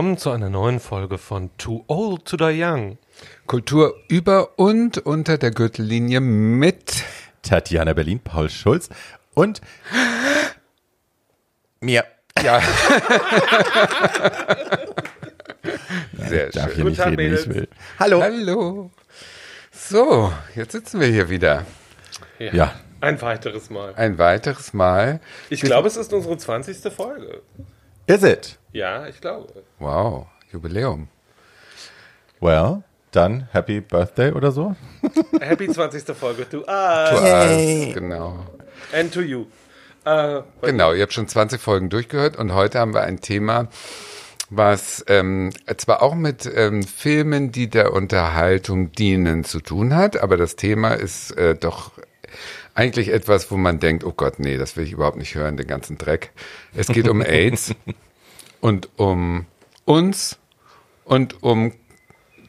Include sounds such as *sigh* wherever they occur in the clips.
willkommen zu einer neuen Folge von Too Old to Die Young. Kultur über und unter der Gürtellinie mit Tatjana Berlin, Paul Schulz und mir. Ja. *laughs* Sehr ich darf schön. hier nicht Tag, reden, wie ich will. Hallo. Hallo. So, jetzt sitzen wir hier wieder. Ja, Ein weiteres Mal. Ein weiteres Mal. Ich glaube, es ist unsere 20. Folge. is it? Ja, ich glaube. Wow, Jubiläum. Well, dann Happy Birthday oder so. *laughs* Happy 20. Folge to To us us, genau. and to you. Äh, Genau, ihr habt schon 20 Folgen durchgehört und heute haben wir ein Thema, was ähm, zwar auch mit ähm, Filmen, die der Unterhaltung dienen, zu tun hat, aber das Thema ist äh, doch eigentlich etwas, wo man denkt, oh Gott, nee, das will ich überhaupt nicht hören, den ganzen Dreck. Es geht um *laughs* AIDS und um uns und um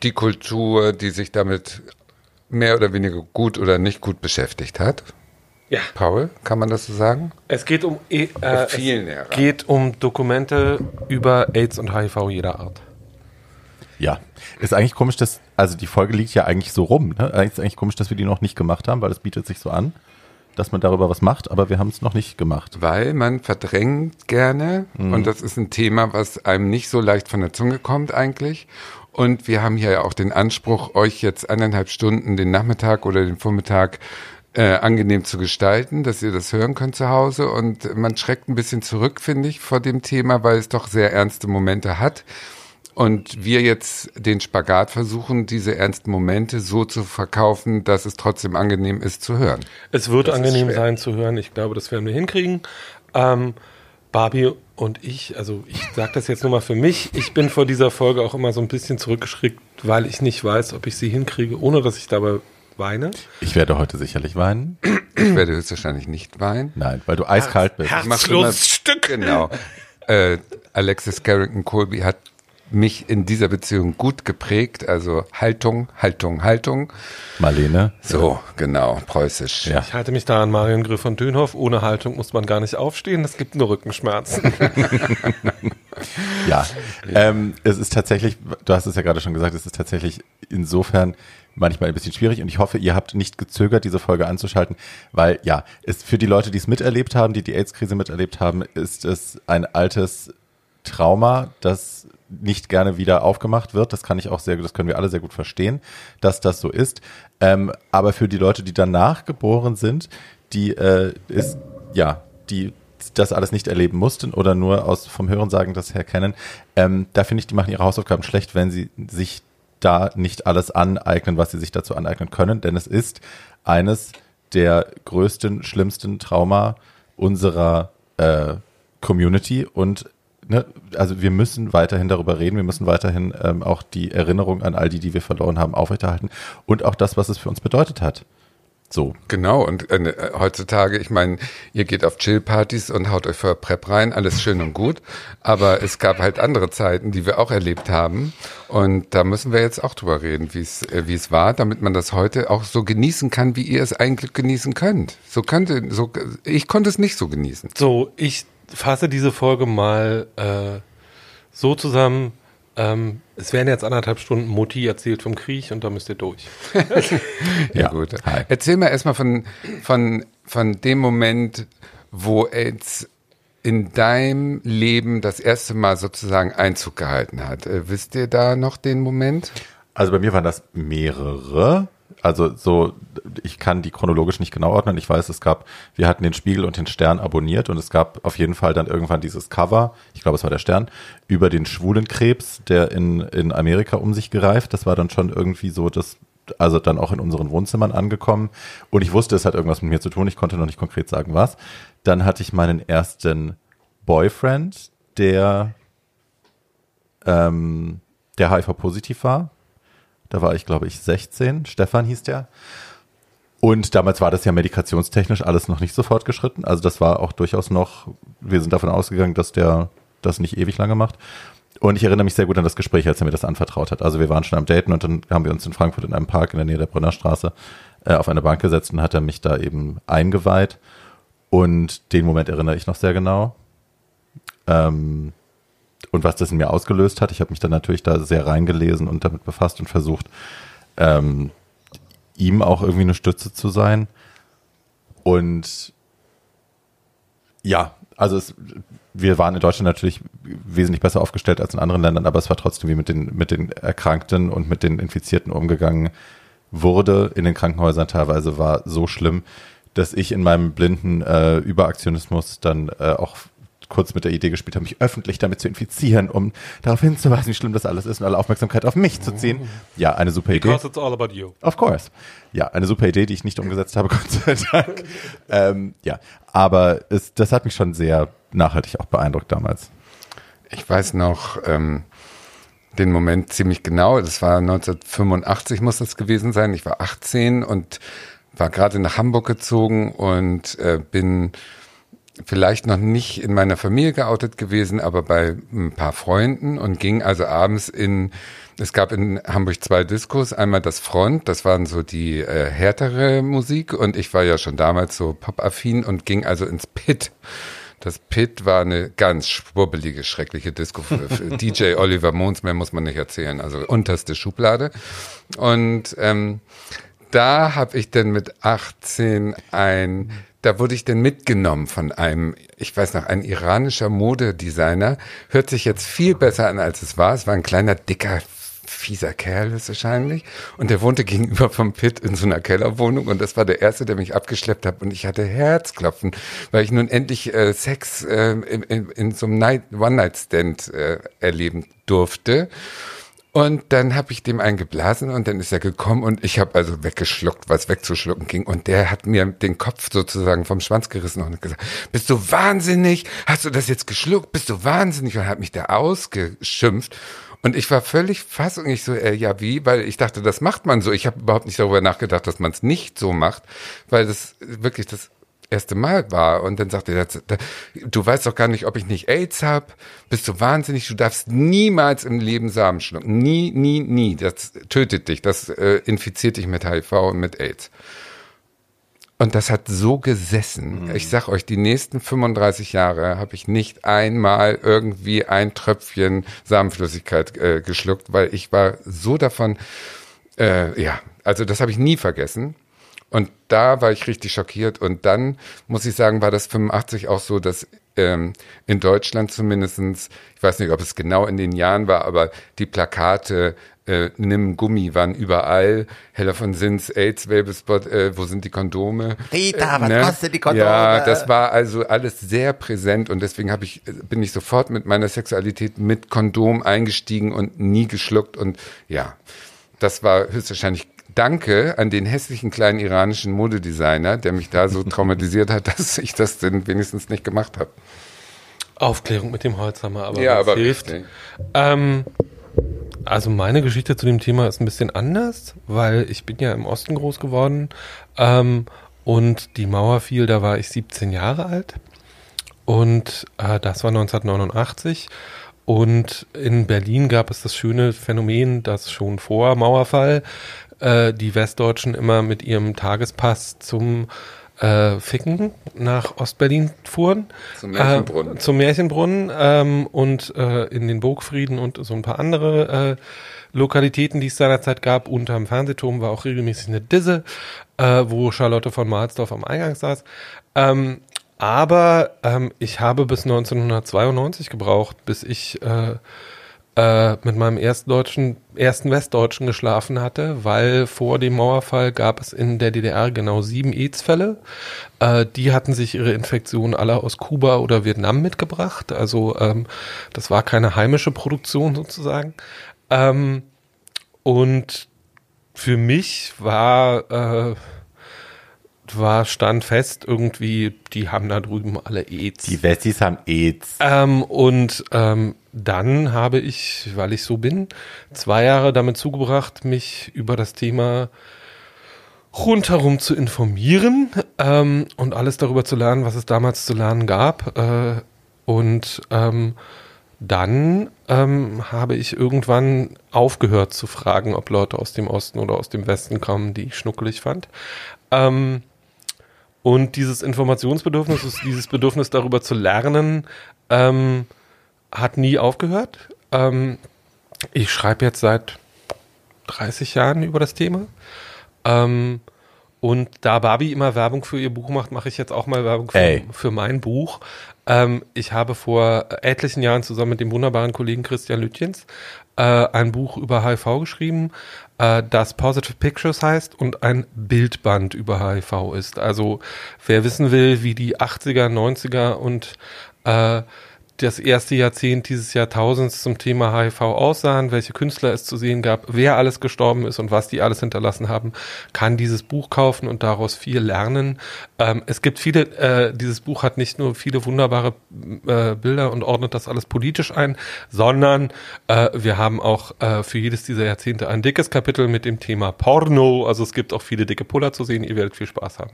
die Kultur, die sich damit mehr oder weniger gut oder nicht gut beschäftigt hat. ja, Paul, kann man das so sagen? es geht um eh, äh, vielen es Ära. geht um Dokumente über AIDS und HIV jeder Art. Ja, ist eigentlich komisch, dass, also die Folge liegt ja eigentlich so rum. Ne? Ist eigentlich komisch, dass wir die noch nicht gemacht haben, weil es bietet sich so an, dass man darüber was macht, aber wir haben es noch nicht gemacht. Weil man verdrängt gerne und das ist ein Thema, was einem nicht so leicht von der Zunge kommt eigentlich. Und wir haben hier ja auch den Anspruch, euch jetzt eineinhalb Stunden den Nachmittag oder den Vormittag äh, angenehm zu gestalten, dass ihr das hören könnt zu Hause. Und man schreckt ein bisschen zurück, finde ich, vor dem Thema, weil es doch sehr ernste Momente hat. Und wir jetzt den Spagat versuchen, diese ernsten Momente so zu verkaufen, dass es trotzdem angenehm ist zu hören. Es wird Das angenehm sein zu hören. Ich glaube, das werden wir hinkriegen. Ähm, Barbie und ich, also ich sage das jetzt nur mal für mich, ich bin vor dieser Folge auch immer so ein bisschen zurückgeschreckt, weil ich nicht weiß, ob ich sie hinkriege, ohne dass ich dabei weine. Ich werde heute sicherlich weinen. Ich werde höchstwahrscheinlich nicht weinen. Nein, weil du eiskalt bist. Ich mach immer- Stück. Genau. *laughs* Äh, Alexis Carrington Colby hat mich in dieser Beziehung gut geprägt. Also Haltung, Haltung, Haltung. Marlene. So, genau, preußisch. Ja. Ich halte mich da an Marion Griff von Dönhoff. Ohne Haltung muss man gar nicht aufstehen. Es gibt nur Rückenschmerzen. *laughs* Ja, ähm, es ist tatsächlich, du hast es ja gerade schon gesagt, es ist tatsächlich insofern manchmal ein bisschen schwierig und ich hoffe, ihr habt nicht gezögert, diese Folge anzuschalten, weil ja, es für die Leute, die es miterlebt haben, die die AIDS-Krise miterlebt haben, ist es ein altes Trauma, das nicht gerne wieder aufgemacht wird. Das kann ich auch sehr, das können wir alle sehr gut verstehen, dass das so ist. Ähm, aber für die Leute, die danach geboren sind, die äh, ist ja, die das alles nicht erleben mussten oder nur aus vom Hörensagen das her kennen, ähm, da finde ich, die machen ihre Hausaufgaben schlecht, wenn sie sich da nicht alles aneignen, was sie sich dazu aneignen können, denn es ist eines der größten, schlimmsten Trauma unserer äh, Community und ne, also wir müssen weiterhin darüber reden, wir müssen weiterhin ähm, auch die Erinnerung an all die, die wir verloren haben, aufrechterhalten und auch das, was es für uns bedeutet hat. So. Genau, und äh, heutzutage, ich meine, ihr geht auf Chillpartys und haut euch vor Prep rein, alles schön und gut, aber es gab halt andere Zeiten, die wir auch erlebt haben und da müssen wir jetzt auch drüber reden, wie es äh, wie es war, damit man das heute auch so genießen kann, wie ihr es eigentlich genießen könnt. So könnte, so ich konnte es nicht so genießen. So, ich fasse diese Folge mal äh, so zusammen. Ähm, es werden jetzt anderthalb Stunden Mutti erzählt vom Krieg und da müsst ihr durch. Ja, *laughs* Ja, gut. hi. Erzähl mal erstmal von, von, von dem Moment, wo AIDS in deinem Leben das erste Mal sozusagen Einzug gehalten hat. Äh, wisst ihr da noch den Moment? Also bei mir waren das mehrere. Also so, ich kann die chronologisch nicht genau ordnen. Ich weiß, es gab, wir hatten den Spiegel und den Stern abonniert und es gab auf jeden Fall dann irgendwann dieses Cover, ich glaube es war der Stern, über den schwulen Krebs, der in, in Amerika um sich gereift. Das war dann schon irgendwie so das, also dann auch in unseren Wohnzimmern angekommen. Und ich wusste, es hat irgendwas mit mir zu tun. Ich konnte noch nicht konkret sagen, was. Dann hatte ich meinen ersten Boyfriend, der, ähm, der HIV-positiv war. Da war ich, glaube ich, 16. Stefan hieß der. Und damals war das ja medikationstechnisch alles noch nicht so fortgeschritten. Also das war auch durchaus noch, wir sind davon ausgegangen, dass der das nicht ewig lange macht. Und ich erinnere mich sehr gut an das Gespräch, als er mir das anvertraut hat. Also wir waren schon am Daten und dann haben wir uns in Frankfurt in einem Park in der Nähe der Brünnerstraße äh, auf eine Bank gesetzt und hat er mich da eben eingeweiht. Und den Moment erinnere ich noch sehr genau. Ähm, und was das in mir ausgelöst hat. Ich habe mich dann natürlich da sehr reingelesen und damit befasst und versucht, ähm, ihm auch irgendwie eine Stütze zu sein. Und ja, also es, wir waren in Deutschland natürlich wesentlich besser aufgestellt als in anderen Ländern, aber es war trotzdem wie mit den, mit den Erkrankten und mit den Infizierten umgegangen wurde in den Krankenhäusern teilweise war so schlimm, dass ich in meinem blinden äh, Überaktionismus dann äh, auch kurz mit der Idee gespielt habe, mich öffentlich damit zu infizieren, um darauf hinzuweisen, wie schlimm das alles ist und alle Aufmerksamkeit auf mich zu ziehen. Ja, eine super Idee. Because it's all about you. Of course. Ja, eine super Idee, die ich nicht umgesetzt habe, *laughs* Gott sei Dank. ähm, ja, aber es, das hat mich schon sehr nachhaltig auch beeindruckt damals. Ich weiß noch ähm, den Moment ziemlich genau. Das war 1985 muss das gewesen sein. Ich war 18 und war gerade nach Hamburg gezogen und äh, bin vielleicht noch nicht in meiner Familie geoutet gewesen, aber bei ein paar Freunden und ging also abends in, es gab in Hamburg zwei Diskos, einmal das Front, das waren so die äh, härtere Musik und ich war ja schon damals so pop-affin und ging also ins Pit. Das Pit war eine ganz schwurbelige, schreckliche Disco für, *laughs* DJ Oliver Mons, mehr muss man nicht erzählen, also unterste Schublade. Und ähm, da habe ich dann mit 18 ein da wurde ich denn mitgenommen von einem, ich weiß noch, ein iranischer Modedesigner. Hört sich jetzt viel besser an, als es war. Es war ein kleiner, dicker, fieser Kerl wahrscheinlich. Und der wohnte gegenüber vom Pit in so einer Kellerwohnung. Und das war der erste, der mich abgeschleppt hat. Und ich hatte Herzklopfen, weil ich nun endlich äh, Sex äh, in, in, in so einem One-Night-Stand äh, erleben durfte. Und dann habe ich dem einen geblasen und dann ist er gekommen und ich habe also weggeschluckt, was wegzuschlucken ging. Und der hat mir den Kopf sozusagen vom Schwanz gerissen und gesagt, bist du wahnsinnig? Hast du das jetzt geschluckt? Bist du wahnsinnig? Und hat mich da ausgeschimpft. Und ich war völlig fassung. Ich so, äh, ja, wie? Weil ich dachte, das macht man so. Ich habe überhaupt nicht darüber nachgedacht, dass man es nicht so macht, weil das wirklich das erste Mal war. Und dann sagte er, du weißt doch gar nicht, ob ich nicht AIDS hab. Bist du wahnsinnig? Du darfst niemals im Leben Samen schlucken. Nie, nie, nie. Das tötet dich. Das äh, infiziert dich mit HIV und mit AIDS. Und das hat so gesessen. Mhm. Ich sag euch, die nächsten 35 Jahre habe ich nicht einmal irgendwie ein Tröpfchen Samenflüssigkeit äh, geschluckt, weil ich war so davon, äh, ja, also das habe ich nie vergessen. Und da war ich richtig schockiert. Und dann muss ich sagen, war das 85 auch so, dass ähm, in Deutschland zumindestens, ich weiß nicht, ob es genau in den Jahren war, aber die Plakate äh, Nimm Gummi waren überall. Heller von Sins, AIDS, Werbespot, äh, wo sind die Kondome? Rita, äh, was ne? kostet die Kondome? Ja, das war also alles sehr präsent und deswegen habe ich, bin ich sofort mit meiner Sexualität mit Kondom eingestiegen und nie geschluckt und ja, das war höchstwahrscheinlich Danke an den hässlichen kleinen iranischen Modedesigner, der mich da so *laughs* traumatisiert hat, dass ich das denn wenigstens nicht gemacht habe. Aufklärung mit dem Holzhammer, aber ja, aber hilft. Ähm, also meine Geschichte zu dem Thema ist ein bisschen anders, weil ich bin ja im Osten groß geworden ähm, und die Mauer fiel, da war ich 17 Jahre alt und äh, das war 1989 und in Berlin gab es das schöne Phänomen, dass schon vor Mauerfall äh, die Westdeutschen immer mit ihrem Tagespass zum äh, Ficken nach Ostberlin fuhren. Zum Märchenbrunnen. Äh, zum Märchenbrunnen ähm, und äh, in den Burgfrieden und so ein paar andere äh, Lokalitäten, die es seinerzeit gab. Unterm Fernsehturm war auch regelmäßig eine Disse, äh, wo Charlotte von Mahlsdorf am Eingang saß. Ähm, aber ähm, ich habe bis 1992 gebraucht, bis ich äh, äh, mit meinem ersten deutschen, ersten Westdeutschen geschlafen hatte, weil vor dem Mauerfall gab es in der DDR genau sieben AIDS-Fälle. Äh, die hatten sich ihre Infektionen alle aus Kuba oder Vietnam mitgebracht. Also ähm, das war keine heimische Produktion sozusagen. Ähm, und für mich war äh, war, stand fest, irgendwie, die haben da drüben alle AIDS. Die Wessis haben AIDS. Ähm, und ähm, dann habe ich, weil ich so bin, zwei Jahre damit zugebracht, mich über das Thema rundherum zu informieren ähm, und alles darüber zu lernen, was es damals zu lernen gab. Äh, und ähm, dann ähm, habe ich irgendwann aufgehört zu fragen, ob Leute aus dem Osten oder aus dem Westen kommen, die ich schnuckelig fand. Ähm, und dieses Informationsbedürfnis, dieses Bedürfnis darüber zu lernen, ähm, hat nie aufgehört. Ähm, ich schreibe jetzt seit 30 Jahren über das Thema. Ähm, und da Barbie immer Werbung für ihr Buch macht, mache ich jetzt auch mal Werbung für, für mein Buch. Ähm, ich habe vor etlichen Jahren zusammen mit dem wunderbaren Kollegen Christian Lütjens äh, ein Buch über HIV geschrieben, äh, das Positive Pictures heißt und ein Bildband über HIV ist. Also wer wissen will, wie die 80er, 90er und äh, das erste Jahrzehnt dieses Jahrtausends zum Thema HIV aussahen, welche Künstler es zu sehen gab, wer alles gestorben ist und was die alles hinterlassen haben, kann dieses Buch kaufen und daraus viel lernen. Ähm, es gibt viele, äh, dieses Buch hat nicht nur viele wunderbare äh, Bilder und ordnet das alles politisch ein, sondern äh, wir haben auch äh, für jedes dieser Jahrzehnte ein dickes Kapitel mit dem Thema Porno. Also es gibt auch viele dicke Puller zu sehen. Ihr werdet viel Spaß haben.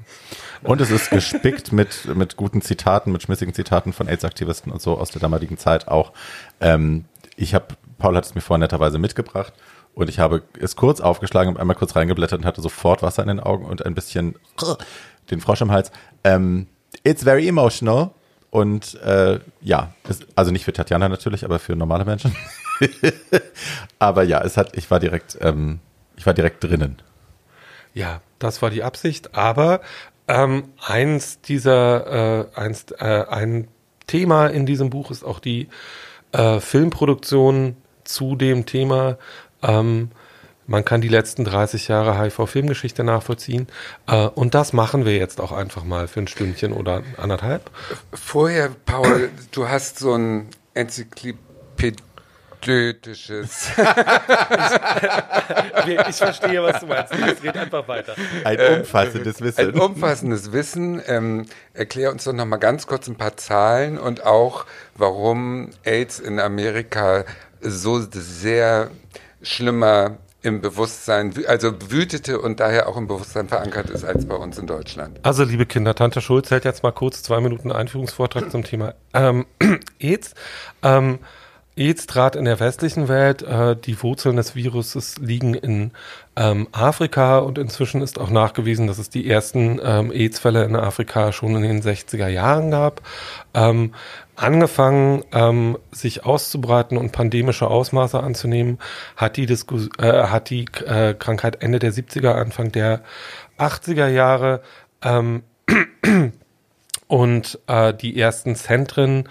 Und es ist gespickt mit, mit guten Zitaten, mit schmissigen Zitaten von AIDS-Aktivisten und so aus der damaligen Zeit auch. Ähm, ich habe, Paul hat es mir vorhin netterweise mitgebracht und ich habe es kurz aufgeschlagen und einmal kurz reingeblättert und hatte sofort Wasser in den Augen und ein bisschen *laughs* den Frosch im Hals. Ähm, it's very emotional. Und äh, ja, es, also nicht für Tatjana natürlich, aber für normale Menschen. *laughs* aber ja, es hat, ich war direkt, ähm, ich war direkt drinnen. Ja, das war die Absicht. Aber ähm, eins dieser, äh, eins, äh, ein Thema in diesem Buch ist auch die äh, Filmproduktion zu dem Thema. Ähm, man kann die letzten 30 Jahre HIV-Filmgeschichte nachvollziehen. Äh, und das machen wir jetzt auch einfach mal für ein Stündchen oder anderthalb. Vorher, Paul, du hast so ein Enzyklopädie Tötisches. ich, *laughs* ich, verstehe, was du meinst. Jetzt red einfach weiter. Ein äh, umfassendes Wissen. Ein umfassendes Wissen. Ähm, erklär uns doch noch mal ganz kurz ein paar Zahlen und auch, warum AIDS in Amerika so sehr schlimmer im Bewusstsein, also wütete und daher auch im Bewusstsein verankert ist als bei uns in Deutschland. Also liebe Kinder, Tante Schulz hält jetzt mal kurz zwei Minuten Einführungsvortrag zum Thema ähm, *clears throat* AIDS. Ähm, AIDS trat in der westlichen Welt. Äh, die Wurzeln des Viruses liegen in ähm, Afrika und inzwischen ist auch nachgewiesen, dass es die ersten ähm, AIDS-Fälle in Afrika schon in den 60er Jahren gab. Ähm, angefangen, ähm, sich auszubreiten und pandemische Ausmaße anzunehmen, hat die, Diskus äh, hat die äh, Krankheit Ende der 70er, Anfang der 80er Jahre ähm, *clears throat* und äh, die ersten Zentren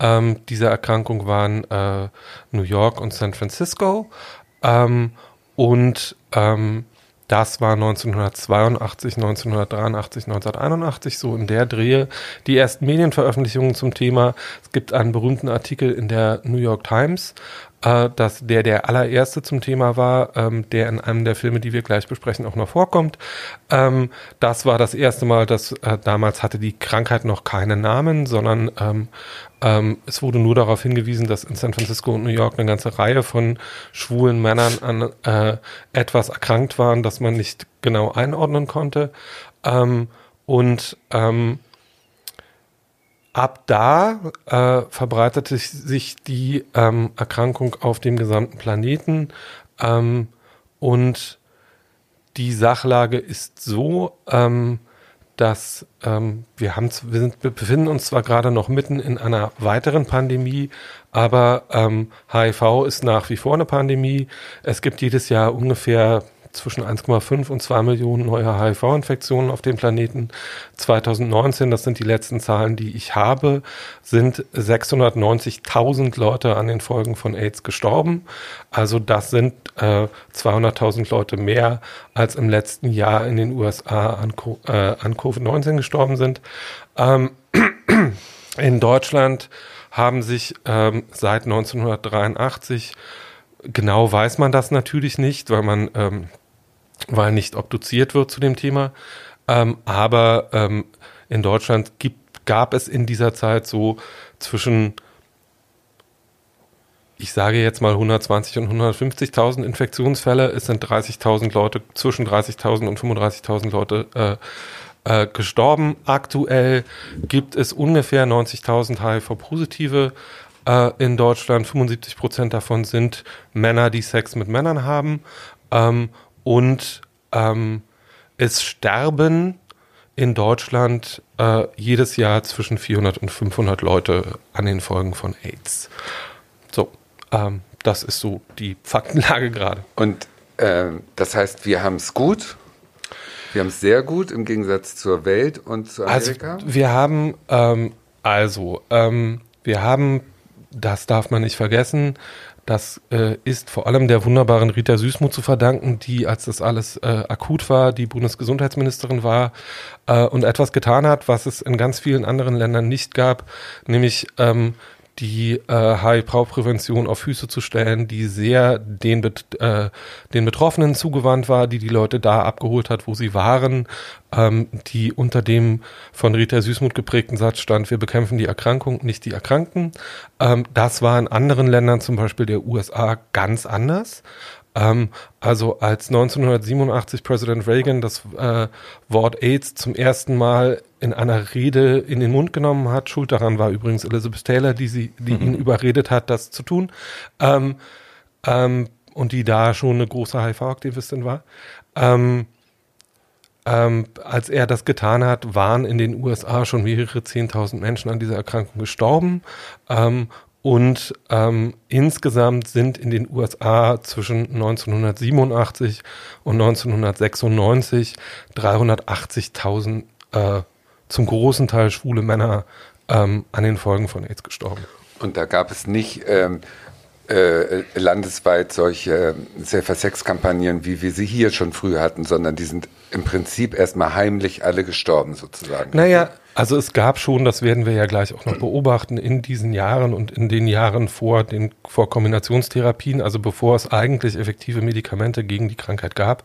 ähm, dieser Erkrankung waren äh, New York und San Francisco. Ähm, und ähm, das war 1982, 1983, 1981, so in der Drehe. Die ersten Medienveröffentlichungen zum Thema. Es gibt einen berühmten Artikel in der New York Times, äh, dass der der allererste zum Thema war, ähm, der in einem der Filme, die wir gleich besprechen, auch noch vorkommt. Ähm, das war das erste Mal, dass äh, damals hatte die Krankheit noch keinen Namen, sondern ähm, ähm, es wurde nur darauf hingewiesen, dass in San Francisco und New York eine ganze Reihe von schwulen Männern an äh, etwas erkrankt waren, das man nicht genau einordnen konnte. Ähm, und ähm, ab da äh, verbreitete sich die ähm, Erkrankung auf dem gesamten Planeten ähm, und die Sachlage ist so, ähm, dass ähm, wir haben, wir, sind, wir befinden uns zwar gerade noch mitten in einer weiteren Pandemie, aber ähm, HIV ist nach wie vor eine Pandemie. Es gibt jedes Jahr ungefähr zwischen 1,5 und 2 Millionen neue HIV-Infektionen auf dem Planeten. 2019, das sind die letzten Zahlen, die ich habe, sind 690.000 Leute an den Folgen von AIDS gestorben. Also das sind äh, 200.000 Leute mehr, als im letzten Jahr in den USA an, äh, an Covid-19 gestorben sind. Ähm, *clears throat* in Deutschland haben sich ähm, seit 1983 Genau weiß man das natürlich nicht, weil man ähm, weil nicht obduziert wird zu dem Thema. Ähm, aber ähm, in Deutschland gibt, gab es in dieser Zeit so zwischen, ich sage jetzt mal 120 und 150.000 Infektionsfälle. Es sind 30.000 Leute, zwischen 30.000 und 35.000 Leute äh, äh, gestorben. Aktuell gibt es ungefähr 90.000 HIV-Positive äh, in Deutschland. 75 Prozent davon sind Männer, die Sex mit Männern haben. Ähm, und ähm, es sterben in Deutschland äh, jedes Jahr zwischen 400 und 500 Leute an den Folgen von AIDS. So, ähm, das ist so die Faktenlage gerade. Und äh, das heißt, wir haben es gut. Wir haben es sehr gut im Gegensatz zur Welt und zu Also Amerika. wir haben ähm, also ähm, wir haben, das darf man nicht vergessen, das äh, ist vor allem der wunderbaren Rita Süßmuth zu verdanken, die, als das alles äh, akut war, die Bundesgesundheitsministerin war äh, und etwas getan hat, was es in ganz vielen anderen Ländern nicht gab, nämlich ähm, die äh, HIV-Prävention auf Füße zu stellen, die sehr den, äh, den Betroffenen zugewandt war, die die Leute da abgeholt hat, wo sie waren, ähm, die unter dem von Rita Süßmuth geprägten Satz stand, wir bekämpfen die Erkrankung, nicht die Erkrankten. Ähm, das war in anderen Ländern, zum Beispiel der USA, ganz anders. Ähm, also als 1987 Präsident Reagan das äh, Wort AIDS zum ersten Mal in einer Rede in den Mund genommen hat, schuld daran war übrigens Elizabeth Taylor, die, sie, die ihn überredet hat, das zu tun, ähm, ähm, und die da schon eine große HIV-Aktivistin war. Ähm, ähm, als er das getan hat, waren in den USA schon mehrere Zehntausend Menschen an dieser Erkrankung gestorben. Ähm, und ähm, insgesamt sind in den USA zwischen 1987 und 1996 380.000 äh, zum großen Teil schwule Männer ähm, an den Folgen von AIDS gestorben. Und da gab es nicht ähm, äh, landesweit solche Safer-Sex-Kampagnen, wie wir sie hier schon früher hatten, sondern die sind im Prinzip erstmal heimlich alle gestorben sozusagen. Naja, also es gab schon, das werden wir ja gleich auch noch beobachten, in diesen Jahren und in den Jahren vor den vor Kombinationstherapien, also bevor es eigentlich effektive Medikamente gegen die Krankheit gab,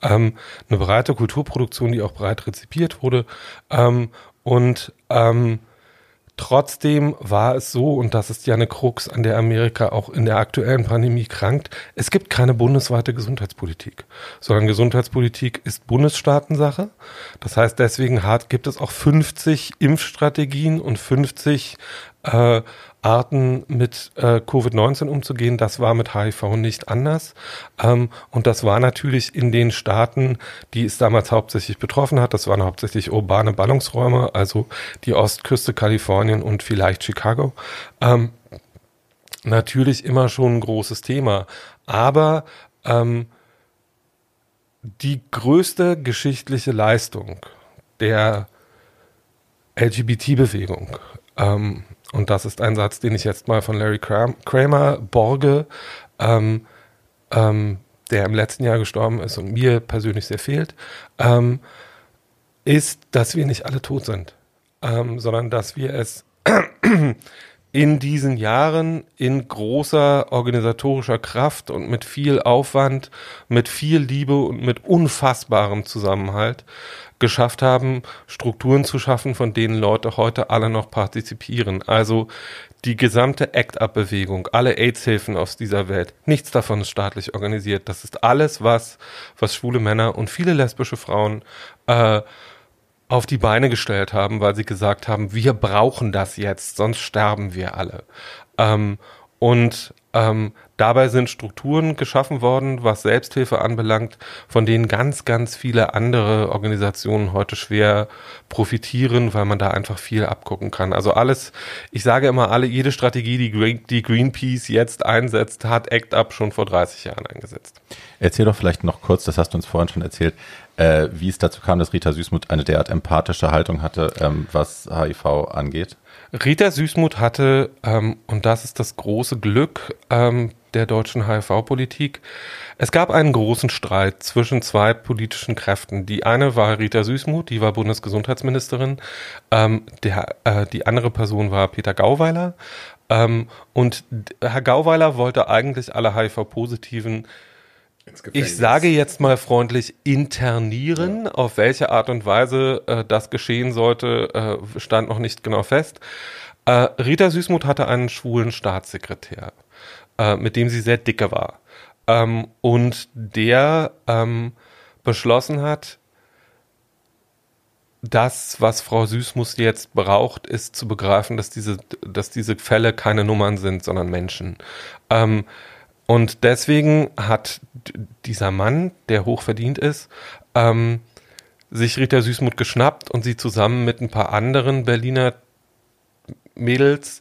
ähm, eine breite Kulturproduktion, die auch breit rezipiert wurde. Ähm, und ähm, Trotzdem war es so, und das ist ja eine Krux, an der Amerika auch in der aktuellen Pandemie krankt, es gibt keine bundesweite Gesundheitspolitik, sondern Gesundheitspolitik ist Bundesstaatensache. Das heißt, deswegen hat, gibt es auch 50 Impfstrategien und 50 äh, Arten mit äh, Covid-19 umzugehen. Das war mit HIV nicht anders. Ähm, und das war natürlich in den Staaten, die es damals hauptsächlich betroffen hat. Das waren hauptsächlich urbane Ballungsräume, also die Ostküste Kalifornien und vielleicht Chicago. Ähm, natürlich immer schon ein großes Thema. Aber ähm, die größte geschichtliche Leistung der LGBT-Bewegung ähm, und das ist ein Satz, den ich jetzt mal von Larry Kramer borge, ähm, ähm, der im letzten Jahr gestorben ist und mir persönlich sehr fehlt, ähm, ist, dass wir nicht alle tot sind, ähm, sondern dass wir es *clears throat* in diesen Jahren in großer organisatorischer Kraft und mit viel Aufwand, mit viel Liebe und mit unfassbarem Zusammenhalt geschafft haben, Strukturen zu schaffen, von denen Leute heute alle noch partizipieren. Also die gesamte ACT-UP-Bewegung, alle AIDS-Hilfen aus dieser Welt, nichts davon ist staatlich organisiert. Das ist alles, was, was schwule Männer und viele lesbische Frauen äh, auf die Beine gestellt haben, weil sie gesagt haben, wir brauchen das jetzt, sonst sterben wir alle. Ähm, und ähm, dabei sind Strukturen geschaffen worden, was Selbsthilfe anbelangt, von denen ganz, ganz viele andere Organisationen heute schwer profitieren, weil man da einfach viel abgucken kann. Also alles, ich sage immer, alle, jede Strategie, die, Green, die Greenpeace jetzt einsetzt, hat ACT UP schon vor 30 Jahren eingesetzt. Erzähl doch vielleicht noch kurz, das hast du uns vorhin schon erzählt, äh, wie es dazu kam, dass Rita Süßmuth eine derart empathische Haltung hatte, ähm, was HIV angeht. Rita Süßmuth hatte, ähm, und das ist das große Glück ähm, der deutschen HIV-Politik, es gab einen großen Streit zwischen zwei politischen Kräften. Die eine war Rita Süßmuth, die war Bundesgesundheitsministerin. Ähm, der, äh, die andere Person war Peter Gauweiler. Ähm, und Herr Gauweiler wollte eigentlich alle HIV-Positiven ich sage jetzt mal freundlich internieren. Ja. Auf welche Art und Weise äh, das geschehen sollte, äh, stand noch nicht genau fest. Äh, Rita Süßmuth hatte einen schwulen Staatssekretär, äh, mit dem sie sehr dicke war. Ähm, und der ähm, beschlossen hat, das, was Frau Süßmuth jetzt braucht, ist zu begreifen, dass diese, dass diese Fälle keine Nummern sind, sondern Menschen. Ähm, und deswegen hat dieser Mann, der hochverdient ist, ähm, sich Rita Süßmuth geschnappt und sie zusammen mit ein paar anderen Berliner Mädels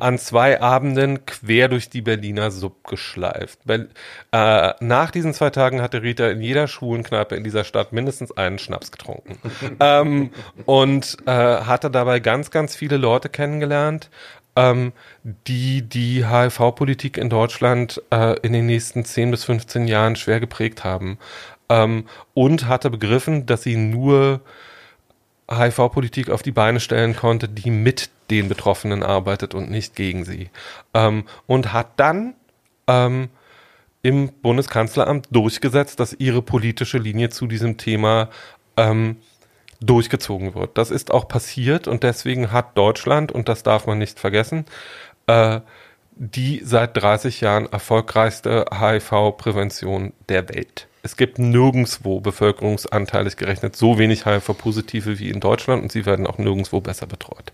an zwei Abenden quer durch die Berliner Sub geschleift. Be äh, nach diesen zwei Tagen hatte Rita in jeder Schwulenkneipe in dieser Stadt mindestens einen Schnaps getrunken *laughs* ähm, und äh, hatte dabei ganz, ganz viele Leute kennengelernt, ähm, die die HIV-Politik in Deutschland äh, in den nächsten 10 bis 15 Jahren schwer geprägt haben. Ähm, und hatte begriffen, dass sie nur HIV-Politik auf die Beine stellen konnte, die mit den Betroffenen arbeitet und nicht gegen sie. Ähm, und hat dann ähm, im Bundeskanzleramt durchgesetzt, dass ihre politische Linie zu diesem Thema ähm, durchgezogen wird. Das ist auch passiert und deswegen hat Deutschland, und das darf man nicht vergessen, äh, die seit 30 Jahren erfolgreichste HIV-Prävention der Welt. Es gibt nirgendwo bevölkerungsanteilig gerechnet so wenig HIV-Positive wie in Deutschland und sie werden auch nirgendwo besser betreut.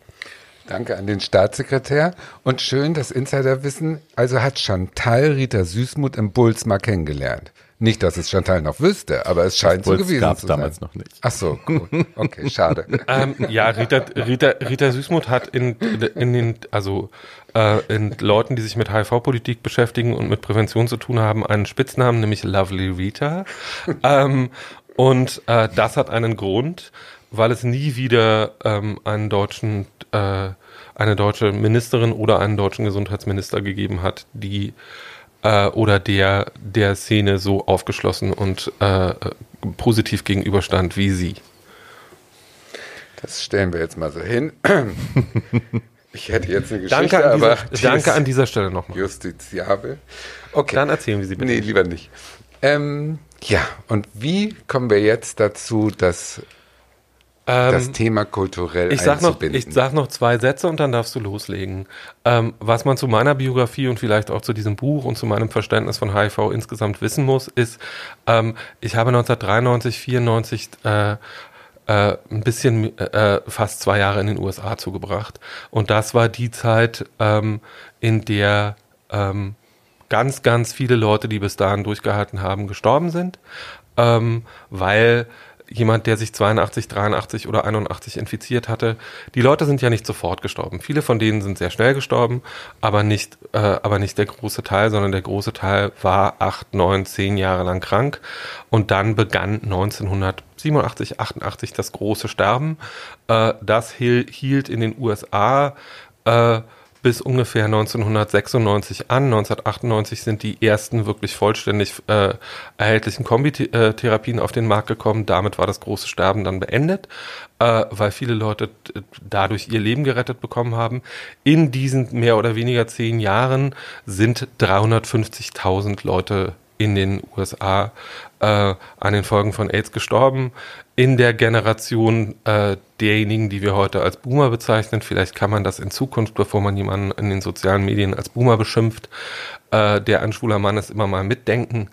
Danke an den Staatssekretär und schön das Insiderwissen. Also hat Chantal Rita Süßmuth im Bulls mal kennengelernt. Nicht, dass es Chantal noch wüsste, aber es scheint so gewesen gab's zu sein. damals noch nicht. Ach so, gut. Okay, schade. *laughs* Ähm, ja, Rita, Rita, Rita Süßmuth hat in, in den, also äh, in Leuten, die sich mit HIV-Politik beschäftigen und mit Prävention zu tun haben, einen Spitznamen, nämlich Lovely Rita. ähm, und äh, das hat einen Grund, weil es nie wieder ähm, einen deutschen, äh, eine deutsche Ministerin oder einen deutschen Gesundheitsminister gegeben hat, die äh, oder der der Szene so aufgeschlossen und äh, positiv gegenüberstand wie sie. Das stellen wir jetzt mal so hin. *laughs* Ich hätte jetzt eine Geschichte, Danke an aber dieser, die danke an dieser Stelle nochmal. justiziabel. Okay. Dann erzählen wir sie bitte. Nee, lieber nicht. Ähm, ja, und wie kommen wir jetzt dazu, dass das Ähm, Thema kulturell Ich sag, noch, ich sag noch zwei Sätze und dann darfst du loslegen. Ähm, was man zu meiner Biografie und vielleicht auch zu diesem Buch und zu meinem Verständnis von HIV insgesamt wissen muss, ist, ähm, ich habe 1993, 94 äh, äh, ein bisschen äh, fast zwei Jahre in den USA zugebracht. Und das war die Zeit, ähm, in der ähm, ganz, ganz viele Leute, die bis dahin durchgehalten haben, gestorben sind, ähm, weil jemand, der sich 82, 83 oder 81 infiziert hatte, die Leute sind ja nicht sofort gestorben. Viele von denen sind sehr schnell gestorben, aber nicht, äh, aber nicht der große Teil, sondern der große Teil war acht, neun, zehn Jahre lang krank und dann begann 1987, 88 das große Sterben. Äh, das hiel, hielt in den USA äh, bis ungefähr 1996 an. 1998 sind die ersten wirklich vollständig äh, erhältlichen Kombitherapien auf den Markt gekommen. Damit war das große Sterben dann beendet, äh, weil viele Leute dadurch ihr Leben gerettet bekommen haben. In diesen mehr oder weniger zehn Jahren sind 350.000 Leute in den USA äh, an den Folgen von AIDS gestorben. In der Generation äh, derjenigen, die wir heute als Boomer bezeichnen, vielleicht kann man das in Zukunft, bevor man jemanden in den sozialen Medien als Boomer beschimpft, äh, der ein schwuler Mann ist, immer mal mitdenken.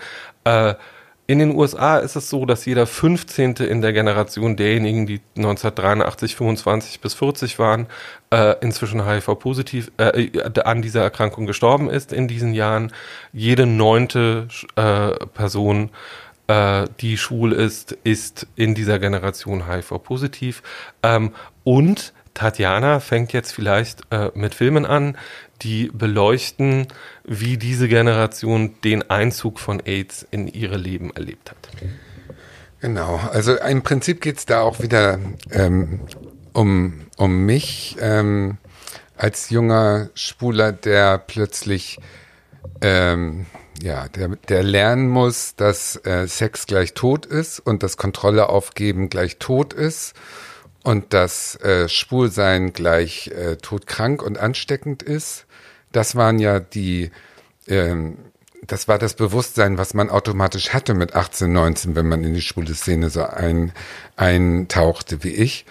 In den USA ist es so, dass jeder 15. in der Generation derjenigen, die 1983, 25 bis 40 waren, äh, inzwischen HIV-positiv äh, an dieser Erkrankung gestorben ist in diesen Jahren. Jede neunte äh, Person, äh, die schwul ist, ist in dieser Generation HIV-positiv. Ähm, und Tatjana fängt jetzt vielleicht äh, mit Filmen an, die beleuchten, wie diese Generation den Einzug von AIDS in ihre Leben erlebt hat. Genau, also im Prinzip geht's da auch wieder ähm, um, um mich ähm, als junger Schwuler, der plötzlich ähm, ja, der, der lernen muss, dass äh, Sex gleich tot ist und dass Kontrolle aufgeben gleich tot ist und dass äh, Schwulsein gleich äh, todkrank und ansteckend ist. Das waren ja die, ähm, das war das Bewusstsein, was man automatisch hatte mit 18, 19, wenn man in die schwule Szene so ein, eintauchte wie ich.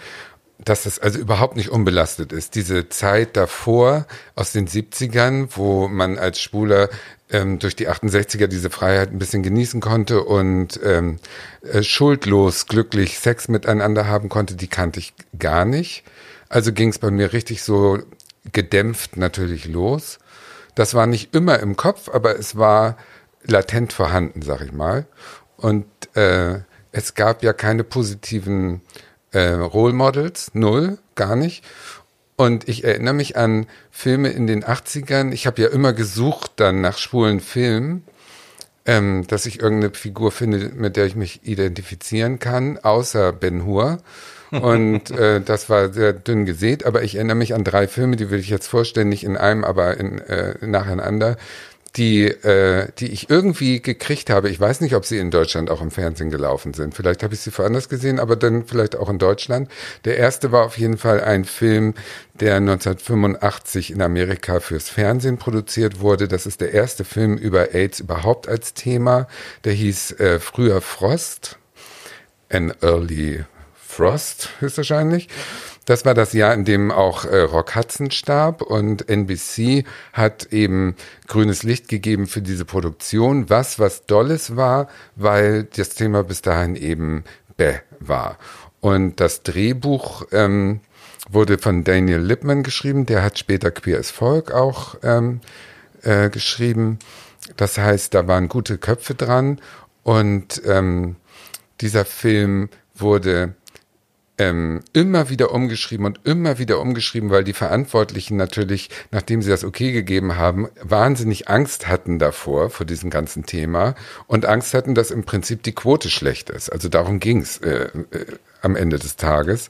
Dass das also überhaupt nicht unbelastet ist. Diese Zeit davor aus den 70ern, wo man als Schwuler ähm, durch die 68er diese Freiheit ein bisschen genießen konnte und ähm, äh, schuldlos, glücklich Sex miteinander haben konnte, die kannte ich gar nicht. Also ging es bei mir richtig so gedämpft natürlich los. Das war nicht immer im Kopf, aber es war latent vorhanden, sag ich mal. Und äh, es gab ja keine positiven äh, Role Models, null, gar nicht. Und ich erinnere mich an Filme in den 80ern. Ich habe ja immer gesucht dann nach schwulen Filmen, ähm, dass ich irgendeine Figur finde, mit der ich mich identifizieren kann, außer Ben Hur. Und äh, das war sehr dünn gesät, aber ich erinnere mich an drei Filme, die will ich jetzt vorstellen, nicht in einem, aber in, äh, nacheinander die, äh, die ich irgendwie gekriegt habe. Ich weiß nicht, ob sie in Deutschland auch im Fernsehen gelaufen sind. Vielleicht habe ich sie woanders gesehen, aber dann vielleicht auch in Deutschland. Der erste war auf jeden Fall ein Film, der 1985 in Amerika fürs Fernsehen produziert wurde. Das ist der erste Film über AIDS überhaupt als Thema. Der hieß äh, Früher Frost. An Early Frost höchstwahrscheinlich. Das war das Jahr, in dem auch äh, Rock Hudson starb und NBC hat eben grünes Licht gegeben für diese Produktion, was was Dolles war, weil das Thema bis dahin eben bäh war. Und das Drehbuch ähm, wurde von Daniel Lippman geschrieben, der hat später Queer as Folk auch ähm, äh, geschrieben. Das heißt, da waren gute Köpfe dran und ähm, dieser Film wurde ähm, immer wieder umgeschrieben und immer wieder umgeschrieben, weil die Verantwortlichen natürlich, nachdem sie das okay gegeben haben, wahnsinnig Angst hatten davor, vor diesem ganzen Thema und Angst hatten, dass im Prinzip die Quote schlecht ist. Also darum ging's äh, äh, am Ende des Tages.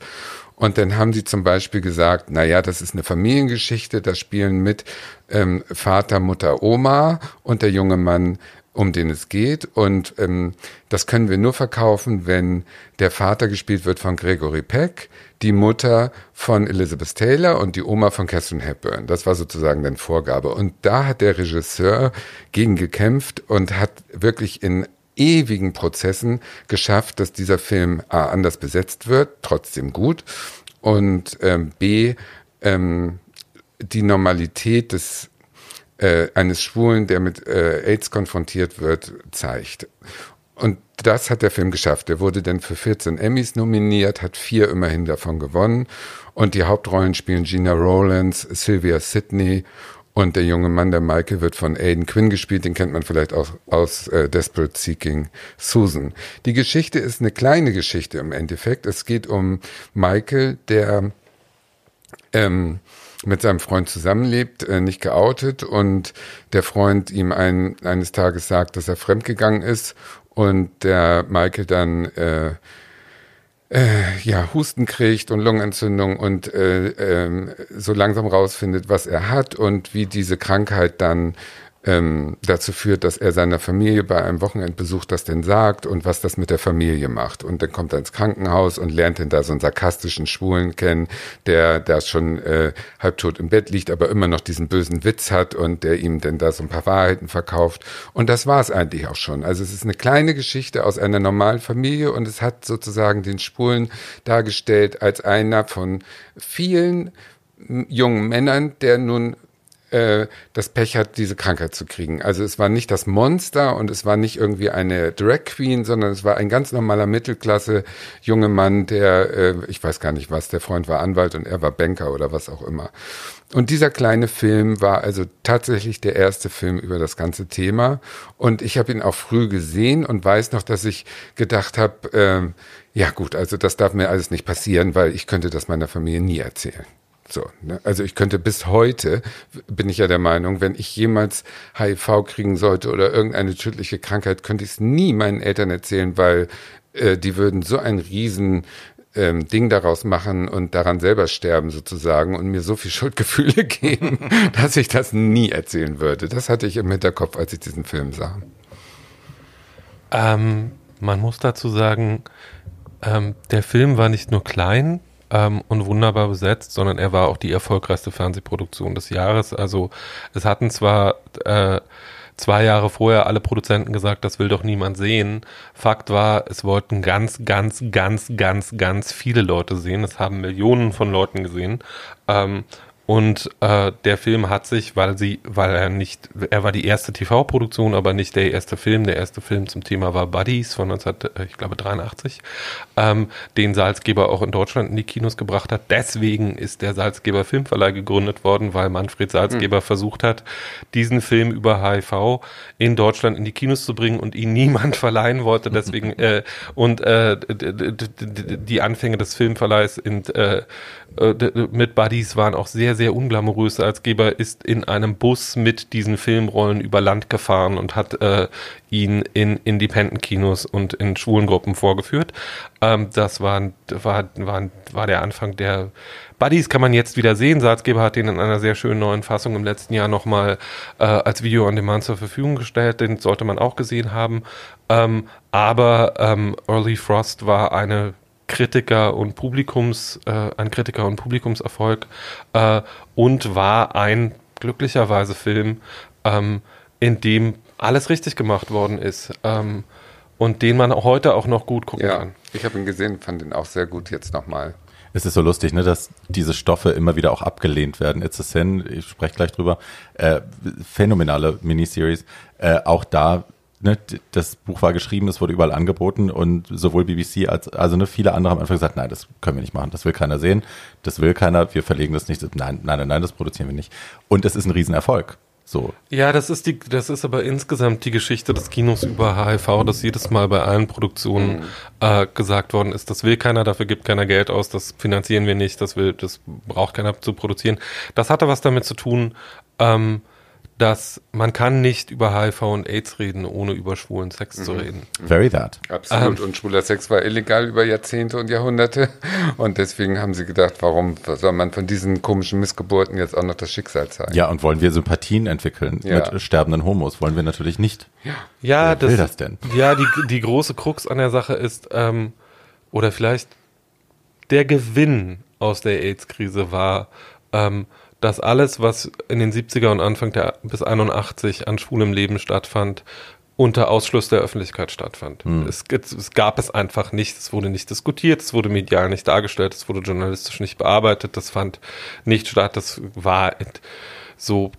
Und dann haben sie zum Beispiel gesagt, na ja, das ist eine Familiengeschichte, da spielen mit ähm, Vater, Mutter, Oma und der junge Mann um den es geht. Und ähm, das können wir nur verkaufen, wenn der Vater gespielt wird von Gregory Peck, die Mutter von Elizabeth Taylor und die Oma von Catherine Hepburn. Das war sozusagen dann Vorgabe. Und da hat der Regisseur gegen gekämpft und hat wirklich in ewigen Prozessen geschafft, dass dieser Film A anders besetzt wird, trotzdem gut, und ähm, B ähm, die Normalität des äh, eines Schwulen, der mit äh, AIDS konfrontiert wird, zeigt. Und das hat der Film geschafft. Er wurde dann für 14 Emmys nominiert, hat vier immerhin davon gewonnen. Und die Hauptrollen spielen Gina Rowlands, Sylvia Sidney und der junge Mann, der Michael, wird von Aiden Quinn gespielt. Den kennt man vielleicht auch aus äh, Desperate Seeking Susan. Die Geschichte ist eine kleine Geschichte im Endeffekt. Es geht um Michael, der ähm, mit seinem Freund zusammenlebt, äh, nicht geoutet. Und der Freund ihm ein, eines Tages sagt, dass er fremdgegangen ist. Und der Michael dann äh, äh, ja Husten kriegt und Lungenentzündung und äh, äh, so langsam rausfindet, was er hat und wie diese Krankheit dann ähm, dazu führt, dass er seiner Familie bei einem Wochenendbesuch das denn sagt und was das mit der Familie macht. Und dann kommt er ins Krankenhaus und lernt dann da so einen sarkastischen Schwulen kennen, der da schon äh, halbtot im Bett liegt, aber immer noch diesen bösen Witz hat und der ihm dann da so ein paar Wahrheiten verkauft. Und das war es eigentlich auch schon. Also es ist eine kleine Geschichte aus einer normalen Familie und es hat sozusagen den Schwulen dargestellt als einer von vielen jungen Männern, der nun äh, das Pech hat, diese Krankheit zu kriegen. Also es war nicht das Monster und es war nicht irgendwie eine Drag Queen, sondern es war ein ganz normaler Mittelklasse junger Mann, der, äh, ich weiß gar nicht was, der Freund war Anwalt und er war Banker oder was auch immer. Und dieser kleine Film war also tatsächlich der erste Film über das ganze Thema. Und ich habe ihn auch früh gesehen und weiß noch, dass ich gedacht habe, äh, ja gut, also das darf mir alles nicht passieren, weil ich könnte das meiner Familie nie erzählen. So, ne? Also ich könnte bis heute, bin ich ja der Meinung, wenn ich jemals HIV kriegen sollte oder irgendeine tödliche Krankheit, könnte ich es nie meinen Eltern erzählen, weil äh, die würden so ein riesen ähm, Ding daraus machen und daran selber sterben sozusagen und mir so viel *laughs* Schuldgefühle geben, *laughs* dass ich das nie erzählen würde. Das hatte ich im Hinterkopf, als ich diesen Film sah. Ähm, man muss dazu sagen, ähm, der Film war nicht nur klein, ähm, und wunderbar besetzt, sondern er war auch die erfolgreichste Fernsehproduktion des Jahres. Also es hatten zwar äh, zwei Jahre vorher alle Produzenten gesagt, das will doch niemand sehen. Fakt war, es wollten ganz, ganz, ganz, ganz, ganz viele Leute sehen. Es haben Millionen von Leuten gesehen. Ähm, Und äh, der Film hat sich, weil sie, weil er nicht, er war die erste TV-Produktion, aber nicht der erste Film. Der erste Film zum Thema war Buddies von 19, äh, ich glaube 83, ähm, den Salzgeber auch in Deutschland in die Kinos gebracht hat. Deswegen ist der Salzgeber Filmverleih gegründet worden, weil Manfred Salzgeber mhm. versucht hat, diesen Film über HIV in Deutschland in die Kinos zu bringen und ihn niemand *laughs* verleihen wollte. Deswegen äh, und äh, die Anfänge des Filmverleihs in, äh, äh mit Buddies waren auch sehr sehr unglamourös. Als ist in einem Bus mit diesen Filmrollen über Land gefahren und hat äh, ihn in Independent-Kinos und in Schwulengruppen vorgeführt. Ähm, das war, war, war, war der Anfang der Buddies kann man jetzt wieder sehen. Salzgeber hat den in einer sehr schönen neuen Fassung im letzten Jahr nochmal äh, als Video on Demand zur Verfügung gestellt. Den sollte man auch gesehen haben. Ähm, aber ähm, Early Frost war eine Kritiker und Publikums, äh, ein Kritiker und Publikumserfolg äh, und war ein glücklicherweise Film, ähm, in dem alles richtig gemacht worden ist ähm, und den man heute auch noch gut gucken ja, kann. Ich habe ihn gesehen, fand ihn auch sehr gut jetzt nochmal. Es ist so lustig, ne, dass diese Stoffe immer wieder auch abgelehnt werden. It's a Sin, ich spreche gleich drüber. Äh, phänomenale Miniseries. Äh, auch da ne, das Buch war geschrieben, es wurde überall angeboten und sowohl BBC als also ne, viele andere haben einfach gesagt, nein, das können wir nicht machen, das will keiner sehen, das will keiner, wir verlegen das nicht, nein, nein, nein, nein, das produzieren wir nicht. Und es ist ein Riesenerfolg. So. Ja, das ist die, das ist aber insgesamt die Geschichte des Kinos über HIV, dass jedes Mal bei allen Produktionen mhm. äh, gesagt worden ist, das will keiner, dafür gibt keiner Geld aus, das finanzieren wir nicht, das will, das braucht keiner zu produzieren. Das hatte was damit zu tun, ähm, dass man kann nicht über HIV und AIDS reden, ohne über schwulen Sex mhm. zu reden. Very that. Absolut. Ähm, und schwuler Sex war illegal über Jahrzehnte und Jahrhunderte. Und deswegen haben sie gedacht, warum soll man von diesen komischen Missgeburten jetzt auch noch das Schicksal zeigen? Ja, und wollen wir Sympathien entwickeln ja. mit sterbenden Homos? Wollen wir natürlich nicht. Ja, ja das, will das denn? Ja, die, die große Krux an der Sache ist, ähm, oder vielleicht der Gewinn aus der AIDS-Krise war, ähm, dass alles, was in den 70er und Anfang der bis 81 an schwulem Leben stattfand, unter Ausschluss der Öffentlichkeit stattfand. Mhm. Es, es, gab es einfach nicht, es wurde nicht diskutiert, es wurde medial nicht dargestellt, es wurde journalistisch nicht bearbeitet, das fand nicht statt, das war so,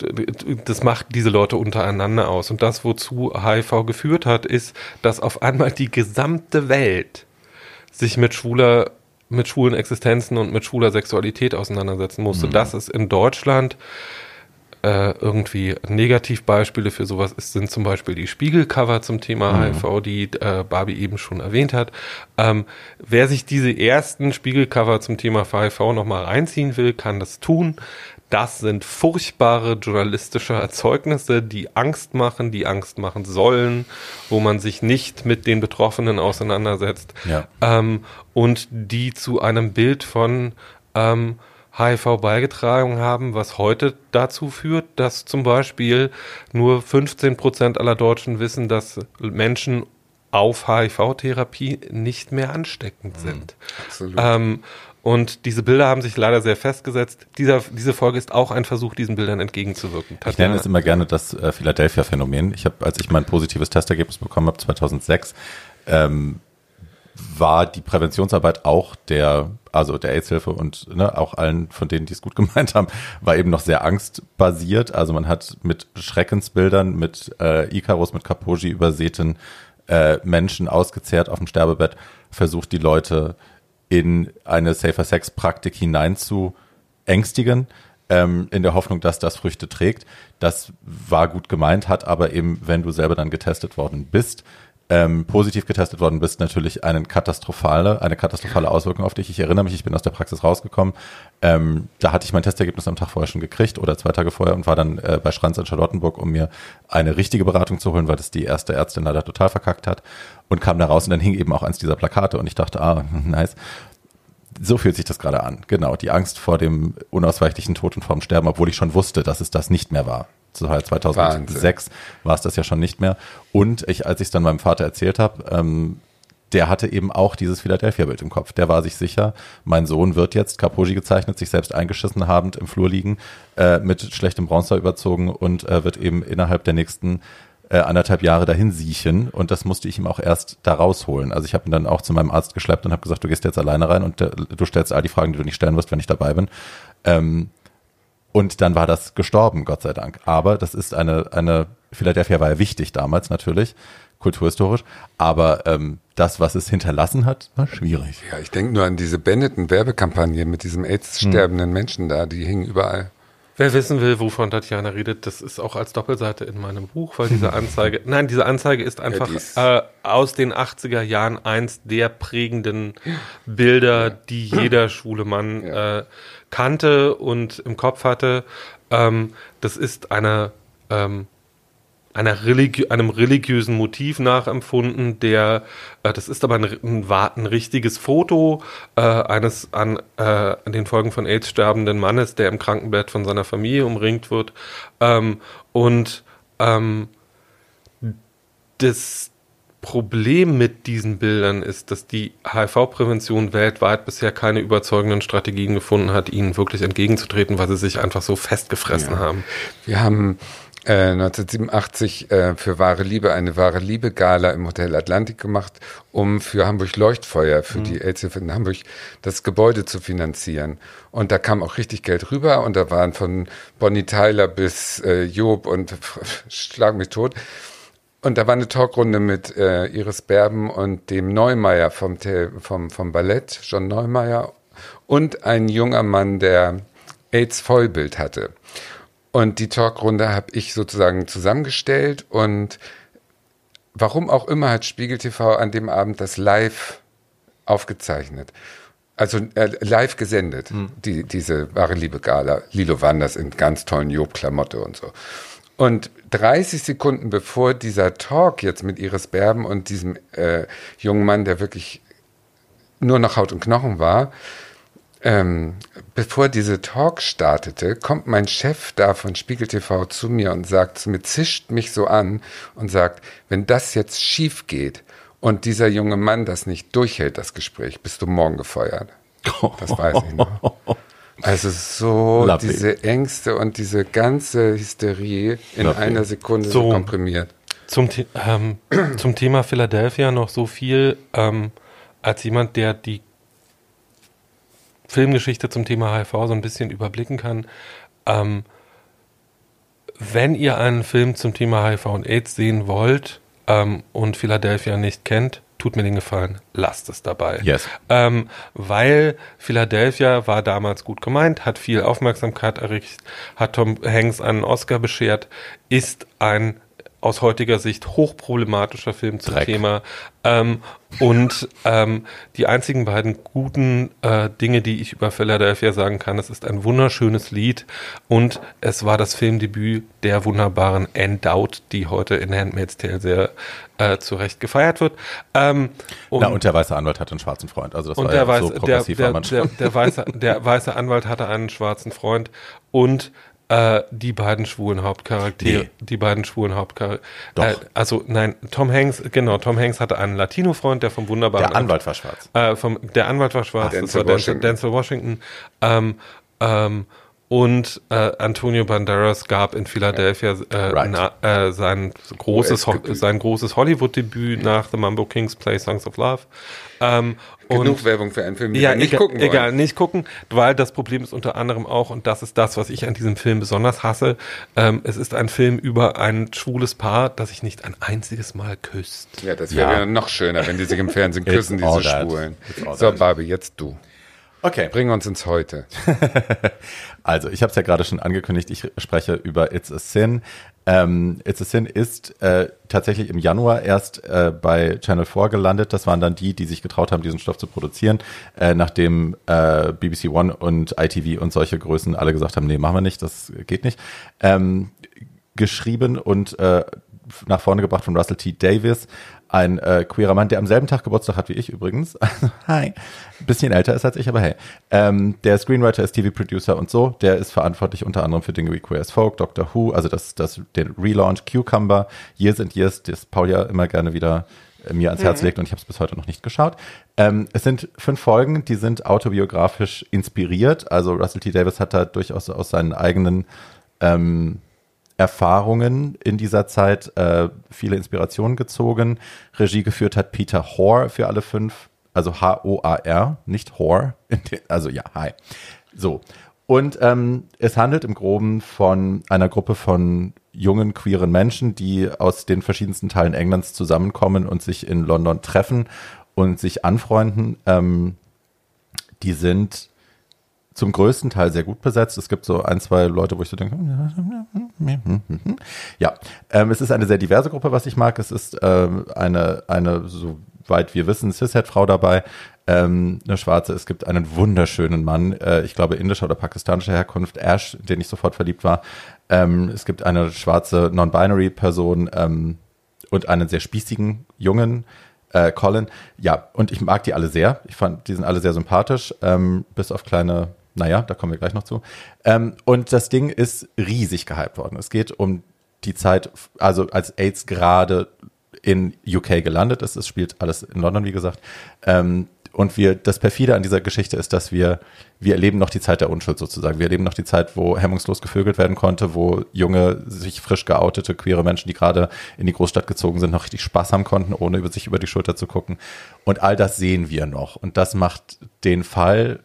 das macht diese Leute untereinander aus. Und das, wozu HIV geführt hat, ist, dass auf einmal die gesamte Welt sich mit schwuler mit schwulen Existenzen und mit schwuler Sexualität auseinandersetzen musste. Mhm. Das ist in Deutschland äh, irgendwie Negativbeispiele für sowas ist, sind zum Beispiel die Spiegelcover zum Thema mhm. HIV, die äh, Barbie eben schon erwähnt hat. Ähm, wer sich diese ersten Spiegelcover zum Thema HIV nochmal reinziehen will, kann das tun. Das sind furchtbare journalistische Erzeugnisse, die Angst machen, die Angst machen sollen, wo man sich nicht mit den Betroffenen auseinandersetzt ja. ähm, und die zu einem Bild von ähm, HIV beigetragen haben, was heute dazu führt, dass zum Beispiel nur 15 Prozent aller Deutschen wissen, dass Menschen auf HIV-Therapie nicht mehr ansteckend mhm. sind. Absolut. Ähm, und diese Bilder haben sich leider sehr festgesetzt. Dieser, diese Folge ist auch ein Versuch, diesen Bildern entgegenzuwirken. Ich nenne es immer gerne das äh, Philadelphia-Phänomen. Ich habe, als ich mein positives Testergebnis bekommen habe, 2006, ähm, war die Präventionsarbeit auch der, also der AIDS-Hilfe und ne, auch allen von denen, die es gut *laughs* gemeint haben, war eben noch sehr angstbasiert. Also man hat mit Schreckensbildern, mit äh, Icarus, mit Kapoji übersäten äh, Menschen ausgezehrt auf dem Sterbebett versucht, die Leute in eine Safer Sex Praktik hinein zu ängstigen, ähm, in der Hoffnung, dass das Früchte trägt. Das war gut gemeint, hat aber eben, wenn du selber dann getestet worden bist, ähm, positiv getestet worden bist, natürlich eine katastrophale, eine katastrophale Auswirkung auf dich. Ich erinnere mich, ich bin aus der Praxis rausgekommen. Ähm, da hatte ich mein Testergebnis am Tag vorher schon gekriegt oder zwei Tage vorher und war dann äh, bei Schranz in Charlottenburg, um mir eine richtige Beratung zu holen, weil das die erste Ärztin leider total verkackt hat und kam da raus und dann hing eben auch eins dieser Plakate und ich dachte, ah, *laughs* nice. So fühlt sich das gerade an. Genau, die Angst vor dem unausweichlichen Tod und vor dem Sterben, obwohl ich schon wusste, dass es das nicht mehr war. 2006 Wahnsinn. war es das ja schon nicht mehr. Und ich, als ich es dann meinem Vater erzählt habe, ähm, der hatte eben auch dieses Philadelphia-Bild im Kopf. Der war sich sicher, mein Sohn wird jetzt Capogi gezeichnet, sich selbst eingeschissen habend im Flur liegen, äh, mit schlechtem Bronzer überzogen und äh, wird eben innerhalb der nächsten äh, anderthalb Jahre dahin siechen und das musste ich ihm auch erst da rausholen. Also ich habe ihn dann auch zu meinem Arzt geschleppt und habe gesagt, du gehst jetzt alleine rein und der, du stellst all die Fragen, die du nicht stellen wirst, wenn ich dabei bin. Ähm, Und dann war das gestorben, Gott sei Dank. Aber das ist eine, eine, Philadelphia war ja wichtig damals natürlich, kulturhistorisch. Aber ähm, das, was es hinterlassen hat, war schwierig. Ja, ich denke nur an diese Benetton-Werbekampagne mit diesem AIDS-sterbenden Menschen da, die hingen überall. Wer wissen will, wovon Tatjana redet, das ist auch als Doppelseite in meinem Buch, weil diese *laughs* Anzeige, nein, diese Anzeige ist einfach Ja, äh, aus den 80er Jahren eins der prägenden Bilder, die jeder schwule Mann äh, kannte und im Kopf hatte. Ähm, das ist eine, ähm, einer religi einem religiösen Motiv nachempfunden, der, äh, das ist aber ein, ein, ein richtiges Foto äh, eines an, äh, an den Folgen von AIDS sterbenden Mannes, der im Krankenbett von seiner Familie umringt wird. Ähm, und ähm, das Problem mit diesen Bildern ist, dass die HIV-Prävention weltweit bisher keine überzeugenden Strategien gefunden hat, ihnen wirklich entgegenzutreten, weil sie sich einfach so festgefressen Ja. haben. Wir haben äh, 1987 äh, für Wahre Liebe eine Wahre Liebe Gala im Hotel Atlantik gemacht, um für Hamburg Leuchtfeuer, für die AIDS-Hilfe in Hamburg, das Gebäude zu finanzieren. Und da kam auch richtig Geld rüber und da waren von Bonnie Tyler bis äh, Job und *laughs* Schlag mich tot. Und da war eine Talkrunde mit äh, Iris Berben und dem Neumeier vom, vom, vom Ballett, John Neumeier, und ein junger Mann, der AIDS-Vollbild hatte. Und die Talkrunde habe ich sozusagen zusammengestellt und warum auch immer hat Spiegel TV an dem Abend das live aufgezeichnet. Also äh, live gesendet, die, diese wahre Liebe Gala. Lilo Wanders in ganz tollen Job-Klamotte und so. Und 30 Sekunden bevor dieser Talk jetzt mit Iris Berben und diesem äh, jungen Mann, der wirklich nur noch Haut und Knochen war, ähm, bevor diese Talk startete, kommt mein Chef da von Spiegel TV zu mir und sagt mir, zischt mich so an und sagt, wenn das jetzt schief geht und dieser junge Mann das nicht durchhält, das Gespräch, bist du morgen gefeuert. Das weiß ich noch. *laughs* Also so Lovely. diese Ängste und diese ganze Hysterie in Lovely. einer Sekunde so, So. komprimiert. Zum, The ähm, *clears throat* zum Thema Philadelphia noch so viel, ähm, als jemand, der die Filmgeschichte zum Thema HIV so ein bisschen überblicken kann. Ähm, wenn ihr einen Film zum Thema HIV und AIDS sehen wollt ähm, und Philadelphia nicht kennt, tut mir den Gefallen, lasst es dabei. Yes. Ähm, weil Philadelphia war damals gut gemeint, hat viel Aufmerksamkeit erregt, hat Tom Hanks einen Oscar beschert, ist ein aus heutiger Sicht hochproblematischer Film zum Dreck. Thema. Ähm, und ähm, die einzigen beiden guten äh, Dinge, die ich über Philadelphia sagen kann, es ist ein wunderschönes Lied und es war das Filmdebüt der wunderbaren Endowed, die heute in Handmaid's Tale sehr äh, zu Recht gefeiert wird. Ähm, Na, und der weiße Anwalt hatte einen schwarzen Freund. Also das und war der, ja weiße, so der, progressiv der, der, schon. der, weiße, der *laughs* weiße Anwalt hatte einen schwarzen Freund und äh, die beiden schwulen Hauptcharaktere, Nee. die beiden schwulen Hauptcharaktere. Äh, also nein, Tom Hanks, genau, Tom Hanks hatte einen Latino-Freund, der vom wunderbaren Der Anwalt war schwarz. äh, vom, der Anwalt war schwarz, Denzel das war Denzel, Washington. Denzel Washington. Ähm, ähm, und äh, Antonio Banderas gab in Philadelphia äh, Right. na, äh, sein großes, Ho sein großes Hollywood-Debüt nach The Mambo Kings Play Songs of Love. Ähm, Genug und Werbung für einen Film, den ja, wir nicht egal, gucken wollen. egal, nicht gucken, weil das Problem ist unter anderem auch, und das ist das, was ich an diesem Film besonders hasse, ähm, es ist ein Film über ein schwules Paar, das sich nicht ein einziges Mal küsst. Ja, das wäre Ja. ja. noch schöner, wenn die sich im Fernsehen küssen, diese that. Schwulen. So. Barbie, jetzt du. Okay. Bring uns ins Heute. *laughs* Also, ich habe es ja gerade schon angekündigt, ich spreche über It's a Sin. Ähm, It's a Sin ist äh, tatsächlich im Januar erst äh, bei Channel 4 gelandet. Das waren dann die, die sich getraut haben, diesen Stoff zu produzieren, äh, nachdem äh, BBC One und ITV und solche Größen alle gesagt haben, nee, machen wir nicht, das geht nicht. Ähm, geschrieben und äh, nach vorne gebracht von Russell T. Davis, ein äh, queerer Mann, der am selben Tag Geburtstag hat wie ich übrigens. Also, hi. Bisschen älter ist als ich, aber hey. Ähm, der Screenwriter ist TV-Producer und so. Der ist verantwortlich unter anderem für Dinge wie Queer as Folk, Doctor Who, also das, das, den Relaunch Cucumber, Years and Years, das Paul ja immer gerne wieder äh, mir ans Herz legt und ich habe es bis heute noch nicht geschaut. Ähm, es sind fünf Folgen, die sind autobiografisch inspiriert. Also Russell T. Davis hat da durchaus aus seinen eigenen ähm, Erfahrungen in dieser Zeit äh, viele Inspirationen gezogen. Regie geführt hat Peter Hoare für alle fünf, also H-O-A-R, nicht Hoare. *laughs* Also ja, hi. So. Und ähm, es handelt im Groben von einer Gruppe von jungen queeren Menschen, die aus den verschiedensten Teilen Englands zusammenkommen und sich in London treffen und sich anfreunden. Ähm, die sind zum größten Teil sehr gut besetzt. Es gibt so ein, zwei Leute, wo ich so denke, ja, ähm, es ist eine sehr diverse Gruppe, was ich mag. Es ist ähm, eine, eine, soweit wir wissen, Cishet-Frau dabei, ähm, eine Schwarze. Es gibt einen wunderschönen Mann, äh, ich glaube indischer oder pakistanischer Herkunft, Ash, den ich sofort verliebt war. Ähm, es gibt eine schwarze Non-Binary-Person ähm, und einen sehr spießigen Jungen, äh, Colin. Ja, und ich mag die alle sehr. Ich fand, die sind alle sehr sympathisch, ähm, bis auf kleine naja, da kommen wir gleich noch zu. Ähm, und das Ding ist riesig gehypt worden. Es geht um die Zeit, also als AIDS gerade in UK gelandet ist. Es spielt alles in London, wie gesagt. Ähm, und wir, das perfide an dieser Geschichte ist, dass wir, wir erleben noch die Zeit der Unschuld sozusagen. Wir erleben noch die Zeit, wo hemmungslos gevögelt werden konnte, wo junge, sich frisch geoutete, queere Menschen, die gerade in die Großstadt gezogen sind, noch richtig Spaß haben konnten, ohne über sich über die Schulter zu gucken. Und all das sehen wir noch. Und das macht den Fall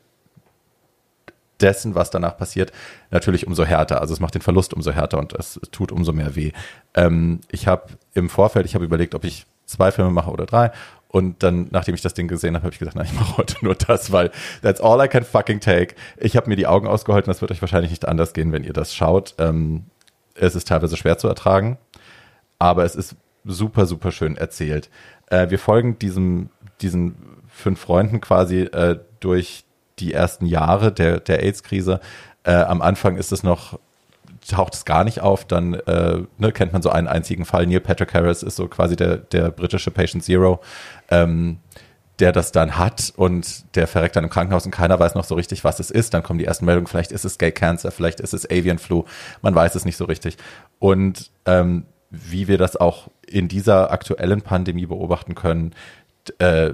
dessen, was danach passiert, natürlich umso härter. Also es macht den Verlust umso härter und es tut umso mehr weh. Ähm, ich habe im Vorfeld, ich habe überlegt, ob ich zwei Filme mache oder drei. Und dann, nachdem ich das Ding gesehen habe, habe ich gesagt, nein, ich mache heute nur das, weil that's all I can fucking take. Ich habe mir die Augen ausgehalten, das wird euch wahrscheinlich nicht anders gehen, wenn ihr das schaut. Ähm, es ist teilweise schwer zu ertragen, aber es ist super, super schön erzählt. Äh, wir folgen diesem, diesen fünf Freunden quasi äh, durch die ersten Jahre der, der AIDS-Krise. Äh, am Anfang ist es noch taucht es gar nicht auf, dann äh, ne, kennt man so einen einzigen Fall. Neil Patrick Harris ist so quasi der, der britische Patient Zero, ähm, der das dann hat und der verreckt dann im Krankenhaus und keiner weiß noch so richtig, was es ist. Dann kommen die ersten Meldungen, vielleicht ist es Gay Cancer, vielleicht ist es Avian Flu, man weiß es nicht so richtig. Und ähm, wie wir das auch in dieser aktuellen Pandemie beobachten können, äh,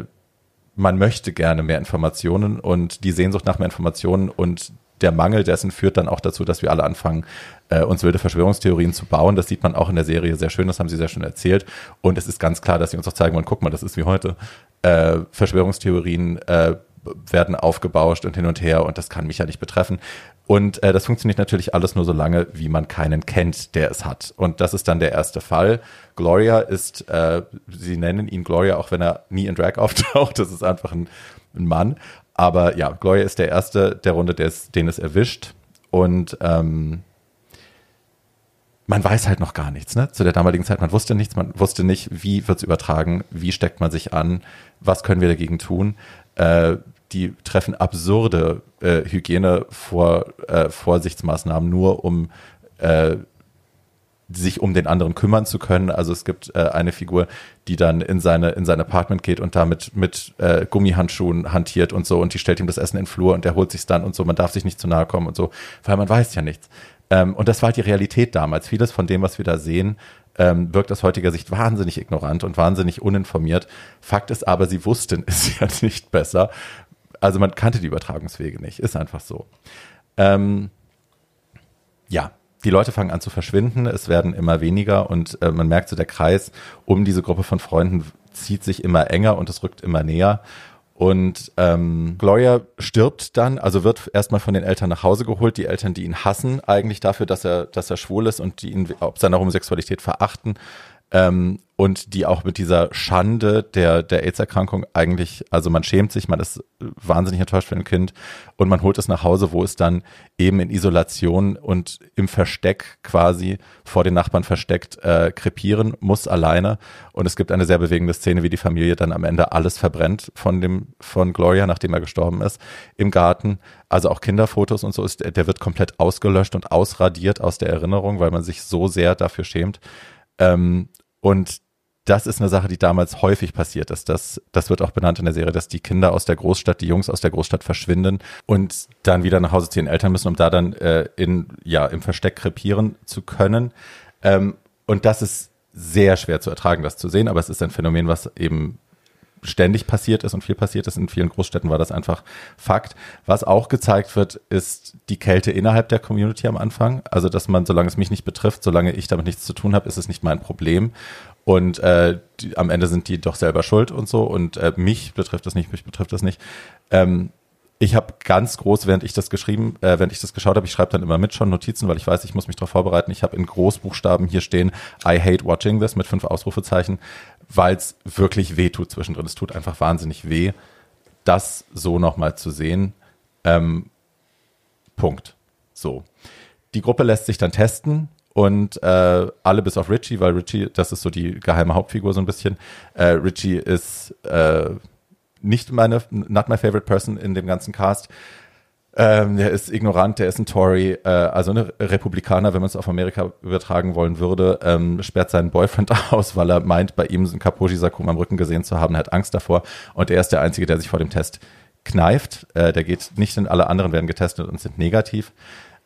man möchte gerne mehr Informationen und die Sehnsucht nach mehr Informationen und der Mangel dessen führt dann auch dazu, dass wir alle anfangen, äh, uns wilde Verschwörungstheorien zu bauen. Das sieht man auch in der Serie sehr schön, das haben sie sehr schön erzählt. Und es ist ganz klar, dass sie uns auch zeigen wollen, guck mal, das ist wie heute. Äh, Verschwörungstheorien äh, werden aufgebauscht und hin und her und das kann mich ja nicht betreffen. Und äh, das funktioniert natürlich alles nur so lange, wie man keinen kennt, der es hat. Und das ist dann der erste Fall. Gloria ist, äh, sie nennen ihn Gloria, auch wenn er nie in Drag *laughs* auftaucht. Das ist einfach ein, ein Mann. Aber ja, Gloria ist der erste der Runde, der es, den es erwischt. Und ähm, man weiß halt noch gar nichts. Ne? Zu der damaligen Zeit, man wusste nichts, man wusste nicht, wie wird es übertragen, wie steckt man sich an, was können wir dagegen tun. Äh, die treffen absurde äh, Hygiene vor, äh, nur um äh, sich um den anderen kümmern zu können. Also es gibt äh, eine Figur, die dann in seine in sein Apartment geht und damit mit äh, Gummihandschuhen hantiert und so und die stellt ihm das Essen in den Flur und der holt sich's dann und so. Man darf sich nicht zu nahe kommen und so, weil man weiß ja nichts. Ähm, und das war halt die Realität damals. Vieles von dem, was wir da sehen, ähm, wirkt aus heutiger Sicht wahnsinnig ignorant und wahnsinnig uninformiert. Fakt ist aber, sie wussten *laughs* es ja nicht besser also man kannte die Übertragungswege nicht, ist einfach so. Ähm, ja, die Leute fangen an zu verschwinden, es werden immer weniger und äh, man merkt so, der Kreis um diese Gruppe von Freunden zieht sich immer enger und es rückt immer näher. Und ähm, Gloria stirbt dann, also wird erstmal von den Eltern nach Hause geholt, die Eltern, die ihn hassen, eigentlich dafür, dass er, dass er schwul ist und die ihn ob seiner Homosexualität verachten ähm, und die auch mit dieser Schande der, der AIDS-Erkrankung eigentlich, also man schämt sich, man ist wahnsinnig enttäuscht für ein Kind und man holt es nach Hause, wo es dann eben in Isolation und im Versteck quasi vor den Nachbarn versteckt äh, krepieren muss alleine und es gibt eine sehr bewegende Szene, wie die Familie dann am Ende alles verbrennt von dem, von Gloria, nachdem er gestorben ist, im Garten, also auch Kinderfotos und so ist, der wird komplett ausgelöscht und ausradiert aus der Erinnerung, weil man sich so sehr dafür schämt. Ähm, und das ist eine Sache, die damals häufig passiert ist. Das, das wird auch benannt in der Serie, dass die Kinder aus der Großstadt, die Jungs aus der Großstadt verschwinden und dann wieder nach Hause zu ihren Eltern müssen, um da dann äh, in, ja, im Versteck krepieren zu können. Ähm, und das ist sehr schwer zu ertragen, das zu sehen, aber es ist ein Phänomen, was eben ständig passiert ist und viel passiert ist. In vielen Großstädten war das einfach Fakt. Was auch gezeigt wird, ist die Kälte innerhalb der Community am Anfang. Also, dass man, solange es mich nicht betrifft, solange ich damit nichts zu tun habe, ist es nicht mein Problem. Und äh, die, am Ende sind die doch selber schuld und so. Und äh, mich betrifft das nicht, mich betrifft das nicht. Ähm, ich habe ganz groß, während ich das geschrieben, äh, während ich das geschaut habe, ich schreibe dann immer mit schon Notizen, weil ich weiß, ich muss mich darauf vorbereiten. Ich habe in Großbuchstaben hier stehen, I hate watching this mit fünf Ausrufezeichen, weil es wirklich weh tut zwischendrin. Es tut einfach wahnsinnig weh, das so nochmal zu sehen. Ähm, Punkt. So. Die Gruppe lässt sich dann testen und äh, alle bis auf Richie, weil Richie, das ist so die geheime Hauptfigur so ein bisschen. Äh, Richie ist äh, nicht meine, not my favorite person in dem ganzen Cast. Ähm, der ist ignorant, der ist ein Tory, äh, also ein Republikaner, wenn man es auf Amerika übertragen wollen würde, ähm, sperrt seinen Boyfriend *laughs* aus, weil er meint, bei ihm ein Kaposi-Sarkom am Rücken gesehen zu haben, hat Angst davor und er ist der Einzige, der sich vor dem Test kneift. Äh, der geht nicht in alle anderen werden getestet und sind negativ.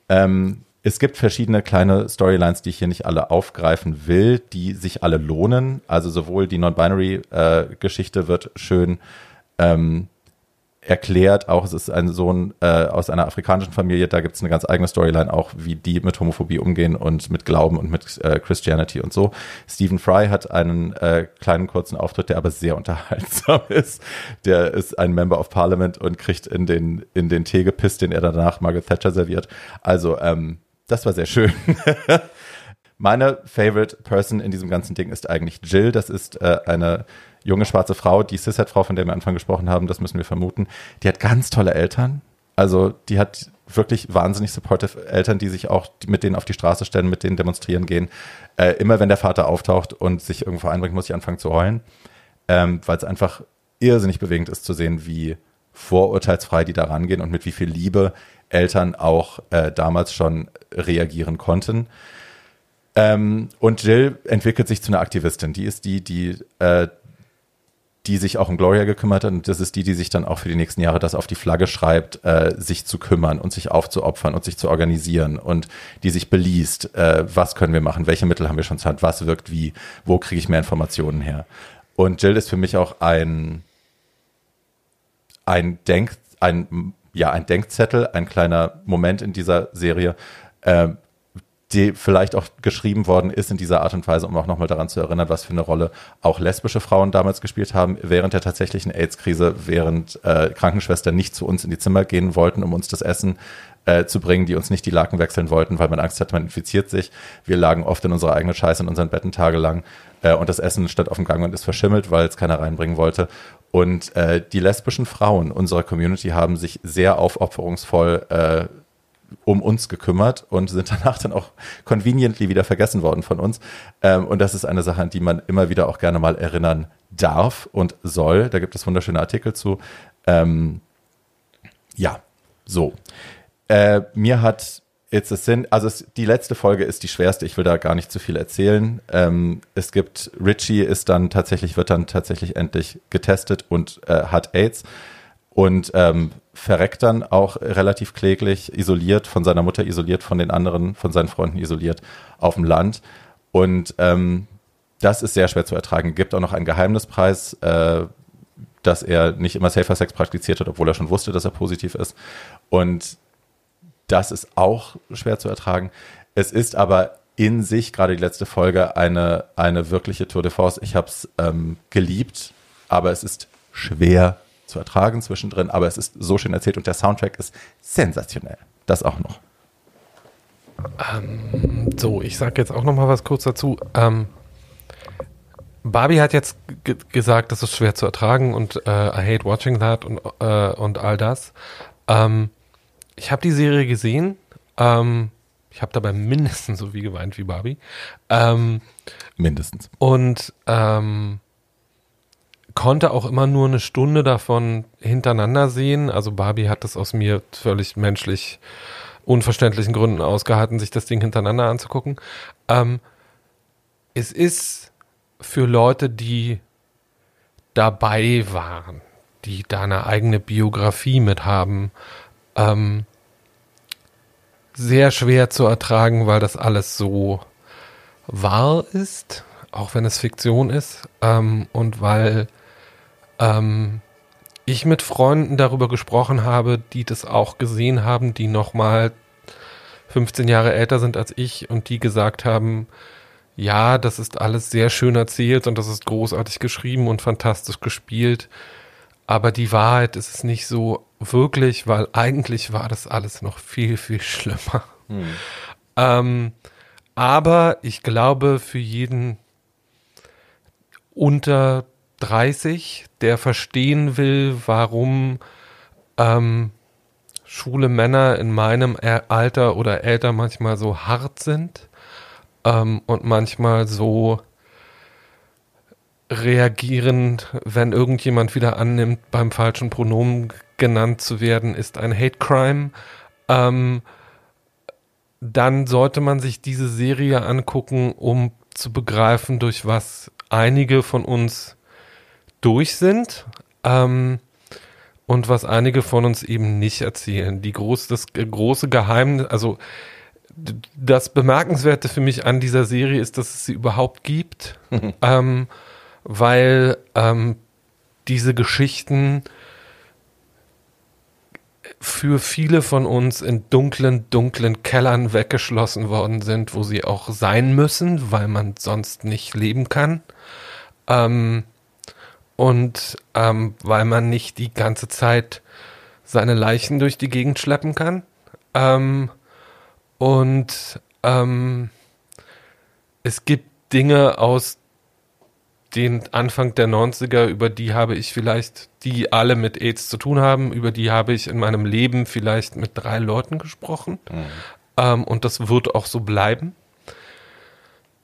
Ähm, es gibt verschiedene kleine Storylines, die ich hier nicht alle aufgreifen will, die sich alle lohnen. Also sowohl die Non-Binary-Geschichte äh, wird schön ähm, erklärt, auch es ist ein Sohn äh, aus einer afrikanischen Familie, da gibt es eine ganz eigene Storyline auch, wie die mit Homophobie umgehen und mit Glauben und mit äh, Christianity und so. Stephen Fry hat einen äh, kleinen kurzen Auftritt, der aber sehr unterhaltsam *laughs* ist. Der ist ein Member of Parliament und kriegt in den, in den Tee gepisst, den er danach Margaret Thatcher serviert. Also, ähm, das war sehr schön. *laughs* Meine favorite Person in diesem ganzen Ding ist eigentlich Jill. Das ist äh, eine junge schwarze Frau, die Cis-Frau, von der wir am Anfang gesprochen haben, das müssen wir vermuten. Die hat ganz tolle Eltern. Also die hat wirklich wahnsinnig supportive Eltern, die sich auch mit denen auf die Straße stellen, mit denen demonstrieren gehen. Äh, immer wenn der Vater auftaucht und sich irgendwo einbringt, muss ich anfangen zu heulen, ähm, weil es einfach irrsinnig bewegend ist zu sehen, wie vorurteilsfrei die da rangehen und mit wie viel Liebe Eltern auch äh, damals schon reagieren konnten. Ähm, und Jill entwickelt sich zu einer Aktivistin. Die ist die, die äh, die sich auch um Gloria gekümmert hat und das ist die, die sich dann auch für die nächsten Jahre das auf die Flagge schreibt, äh, sich zu kümmern und sich aufzuopfern und sich zu organisieren und die sich beliest, äh, was können wir machen, welche Mittel haben wir schon zur Hand, was wirkt wie, wo kriege ich mehr Informationen her. Und Jill ist für mich auch ein, ein Denk, ein, ja, ein Denkzettel, ein kleiner Moment in dieser Serie, äh, die vielleicht auch geschrieben worden ist in dieser Art und Weise, um auch nochmal daran zu erinnern, was für eine Rolle auch lesbische Frauen damals gespielt haben, während der tatsächlichen AIDS-Krise, während äh, Krankenschwestern nicht zu uns in die Zimmer gehen wollten, um uns das Essen äh, zu bringen, die uns nicht die Laken wechseln wollten, weil man Angst hatte, man infiziert sich. Wir lagen oft in unserer eigenen Scheiße in unseren Betten tagelang äh, und das Essen stand auf dem Gang und ist verschimmelt, weil es keiner reinbringen wollte. Und äh, die lesbischen Frauen unserer Community haben sich sehr aufopferungsvoll äh, um uns gekümmert und sind danach dann auch conveniently wieder vergessen worden von uns. Ähm, und das ist eine Sache, an die man immer wieder auch gerne mal erinnern darf und soll. Da gibt es wunderschöne Artikel zu. Ähm, ja, so. Äh, mir hat It's a Sin, also es, die letzte Folge ist die schwerste, ich will da gar nicht zu viel erzählen. Ähm, es gibt, Richie ist dann tatsächlich, wird dann tatsächlich endlich getestet und äh, hat AIDS und ähm, verreckt dann auch relativ kläglich, isoliert von seiner Mutter, isoliert von den anderen, von seinen Freunden isoliert auf dem Land. Und ähm, das ist sehr schwer zu ertragen. Gibt auch noch einen Geheimnispreis, äh, dass er nicht immer Safer Sex praktiziert hat, obwohl er schon wusste, dass er positiv ist. Und das ist auch schwer zu ertragen. Es ist aber in sich, gerade die letzte Folge, eine, eine wirkliche Tour de Force. Ich habe es ähm, geliebt, aber es ist schwer zu ertragen zwischendrin, aber es ist so schön erzählt und der Soundtrack ist sensationell. Das auch noch. Ähm, so, ich sage jetzt auch noch mal was kurz dazu. Ähm, Barbie hat jetzt gesagt, das ist schwer zu ertragen und äh, I hate watching that und, äh, und all das. Ähm, ich habe die Serie gesehen. Ähm, ich habe dabei mindestens so viel geweint wie Barbie. Ähm, mindestens. Und ähm, konnte auch immer nur eine Stunde davon hintereinander sehen. Also Barbie hat es aus mir völlig menschlich unverständlichen Gründen ausgehalten, sich das Ding hintereinander anzugucken. Ähm, es ist für Leute, die dabei waren, die da eine eigene Biografie mit haben, ähm, sehr schwer zu ertragen, weil das alles so wahr ist, auch wenn es Fiktion ist, ähm, und weil ähm, ich mit Freunden darüber gesprochen habe, die das auch gesehen haben, die nochmal 15 Jahre älter sind als ich und die gesagt haben, ja, das ist alles sehr schön erzählt und das ist großartig geschrieben und fantastisch gespielt. aber die Wahrheit ist es nicht so wirklich, weil eigentlich war das alles noch viel, viel schlimmer. Hm. Ähm, aber ich glaube, für jeden unter 30, der verstehen will, warum ähm, schwule Männer in meinem Alter oder älter manchmal so hart sind ähm, und manchmal so reagieren, wenn irgendjemand wieder annimmt, beim falschen Pronomen genannt zu werden, ist ein Hate Crime. Ähm, dann sollte man sich diese Serie angucken, um zu begreifen, durch was einige von uns durch sind ähm, und was einige von uns eben nicht erzählen. Die groß, das große Geheimnis, also das Bemerkenswerte für mich an dieser Serie ist, dass es sie überhaupt gibt, *laughs* ähm, weil ähm, diese Geschichten für viele von uns in dunklen, dunklen Kellern weggeschlossen worden sind, wo sie auch sein müssen, weil man sonst nicht leben kann. Ähm, und ähm, weil man nicht die ganze Zeit seine Leichen durch die Gegend schleppen kann. Ähm, und ähm, es gibt Dinge aus den Anfang der 90er, über die habe ich vielleicht, die alle mit AIDS zu tun haben, über die habe ich in meinem Leben vielleicht mit drei Leuten gesprochen. Mhm. Ähm, und das wird auch so bleiben.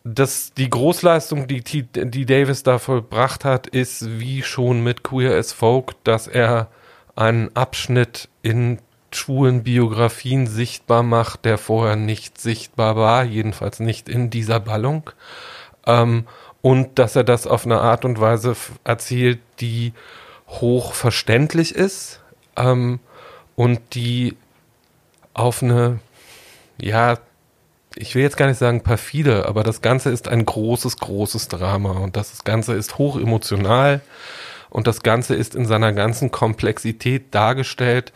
Das, die Großleistung, die, die Davis da vollbracht hat, ist wie schon mit Queer as Folk, dass er einen Abschnitt in schwulen Biografien sichtbar macht, der vorher nicht sichtbar war, jedenfalls nicht in dieser Ballung. Ähm, und dass er das auf eine Art und Weise erzählt, die hoch verständlich ist ähm, und die auf eine, ja, ich will jetzt gar nicht sagen perfide, aber das Ganze ist ein großes, großes Drama und das Ganze ist hoch emotional und das Ganze ist in seiner ganzen Komplexität dargestellt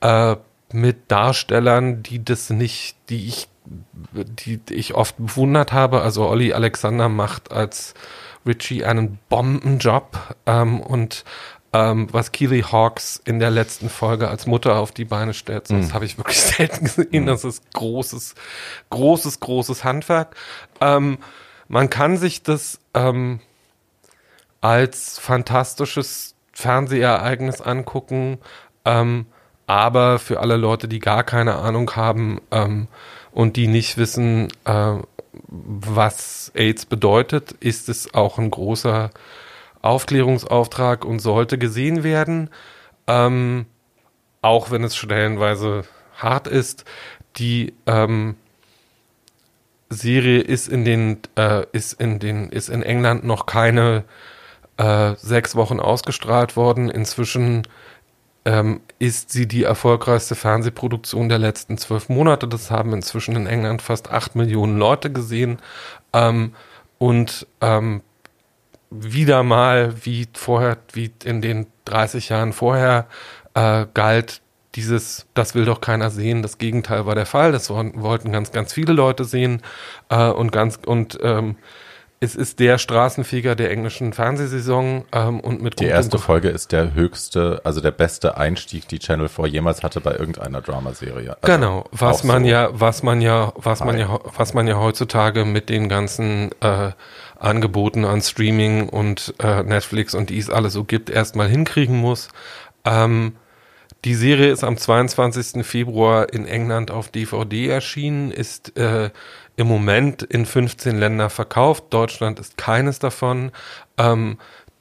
äh, mit Darstellern, die das nicht, die ich die, ich oft bewundert habe. Also Olli Alexander macht als Richie einen Bombenjob ähm, und ähm, was Keely Hawks in der letzten Folge als Mutter auf die Beine stellt, so, das mhm. habe ich wirklich *laughs* selten gesehen. Das ist großes, großes, großes Handwerk. Ähm, man kann sich das ähm, als fantastisches Fernsehereignis angucken, ähm, aber für alle Leute, die gar keine Ahnung haben, ähm, und die nicht wissen, äh, was AIDS bedeutet, ist es auch ein großer Aufklärungsauftrag und sollte gesehen werden, ähm, auch wenn es stellenweise hart ist. Die ähm, Serie ist in den äh, ist in den ist in England noch keine äh, sechs Wochen ausgestrahlt worden. Inzwischen ähm, ist sie die erfolgreichste Fernsehproduktion der letzten zwölf Monate. Das haben inzwischen in England fast acht Millionen Leute gesehen. Ähm, und ähm, wieder mal, wie vorher, wie in den 30 Jahren vorher, äh, galt dieses, das will doch keiner sehen. Das Gegenteil war der Fall. Das wollten ganz, ganz viele Leute sehen äh, und ganz und ähm, es ist der Straßenfeger der englischen Fernsehsaison ähm, und mit Die erste Folge ist der höchste, also der beste Einstieg, die Channel 4 jemals hatte bei irgendeiner Dramaserie. Also genau, was man so ja, was man ja, was man ja, was man ja heutzutage mit den ganzen äh, Angeboten an Streaming und äh, Netflix und dies alles so gibt, erstmal hinkriegen muss. Ähm, die Serie ist am 22. Februar in England auf DVD erschienen, ist äh, im Moment in 15 Länder verkauft. Deutschland ist keines davon. Ähm,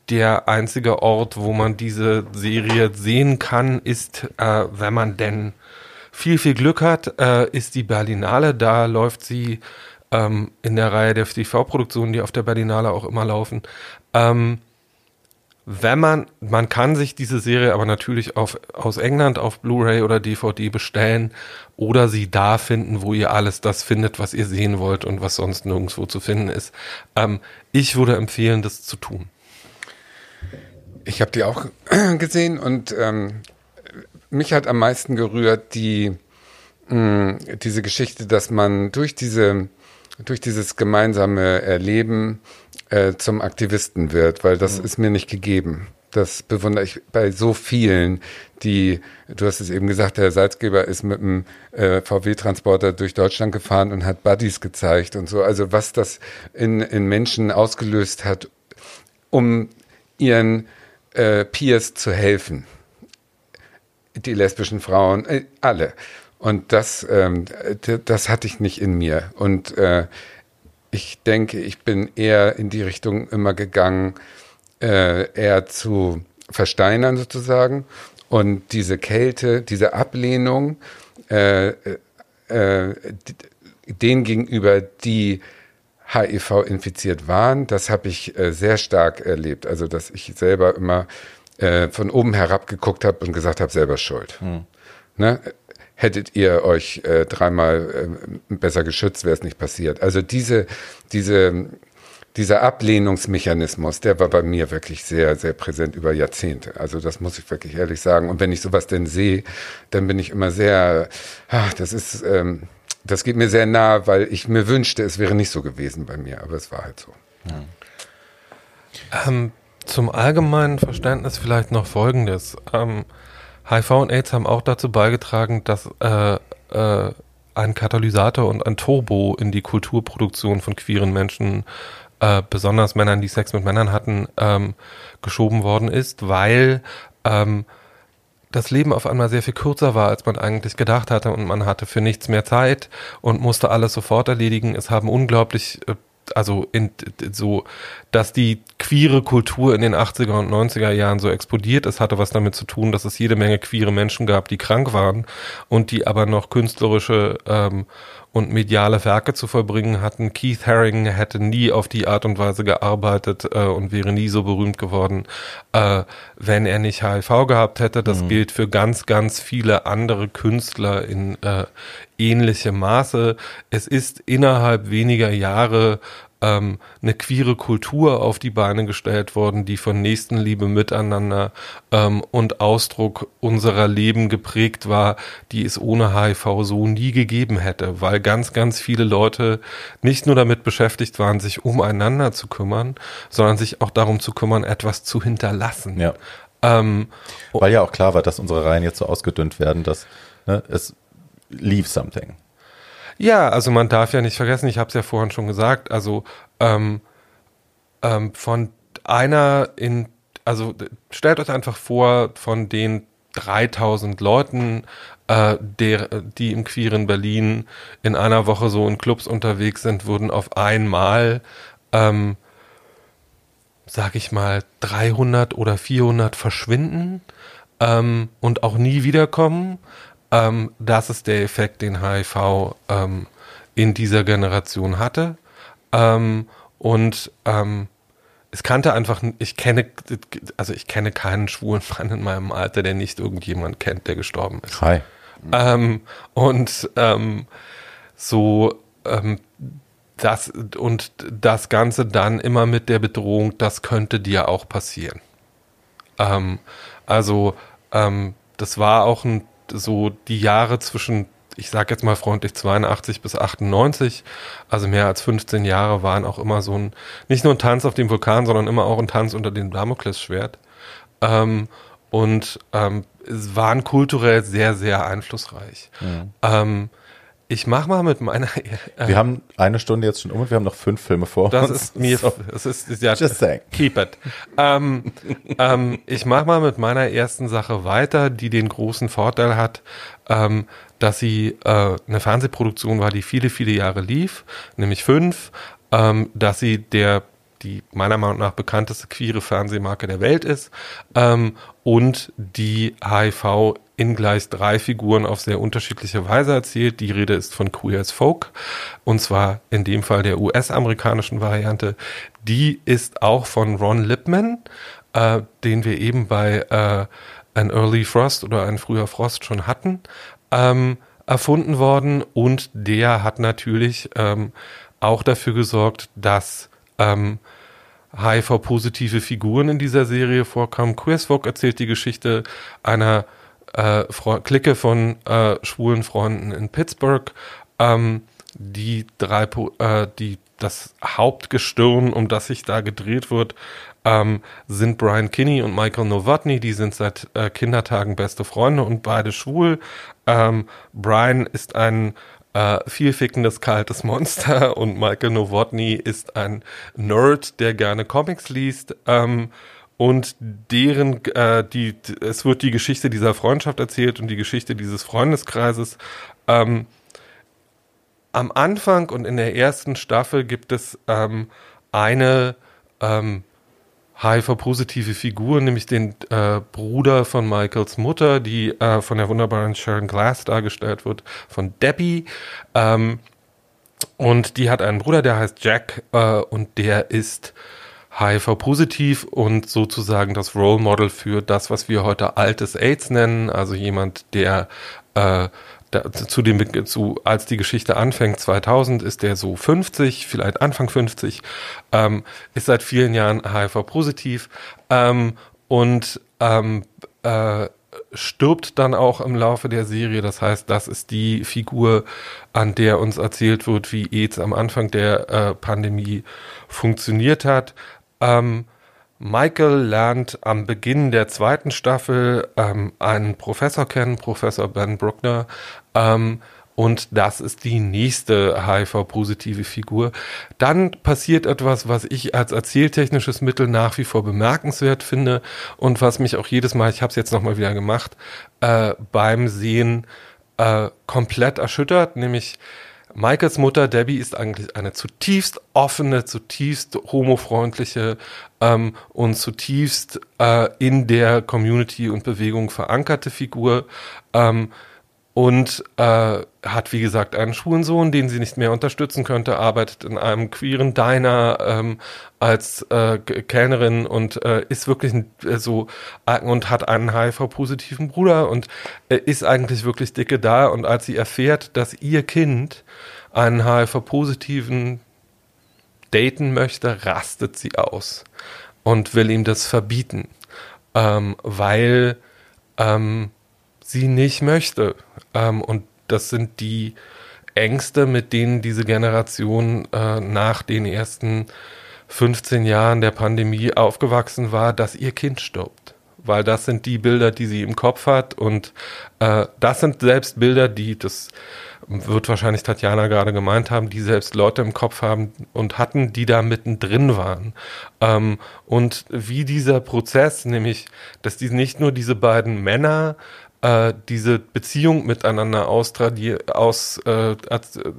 der einzige Ort, wo man diese Serie sehen kann, ist, äh, wenn man denn viel, viel Glück hat, äh, ist die Berlinale. Da läuft sie ähm, in der Reihe der TV-Produktionen, die auf der Berlinale auch immer laufen. Ähm, wenn man, man kann sich diese Serie aber natürlich auf, aus England auf Blu-ray oder DVD bestellen oder sie da finden, wo ihr alles das findet, was ihr sehen wollt und was sonst nirgendwo zu finden ist. Ähm, ich würde empfehlen, das zu tun. Ich habe die auch *clears throat* gesehen und ähm, mich hat am meisten gerührt die mh, diese Geschichte, dass man durch diese durch dieses gemeinsame Erleben äh, zum Aktivisten wird, weil das mhm. ist mir nicht gegeben. Das bewundere ich bei so vielen, die, du hast es eben gesagt, der Salzgeber ist mit einem äh, VW-Transporter durch Deutschland gefahren und hat Buddies gezeigt und so. Also was das in, in Menschen ausgelöst hat, um ihren äh, Peers zu helfen. Die lesbischen Frauen, äh, alle. Und das, ähm, das hatte ich nicht in mir. Und äh, ich denke, ich bin eher in die Richtung immer gegangen, äh, eher zu versteinern sozusagen. Und diese Kälte, diese Ablehnung, äh, äh, denen gegenüber, die HIV infiziert waren, das habe ich äh, sehr stark erlebt. Also, dass ich selber immer äh, von oben herab geguckt habe und gesagt habe, selber schuld. Hm. Ne? Hättet ihr euch äh, dreimal äh, besser geschützt, wäre es nicht passiert. Also diese, diese dieser Ablehnungsmechanismus, der war bei mir wirklich sehr, sehr präsent über Jahrzehnte. Also das muss ich wirklich ehrlich sagen. Und wenn ich sowas denn sehe, dann bin ich immer sehr, ach, das ist, ähm, das geht mir sehr nah, weil ich mir wünschte, es wäre nicht so gewesen bei mir, aber es war halt so. Ja. Ähm, zum allgemeinen Verständnis vielleicht noch Folgendes. Ähm, HIV und AIDS haben auch dazu beigetragen, dass äh, äh, ein Katalysator und ein Turbo in die Kulturproduktion von queeren Menschen äh, besonders Männern, die Sex mit Männern hatten, ähm, geschoben worden ist, weil ähm, das Leben auf einmal sehr viel kürzer war, als man eigentlich gedacht hatte und man hatte für nichts mehr Zeit und musste alles sofort erledigen. Es haben unglaublich äh, also in, so, dass die queere Kultur in den 80er und 90er Jahren so explodiert. Ist, hatte was damit zu tun, dass es jede Menge queere Menschen gab, die krank waren und die aber noch künstlerische ähm, und mediale Werke zu vollbringen hatten. Keith Haring hätte nie auf die Art und Weise gearbeitet äh, und wäre nie so berühmt geworden, äh, wenn er nicht HIV gehabt hätte. Das mhm. gilt für ganz, ganz viele andere Künstler in äh, ähnlichem Maße. Es ist innerhalb weniger Jahre ähm, eine queere Kultur auf die Beine gestellt worden, die von Nächstenliebe miteinander ähm, und Ausdruck unserer Leben geprägt war, die es ohne HIV so nie gegeben hätte, weil ganz, ganz viele Leute nicht nur damit beschäftigt waren, sich umeinander zu kümmern, sondern sich auch darum zu kümmern, etwas zu hinterlassen. Ja. Ähm, weil ja auch klar war, dass unsere Reihen jetzt so ausgedünnt werden, dass ne, es leave something. Ja, also man darf ja nicht vergessen, ich habe es ja vorhin schon gesagt, also ähm, ähm, von einer in, also stellt euch einfach vor, von den 3000 Leuten, äh, der, die im queeren Berlin in einer Woche so in Clubs unterwegs sind, würden auf einmal, ähm, sag ich mal, 300 oder 400 verschwinden ähm, und auch nie wiederkommen. Ähm, das ist der Effekt, den HIV ähm, in dieser Generation hatte. Ähm, und ähm, es kannte einfach, ich kenne, also ich kenne keinen schwulen Mann in meinem Alter, der nicht irgendjemand kennt, der gestorben ist. Hi. Ähm, und ähm, so das und das Ganze dann immer mit der Bedrohung, das könnte dir auch passieren. Ähm, also ähm, das war auch ein so die Jahre zwischen, ich sage jetzt mal freundlich 82 bis 98, also mehr als 15 Jahre waren auch immer so ein, nicht nur ein Tanz auf dem Vulkan, sondern immer auch ein Tanz unter dem Damoklesschwert. Ähm, und ähm, waren kulturell sehr, sehr einflussreich. Mhm. Ähm, ich mach mal mit meiner. *laughs* Äh, wir haben eine Stunde jetzt schon um und wir haben noch fünf Filme vor das uns. Ist mir, so. Das ist, ja. Just saying. Keep it. ähm, ähm, ich mach mal mit meiner ersten Sache weiter, die den großen Vorteil hat, ähm, dass sie äh, eine Fernsehproduktion war, die viele, viele Jahre lief, nämlich fünf, ähm, dass sie der die meiner Meinung nach bekannteste queere Fernsehmarke der Welt ist ähm, und die HIV in gleich drei Figuren auf sehr unterschiedliche Weise erzählt. Die Rede ist von Queer as Folk und zwar in dem Fall der US-amerikanischen Variante. Die ist auch von Ron Lipman, äh, den wir eben bei äh, An Early Frost oder Ein früher Frost schon hatten, ähm, erfunden worden und der hat natürlich ähm, auch dafür gesorgt, dass ähm, HIV-positive Figuren in dieser Serie vorkamen. Queersfolk erzählt die Geschichte einer äh, Clique von äh, schwulen Freunden in Pittsburgh, ähm, die drei, äh, die das Hauptgestirn, um das sich da gedreht wird, ähm, sind Brian Kinney und Michael Novotny, die sind seit äh, Kindertagen beste Freunde und beide schwul. Ähm, Brian ist ein äh, vielfickendes, kaltes Monster *laughs* und Michael Novotny ist ein Nerd, der gerne Comics liest. Ähm, und deren, äh, die, es wird die Geschichte dieser Freundschaft erzählt und die Geschichte dieses Freundeskreises. Ähm, am Anfang und in der ersten Staffel gibt es ähm, eine ähm, HIV-positive Figur, nämlich den äh, Bruder von Michaels Mutter, die äh, von der wunderbaren Sharon Glass dargestellt wird, von Debbie. Ähm, und die hat einen Bruder, der heißt Jack äh, und der ist HIV-positiv und sozusagen das Role Model für das, was wir heute altes AIDS nennen, also jemand, der äh, da, zu dem, zu, als die Geschichte anfängt, 2000, ist der so 50, vielleicht Anfang 50, ähm, ist seit vielen Jahren HIV-positiv ähm, und ähm, äh, stirbt dann auch im Laufe der Serie. Das heißt, das ist die Figur, an der uns erzählt wird, wie AIDS am Anfang der äh, Pandemie funktioniert hat. Ähm, Michael lernt am Beginn der zweiten Staffel ähm, einen Professor kennen, Professor Ben Bruckner, ähm, und das ist die nächste HIV-positive Figur. Dann passiert etwas, was ich als erzähltechnisches Mittel nach wie vor bemerkenswert finde und was mich auch jedes Mal, ich habe es jetzt nochmal wieder gemacht, äh, beim Sehen äh, komplett erschüttert, nämlich Michaels Mutter Debbie ist eigentlich eine zutiefst offene, zutiefst homofreundliche ähm, und zutiefst äh, in der Community und Bewegung verankerte Figur. Ähm, und äh, hat, wie gesagt, einen schwulen Sohn, den sie nicht mehr unterstützen könnte, arbeitet in einem queeren Diner ähm, als äh, Kellnerin und äh, ist wirklich äh, so und hat einen HIV-positiven Bruder und äh, ist eigentlich wirklich dicke da. Und als sie erfährt, dass ihr Kind einen HIV-positiven daten möchte, rastet sie aus und will ihm das verbieten, ähm, weil ähm, sie nicht möchte. Ähm, und das sind die Ängste, mit denen diese Generation äh, nach den ersten 15 Jahren der Pandemie aufgewachsen war, dass ihr Kind stirbt. Weil das sind die Bilder, die sie im Kopf hat und äh, das sind selbst Bilder, die das wird wahrscheinlich Tatjana gerade gemeint haben, die selbst Leute im Kopf haben und hatten, die da mittendrin waren. Ähm, und wie dieser Prozess, nämlich, dass die nicht nur diese beiden Männer äh, diese Beziehung miteinander aus, äh,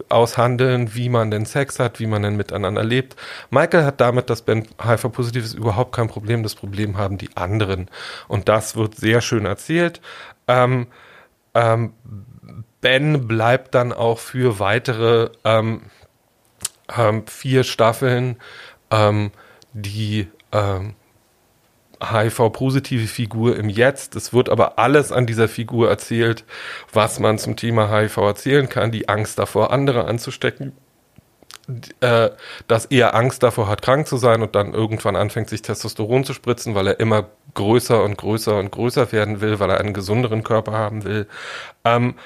aushandeln, wie man denn Sex hat, wie man denn miteinander lebt. Michael hat damit, dass Ben HIV-positiv ist, überhaupt kein Problem. Das Problem haben die anderen. Und das wird sehr schön erzählt. Ähm, ähm, Ben bleibt dann auch für weitere ähm, ähm vier Staffeln ähm, die ähm, HIV-positive Figur im Jetzt. Es wird aber alles an dieser Figur erzählt, was man zum Thema HIV erzählen kann. Die Angst davor, andere anzustecken. Äh, dass er Angst davor hat, krank zu sein und dann irgendwann anfängt, sich Testosteron zu spritzen, weil er immer größer und größer und größer werden will, weil er einen gesünderen Körper haben will. Ähm,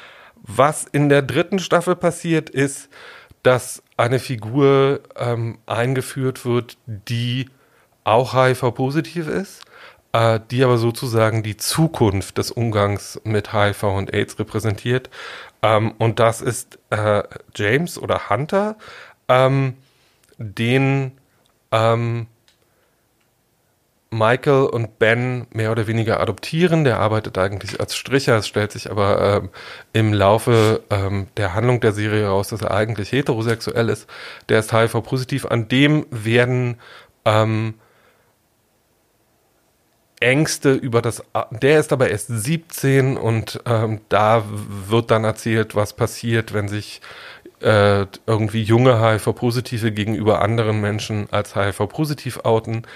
was in der dritten Staffel passiert, ist, dass eine Figur ähm, eingeführt wird, die auch HIV-positiv ist, äh, die aber sozusagen die Zukunft des Umgangs mit HIV und AIDS repräsentiert. Ähm, und das ist äh, James oder Hunter, ähm, den ähm, Michael und Ben mehr oder weniger adoptieren. Der arbeitet eigentlich als Stricher. Es stellt sich aber ähm, im Laufe ähm, der Handlung der Serie heraus, dass er eigentlich heterosexuell ist. Der ist HIV-positiv. An dem werden ähm, Ängste über das, der ist aber erst 17 und ähm, da wird dann erzählt, was passiert, wenn sich äh, irgendwie junge HIV-Positive gegenüber anderen Menschen als HIV-positiv outen.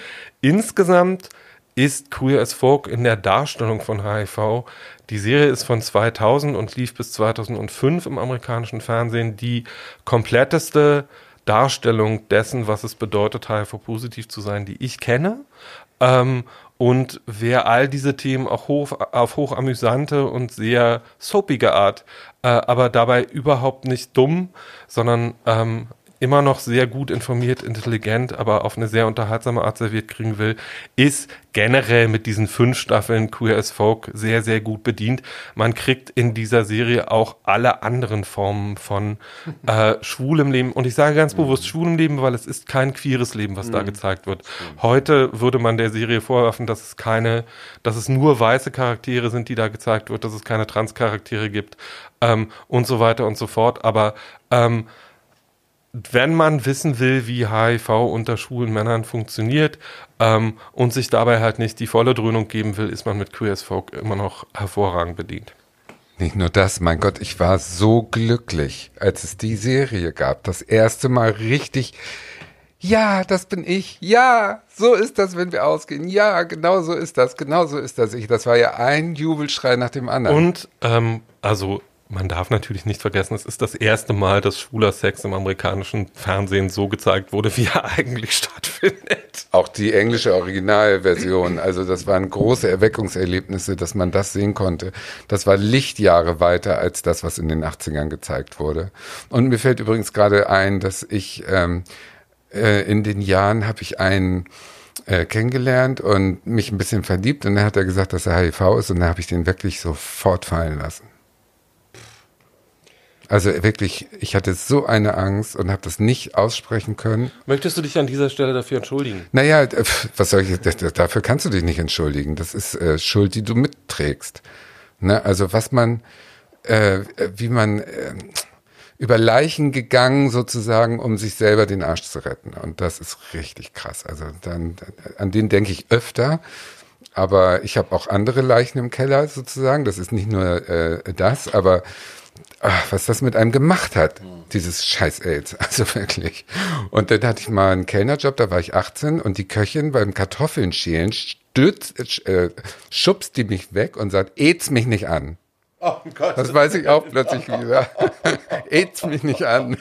Insgesamt ist Queer as Folk in der Darstellung von HIV. Die Serie ist von 2000 und lief bis 2005 im amerikanischen Fernsehen. Die kompletteste Darstellung dessen, was es bedeutet, HIV-positiv zu sein, die ich kenne. Ähm, und wer all diese Themen auch hoch, auf hochamüsante und sehr soapige Art, äh, aber dabei überhaupt nicht dumm, sondern ähm, immer noch sehr gut informiert, intelligent, aber auf eine sehr unterhaltsame Art serviert kriegen will, ist generell mit diesen fünf Staffeln Queer as Folk sehr, sehr gut bedient. Man kriegt in dieser Serie auch alle anderen Formen von *laughs* äh, schwulem Leben. Und ich sage ganz bewusst schwulem Leben, weil es ist kein queeres Leben, was da gezeigt wird. Heute würde man der Serie vorwerfen, dass es keine, dass es nur weiße Charaktere sind, die da gezeigt wird, dass es keine Transcharaktere gibt ähm, und so weiter und so fort. Aber ähm, wenn man wissen will, wie HIV unter schwulen Männern funktioniert ähm, und sich dabei halt nicht die volle Dröhnung geben will, ist man mit Queer as Folk immer noch hervorragend bedient. Nicht nur das, mein Gott, ich war so glücklich, als es die Serie gab. Das erste Mal richtig. Ja, das bin ich. Ja, so ist das, wenn wir ausgehen. Ja, genau so ist das. Genau so ist das. Ich, das war ja ein Jubelschrei nach dem anderen. Und ähm, also man darf natürlich nicht vergessen, es ist das erste Mal, dass schwuler Sex im amerikanischen Fernsehen so gezeigt wurde, wie er eigentlich stattfindet. Auch die englische Originalversion, also das waren große Erweckungserlebnisse, dass man das sehen konnte. Das war Lichtjahre weiter als das, was in den 80ern gezeigt wurde. Und mir fällt übrigens gerade ein, dass ich ähm, äh, in den Jahren habe ich einen äh, kennengelernt und mich ein bisschen verliebt und dann hat er gesagt, dass er HIV ist und dann habe ich den wirklich sofort fallen lassen. Also wirklich, ich hatte so eine Angst und habe das nicht aussprechen können. Möchtest du dich an dieser Stelle dafür entschuldigen? Naja, was soll ich, dafür kannst du dich nicht entschuldigen. Das ist äh, Schuld, die du mitträgst. Ne? Also was man, äh, wie man äh, über Leichen gegangen sozusagen, um sich selber den Arsch zu retten. Und das ist richtig krass. Also dann, an den denke ich öfter. Aber ich habe auch andere Leichen im Keller sozusagen. Das ist nicht nur äh, das, aber ach, was das mit einem gemacht hat, dieses scheiß AIDS, *laughs* also wirklich. Und dann hatte ich mal einen Kellnerjob, da war ich 18 und die Köchin beim Kartoffeln schälen stürzt, äh, schubst die mich weg und sagt, AIDS mich nicht an. Oh Gott. Das weiß ich auch plötzlich wieder. *laughs* Aids mich nicht an.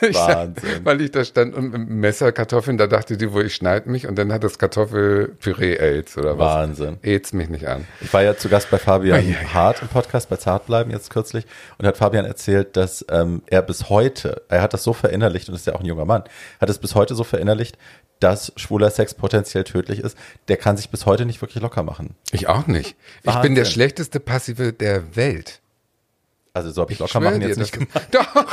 weil, ich Wahnsinn. Da, weil ich da stand und mit dem Messer Kartoffeln, da dachte die, wo ich schneide mich und dann hat das Kartoffelpüree Aids oder was. Wahnsinn. Aids mich nicht an. Ich war ja zu Gast bei Fabian oh, ja, Hart im Podcast bei Zartbleiben jetzt kürzlich und hat Fabian erzählt, dass ähm, er bis heute, er hat das so verinnerlicht und ist ja auch ein junger Mann, hat es bis heute so verinnerlicht, dass schwuler Sex potenziell tödlich ist, der kann sich bis heute nicht wirklich locker machen. Ich auch nicht. Wahnsinn. Ich bin der schlechteste Passive der Welt. Also so habe ich, ich locker machen jetzt nicht gemacht. *laughs* Doch,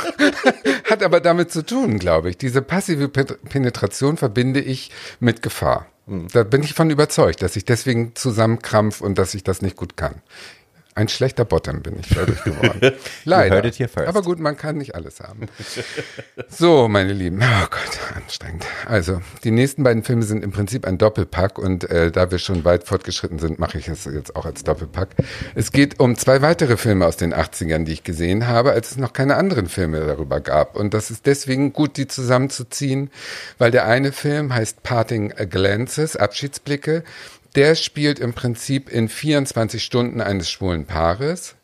hat aber damit zu tun, glaube ich. Diese passive Penetration verbinde ich mit Gefahr. Hm. Da bin ich von überzeugt, dass ich deswegen zusammenkrampf und dass ich das nicht gut kann. Ein schlechter Bottom bin ich dadurch geworden. *laughs* Leider. Aber gut, man kann nicht alles haben. So, meine Lieben. Oh Gott, anstrengend. Also, die nächsten beiden Filme sind im Prinzip ein Doppelpack und äh, da wir schon weit fortgeschritten sind, mache ich es jetzt auch als Doppelpack. Es geht um zwei weitere Filme aus den 80ern, die ich gesehen habe, als es noch keine anderen Filme darüber gab. Und das ist deswegen gut, die zusammenzuziehen, weil der eine Film heißt Parting Glances, Abschiedsblicke der spielt im Prinzip in 24 Stunden eines schwulen Paares.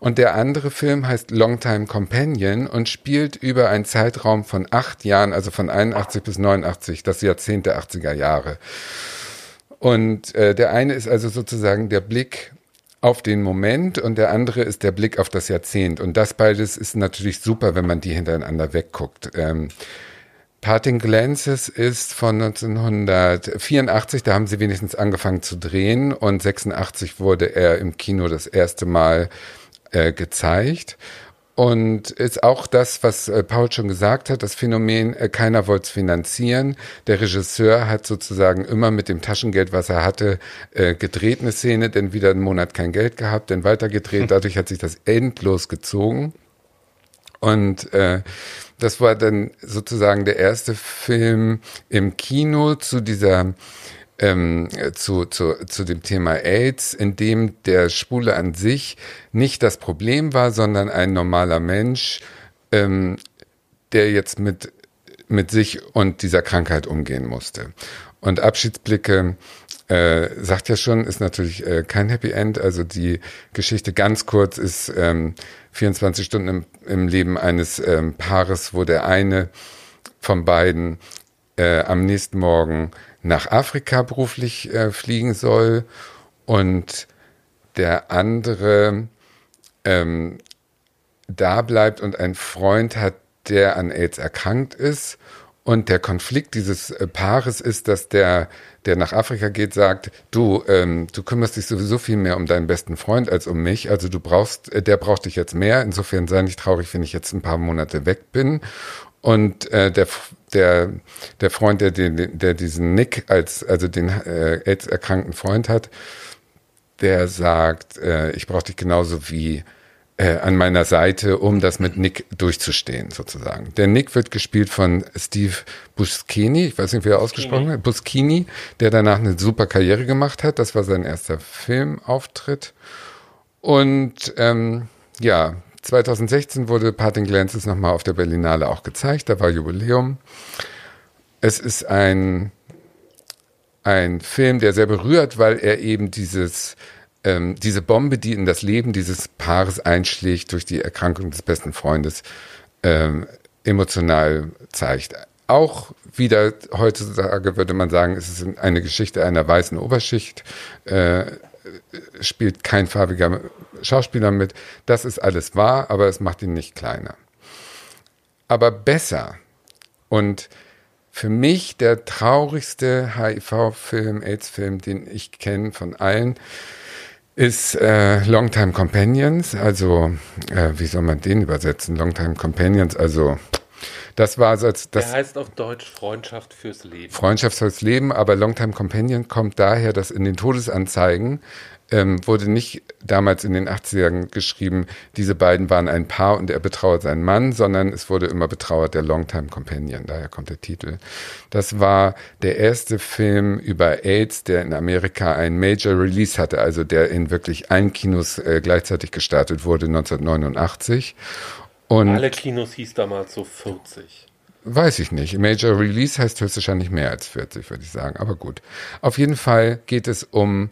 Und der andere Film heißt Longtime Companion und spielt über einen Zeitraum von acht Jahren, also von 81 bis 89, das Jahrzehnt der 80er Jahre. Und äh, der eine ist also sozusagen der Blick auf den Moment und der andere ist der Blick auf das Jahrzehnt. Und das beides ist natürlich super, wenn man die hintereinander wegguckt. Ähm, Parting Glances ist von 1984, da haben sie wenigstens angefangen zu drehen und 86 wurde er im Kino das erste Mal äh, gezeigt. Und ist auch das, was äh, Paul schon gesagt hat, das Phänomen, äh, keiner wollte es finanzieren. Der Regisseur hat sozusagen immer mit dem Taschengeld, was er hatte, äh, gedreht eine Szene, denn wieder einen Monat kein Geld gehabt, dann weiter gedreht. *laughs* Dadurch hat sich das endlos gezogen. Und äh, das war dann sozusagen der erste Film im Kino zu dieser ähm, zu, zu, zu dem Thema AIDS, in dem der Schwule an sich nicht das Problem war, sondern ein normaler Mensch, ähm, der jetzt mit, mit sich und dieser Krankheit umgehen musste. Und Abschiedsblicke äh, sagt ja schon, ist natürlich äh, kein Happy End. Also die Geschichte ganz kurz ist ähm, 24 Stunden im, im Leben eines ähm, Paares, wo der eine von beiden äh, am nächsten Morgen nach Afrika beruflich äh, fliegen soll und der andere ähm, da bleibt und ein Freund hat, der an AIDS erkrankt ist. Und der Konflikt dieses äh, Paares ist, dass der, der nach Afrika geht, sagt, du, ähm, du kümmerst dich sowieso viel mehr um deinen besten Freund als um mich. Also du brauchst, äh, der braucht dich jetzt mehr. Insofern sei nicht traurig, wenn ich jetzt ein paar Monate weg bin. Und äh, der, der, der Freund, der, den, der diesen Nick als, also den äh, AIDS-erkrankten Freund hat, der sagt, äh, ich brauche dich genauso wie äh, an meiner Seite, um das mit Nick durchzustehen, sozusagen. Der Nick wird gespielt von Steve Buscini, ich weiß nicht, wie er ausgesprochen hat, Buscini, der danach eine super Karriere gemacht hat. Das war sein erster Filmauftritt. Und ähm, ja, 2016 wurde Parting Glances nochmal auf der Berlinale auch gezeigt, da war Jubiläum. Es ist ein, ein Film, der sehr berührt, weil er eben dieses ähm, diese Bombe, die in das Leben dieses Paares einschlägt durch die Erkrankung des besten Freundes, ähm, emotional zeigt. Auch wieder heutzutage würde man sagen, es ist eine Geschichte einer weißen Oberschicht, äh, spielt kein farbiger Schauspieler mit. Das ist alles wahr, aber es macht ihn nicht kleiner. Aber besser und für mich der traurigste HIV-Film, AIDS-Film, den ich kenne von allen, ist äh, Longtime Companions, also äh, wie soll man den übersetzen? Longtime Companions, also das war so als das. Der heißt auf Deutsch Freundschaft fürs Leben. Freundschaft fürs Leben, aber Longtime Companion kommt daher, dass in den Todesanzeigen ähm, wurde nicht damals in den 80ern geschrieben, diese beiden waren ein Paar und er betrauert seinen Mann, sondern es wurde immer betrauert der Longtime Companion, daher kommt der Titel. Das war der erste Film über AIDS, der in Amerika ein Major Release hatte, also der in wirklich allen Kinos äh, gleichzeitig gestartet wurde, 1989. Und Alle Kinos hieß damals so 40. Weiß ich nicht. Major Release heißt höchstwahrscheinlich mehr als 40, würde ich sagen. Aber gut. Auf jeden Fall geht es um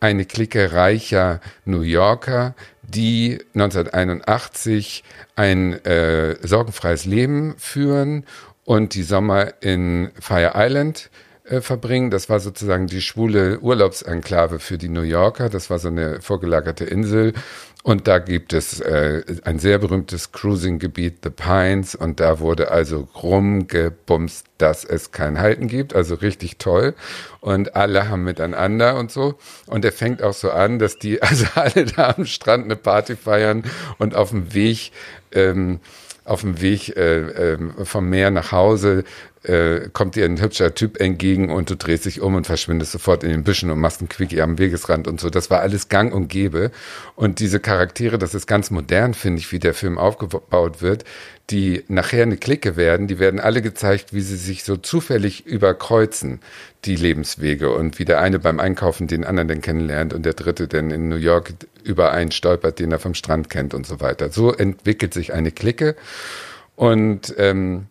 eine Clique reicher New Yorker, die 1981 ein äh, sorgenfreies Leben führen und die Sommer in Fire Island äh, verbringen. Das war sozusagen die schwule Urlaubsenklave für die New Yorker. Das war so eine vorgelagerte Insel und da gibt es äh, ein sehr berühmtes Cruising-Gebiet, The Pines, und da wurde also rumgebumst, dass es kein Halten gibt, also richtig toll. Und alle haben miteinander und so. Und er fängt auch so an, dass die *laughs* also alle da am Strand eine Party feiern und auf dem Weg ähm, auf dem Weg äh, äh, vom Meer nach Hause äh, kommt dir ein hübscher Typ entgegen und du drehst dich um und verschwindest sofort in den Büschen und machst einen Quickie am Wegesrand und so. Das war alles gang und gäbe. Und diese Charaktere, das ist ganz modern, finde ich, wie der Film aufgebaut wird, die nachher eine Clique werden, die werden alle gezeigt, wie sie sich so zufällig überkreuzen, die Lebenswege und wie der eine beim Einkaufen den anderen dann kennenlernt und der dritte dann in New York über einen stolpert, den er vom Strand kennt und so weiter. So entwickelt sich eine Clique und ähm,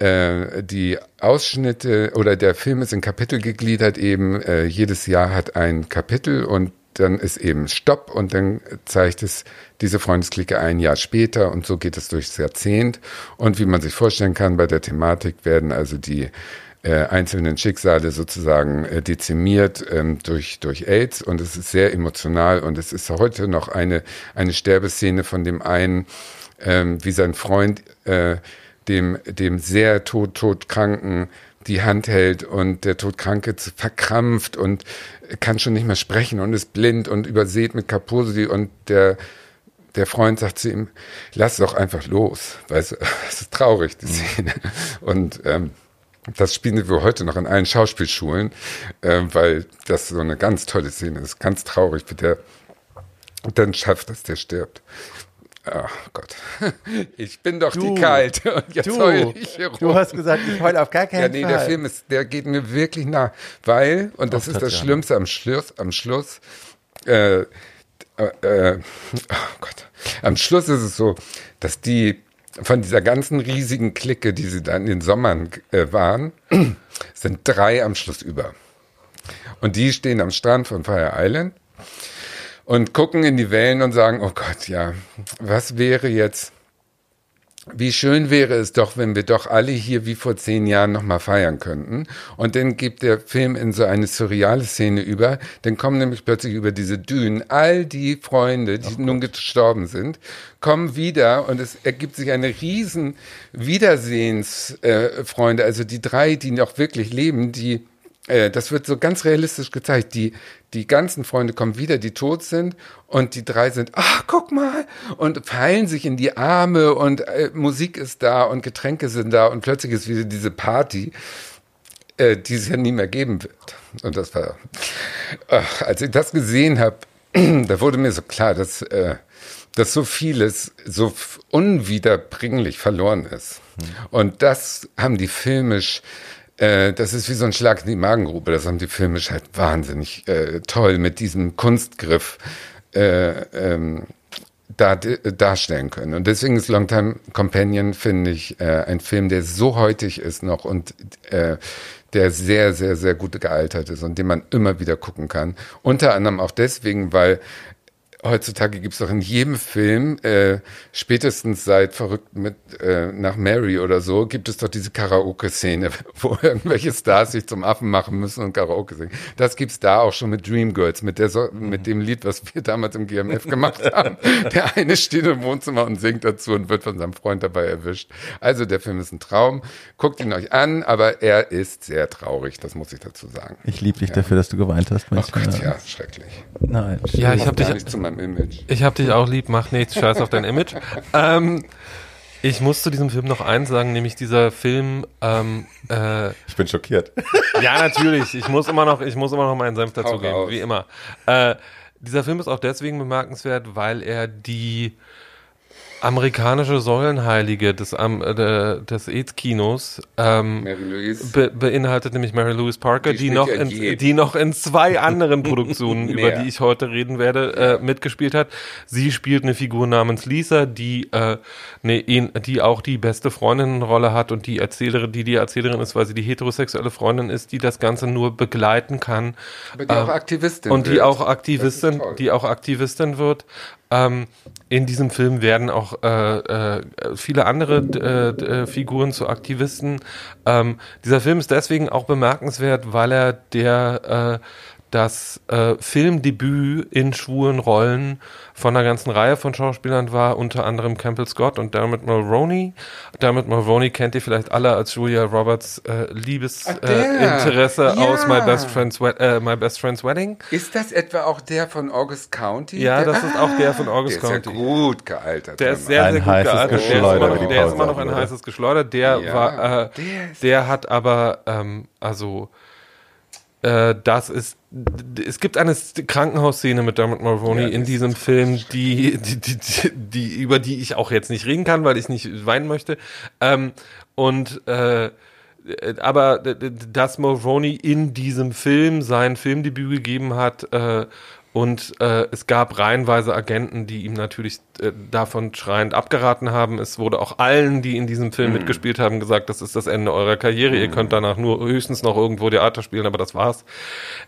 äh, die Ausschnitte oder der Film ist in Kapitel gegliedert eben. Äh, jedes Jahr hat ein Kapitel und dann ist eben Stopp und dann zeigt es diese Freundesklicke ein Jahr später und so geht es durchs Jahrzehnt. Und wie man sich vorstellen kann, bei der Thematik werden also die äh, einzelnen Schicksale sozusagen äh, dezimiert ähm, durch, durch AIDS und es ist sehr emotional und es ist heute noch eine, eine Sterbeszene von dem einen, ähm, wie sein Freund äh, dem, dem sehr tot, todkranken die Hand hält und der Todkranke verkrampft und kann schon nicht mehr sprechen und ist blind und übersät mit Kaposi und der, der Freund sagt zu ihm, lass doch einfach los. Weißt du, *laughs* das ist traurig, die mhm. Szene. Und ähm, das spielen wir heute noch in allen Schauspielschulen, äh, weil das so eine ganz tolle Szene ist. Ganz traurig, wie der dann schafft, dass der stirbt. Ach Gott, *laughs* ich bin doch du, die Kalte *laughs* und jetzt du, heul ich hier rum. Du hast gesagt, ich heule auf gar keinen Fall. Ja, nee, Fall. der Film ist, der geht mir wirklich nah, weil, und das Auf ist das Schlimmste am Schluss, am Schluss, äh, äh, äh, oh Gott, am Schluss ist es so, dass die von dieser ganzen riesigen Clique, die sie da in den Sommern äh, waren, *clears throat* sind drei am Schluss über. Und die stehen am Strand von Fire Island und gucken in die Wellen und sagen, oh Gott, ja, was wäre jetzt, wie schön wäre es doch, wenn wir doch alle hier wie vor zehn Jahren nochmal feiern könnten. Und dann gibt der Film in so eine surreale Szene über. Dann kommen nämlich plötzlich über diese Dünen all die Freunde, die oh nun gestorben sind, kommen wieder und es ergibt sich eine riesen Wiedersehensfreunde. Äh, also die drei, die noch wirklich leben, die äh, das wird so ganz realistisch gezeigt. Die, die ganzen Freunde kommen wieder, die tot sind und die drei sind, ach, guck mal, und fallen sich in die Arme und äh, Musik ist da und Getränke sind da und plötzlich ist wieder diese Party, äh, die es ja nie mehr geben wird. Und das war, ach, als ich das gesehen habe, *clears throat* da wurde mir so klar, dass, äh, dass so vieles so unwiederbringlich verloren ist. Hm. Und das haben die filmisch äh, das ist wie so ein Schlag in die Magengrube. Das haben die filmisch halt wahnsinnig äh, toll mit diesem Kunstgriff äh, ähm, da, darstellen können. Und deswegen ist Longtime Companion, finde ich, äh, ein Film, der so heutig ist noch und äh, der sehr, sehr, sehr gut gealtert ist und den man immer wieder gucken kann. Unter anderem auch deswegen, weil heutzutage gibt es doch in jedem Film, äh, spätestens seit Verrückt mit äh, nach Mary oder so, gibt es doch diese Karaoke-Szene, *laughs* wo irgendwelche Stars sich zum Affen machen müssen und Karaoke singen. Das gibt's da auch schon mit Dreamgirls, mit der so mit dem Lied, was wir damals im GMF gemacht *laughs* haben. Der eine steht im Wohnzimmer und singt dazu und wird von seinem Freund dabei erwischt. Also der Film ist ein Traum. Guckt ihn euch an, aber er ist sehr traurig, das muss ich dazu sagen. Ich liebe dich ja. dafür, dass du geweint hast. Oh Gott, ja, schrecklich. Nein. Ja, ich habe dich meinem Image. Ich hab dich auch lieb, mach nichts, scheiß auf dein Image. *laughs* ähm, ich muss zu diesem Film noch eins sagen, nämlich dieser Film. Ähm, äh, ich bin schockiert. *laughs* Ja, natürlich. Ich muss immer noch, ich muss immer noch meinen Senf dazugeben, wie immer. Äh, dieser Film ist auch deswegen bemerkenswert, weil er die amerikanische Säulenheilige des, äh, des AIDS-Kinos ähm, be beinhaltet nämlich Mary Louise Parker, die, die noch, in, die noch in zwei anderen Produktionen, *laughs* über die ich heute reden werde, äh, mitgespielt hat. Sie spielt eine Figur namens Lisa, die, äh, ne, die auch die beste Freundinnenrolle hat und die Erzählerin, die die Erzählerin ist, weil sie die heterosexuelle Freundin ist, die das Ganze nur begleiten kann. Aber die auch ähm, Aktivistin Und die wird. auch Aktivistin, die auch Aktivistin wird. Ähm, in diesem Film werden auch äh, äh, viele andere äh, Figuren zu Aktivisten. Ähm, dieser Film ist deswegen auch bemerkenswert, weil er der äh, das äh, Filmdebüt in schwulen Rollen von einer ganzen Reihe von Schauspielern war, unter anderem Campbell Scott und Dermot Mulroney. Dermot Mulroney kennt ihr vielleicht alle als Julia Roberts äh, Liebesinteresse äh, ja. aus My Best Friend's äh, My Best Friend's Wedding. Ist das etwa auch der von August County? Ja, das ah, ist auch der von August der County. Ist ja gut gealtert. Der ist sehr, ein sehr gut gealtert. Der ist immer noch, der ist immer noch ein heißes Geschleuder. Der ja, war, äh, der, der hat aber ähm, also äh, das ist, es gibt eine Krankenhausszene mit Dermot Mulroney ja, in diesem Film, die, die, die, die, über die ich auch jetzt nicht reden kann, weil ich nicht weinen möchte. Ähm, und äh, aber dass Mulroney in diesem Film sein Filmdebüt gegeben hat, äh, und äh, es gab reihenweise Agenten, die ihm natürlich äh, davon schreiend abgeraten haben. Es wurde auch allen, die in diesem Film mhm. mitgespielt haben, gesagt, das ist das Ende eurer Karriere. Mhm. Ihr könnt danach nur höchstens noch irgendwo Theater spielen, aber das war's.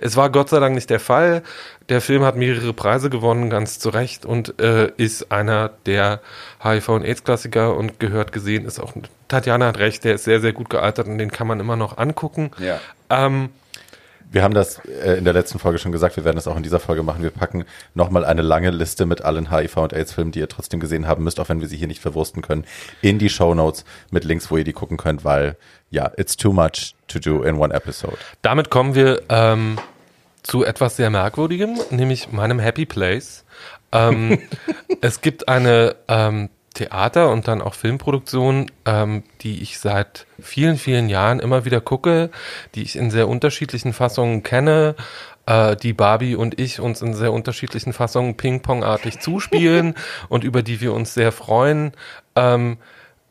Es war Gott sei Dank nicht der Fall. Der Film hat mehrere Preise gewonnen, ganz zu Recht, und äh, ist einer der HIV- und AIDS-Klassiker und gehört gesehen, ist auch, Tatjana hat recht, der ist sehr, sehr gut gealtert und den kann man immer noch angucken. Ja. Ähm, wir haben das äh, in der letzten Folge schon gesagt, wir werden das auch in dieser Folge machen. Wir packen nochmal eine lange Liste mit allen HIV- und AIDS-Filmen, die ihr trotzdem gesehen haben müsst, auch wenn wir sie hier nicht verwursten können, in die Show Notes mit Links, wo ihr die gucken könnt, weil ja, it's too much to do in one episode. Damit kommen wir ähm, zu etwas sehr Merkwürdigem, nämlich meinem Happy Place. Ähm, *laughs* es gibt eine ähm, Theater und dann auch Filmproduktionen, ähm, die ich seit vielen, vielen Jahren immer wieder gucke, die ich in sehr unterschiedlichen Fassungen kenne, äh, die Barbie und ich uns in sehr unterschiedlichen Fassungen Ping-Pong-artig zuspielen *laughs* und über die wir uns sehr freuen. Ähm,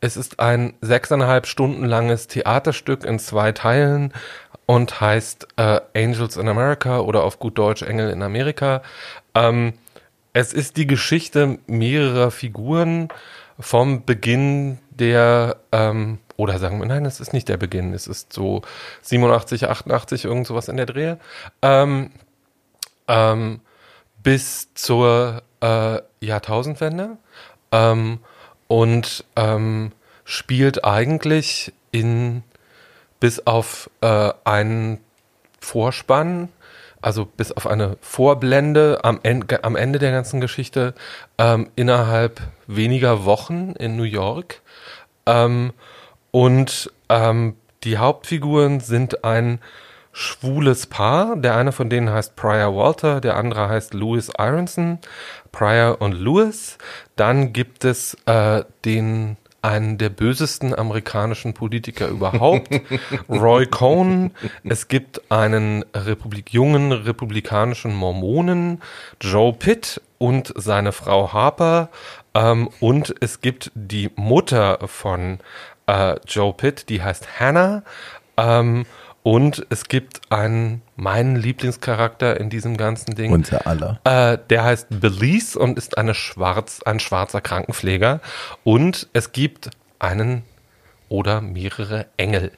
es ist ein sechseinhalb Stunden langes Theaterstück in zwei Teilen und heißt äh, Angels in America oder auf gut Deutsch Engel in Amerika. Ähm, es ist die Geschichte mehrerer Figuren vom Beginn der, ähm, oder sagen wir, nein, es ist nicht der Beginn, es ist so 87, 88, irgend sowas in der Dreh, ähm, ähm, bis zur äh, Jahrtausendwende. Ähm, und ähm, spielt eigentlich in bis auf äh, einen Vorspann, also bis auf eine Vorblende am, en am Ende der ganzen Geschichte ähm, innerhalb weniger Wochen in New York. Ähm, und ähm, die Hauptfiguren sind ein schwules Paar. Der eine von denen heißt Pryor Walter, der andere heißt Louis Ironson. Pryor und Louis. Dann gibt es äh, den einen der bösesten amerikanischen Politiker überhaupt, *laughs* Roy Cohn. Es gibt einen Republik jungen republikanischen Mormonen, Joe Pitt und seine Frau Harper. Ähm, und es gibt die Mutter von äh, Joe Pitt, die heißt Hannah. Ähm, und es gibt einen, meinen Lieblingscharakter in diesem ganzen Ding. Unser aller. Äh, der heißt Belize und ist eine schwarz, ein schwarzer Krankenpfleger. Und es gibt einen oder mehrere Engel,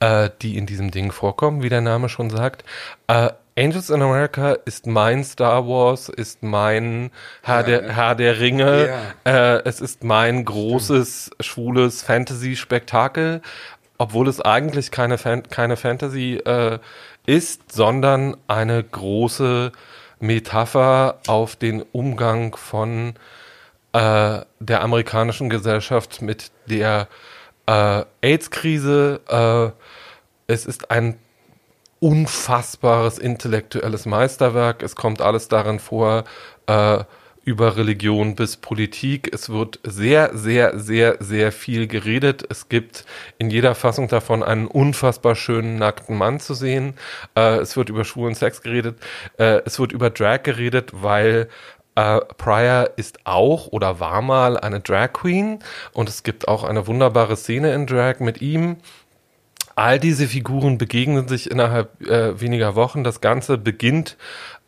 äh, die in diesem Ding vorkommen, wie der Name schon sagt. Äh, Angels in America ist mein Star Wars, ist mein Herr, ja, der, Herr der Ringe, ja. äh, es ist mein großes, schwules Fantasy-Spektakel obwohl es eigentlich keine, Fan keine Fantasy äh, ist, sondern eine große Metapher auf den Umgang von äh, der amerikanischen Gesellschaft mit der äh, AIDS-Krise. Äh, es ist ein unfassbares intellektuelles Meisterwerk. Es kommt alles darin vor, äh, über Religion bis Politik. Es wird sehr, sehr, sehr, sehr viel geredet. Es gibt in jeder Fassung davon einen unfassbar schönen nackten Mann zu sehen. Äh, es wird über schwulen Sex geredet. Äh, es wird über Drag geredet, weil äh, Pryor ist auch oder war mal eine Drag Queen und es gibt auch eine wunderbare Szene in Drag mit ihm. All diese Figuren begegnen sich innerhalb äh, weniger Wochen. Das Ganze beginnt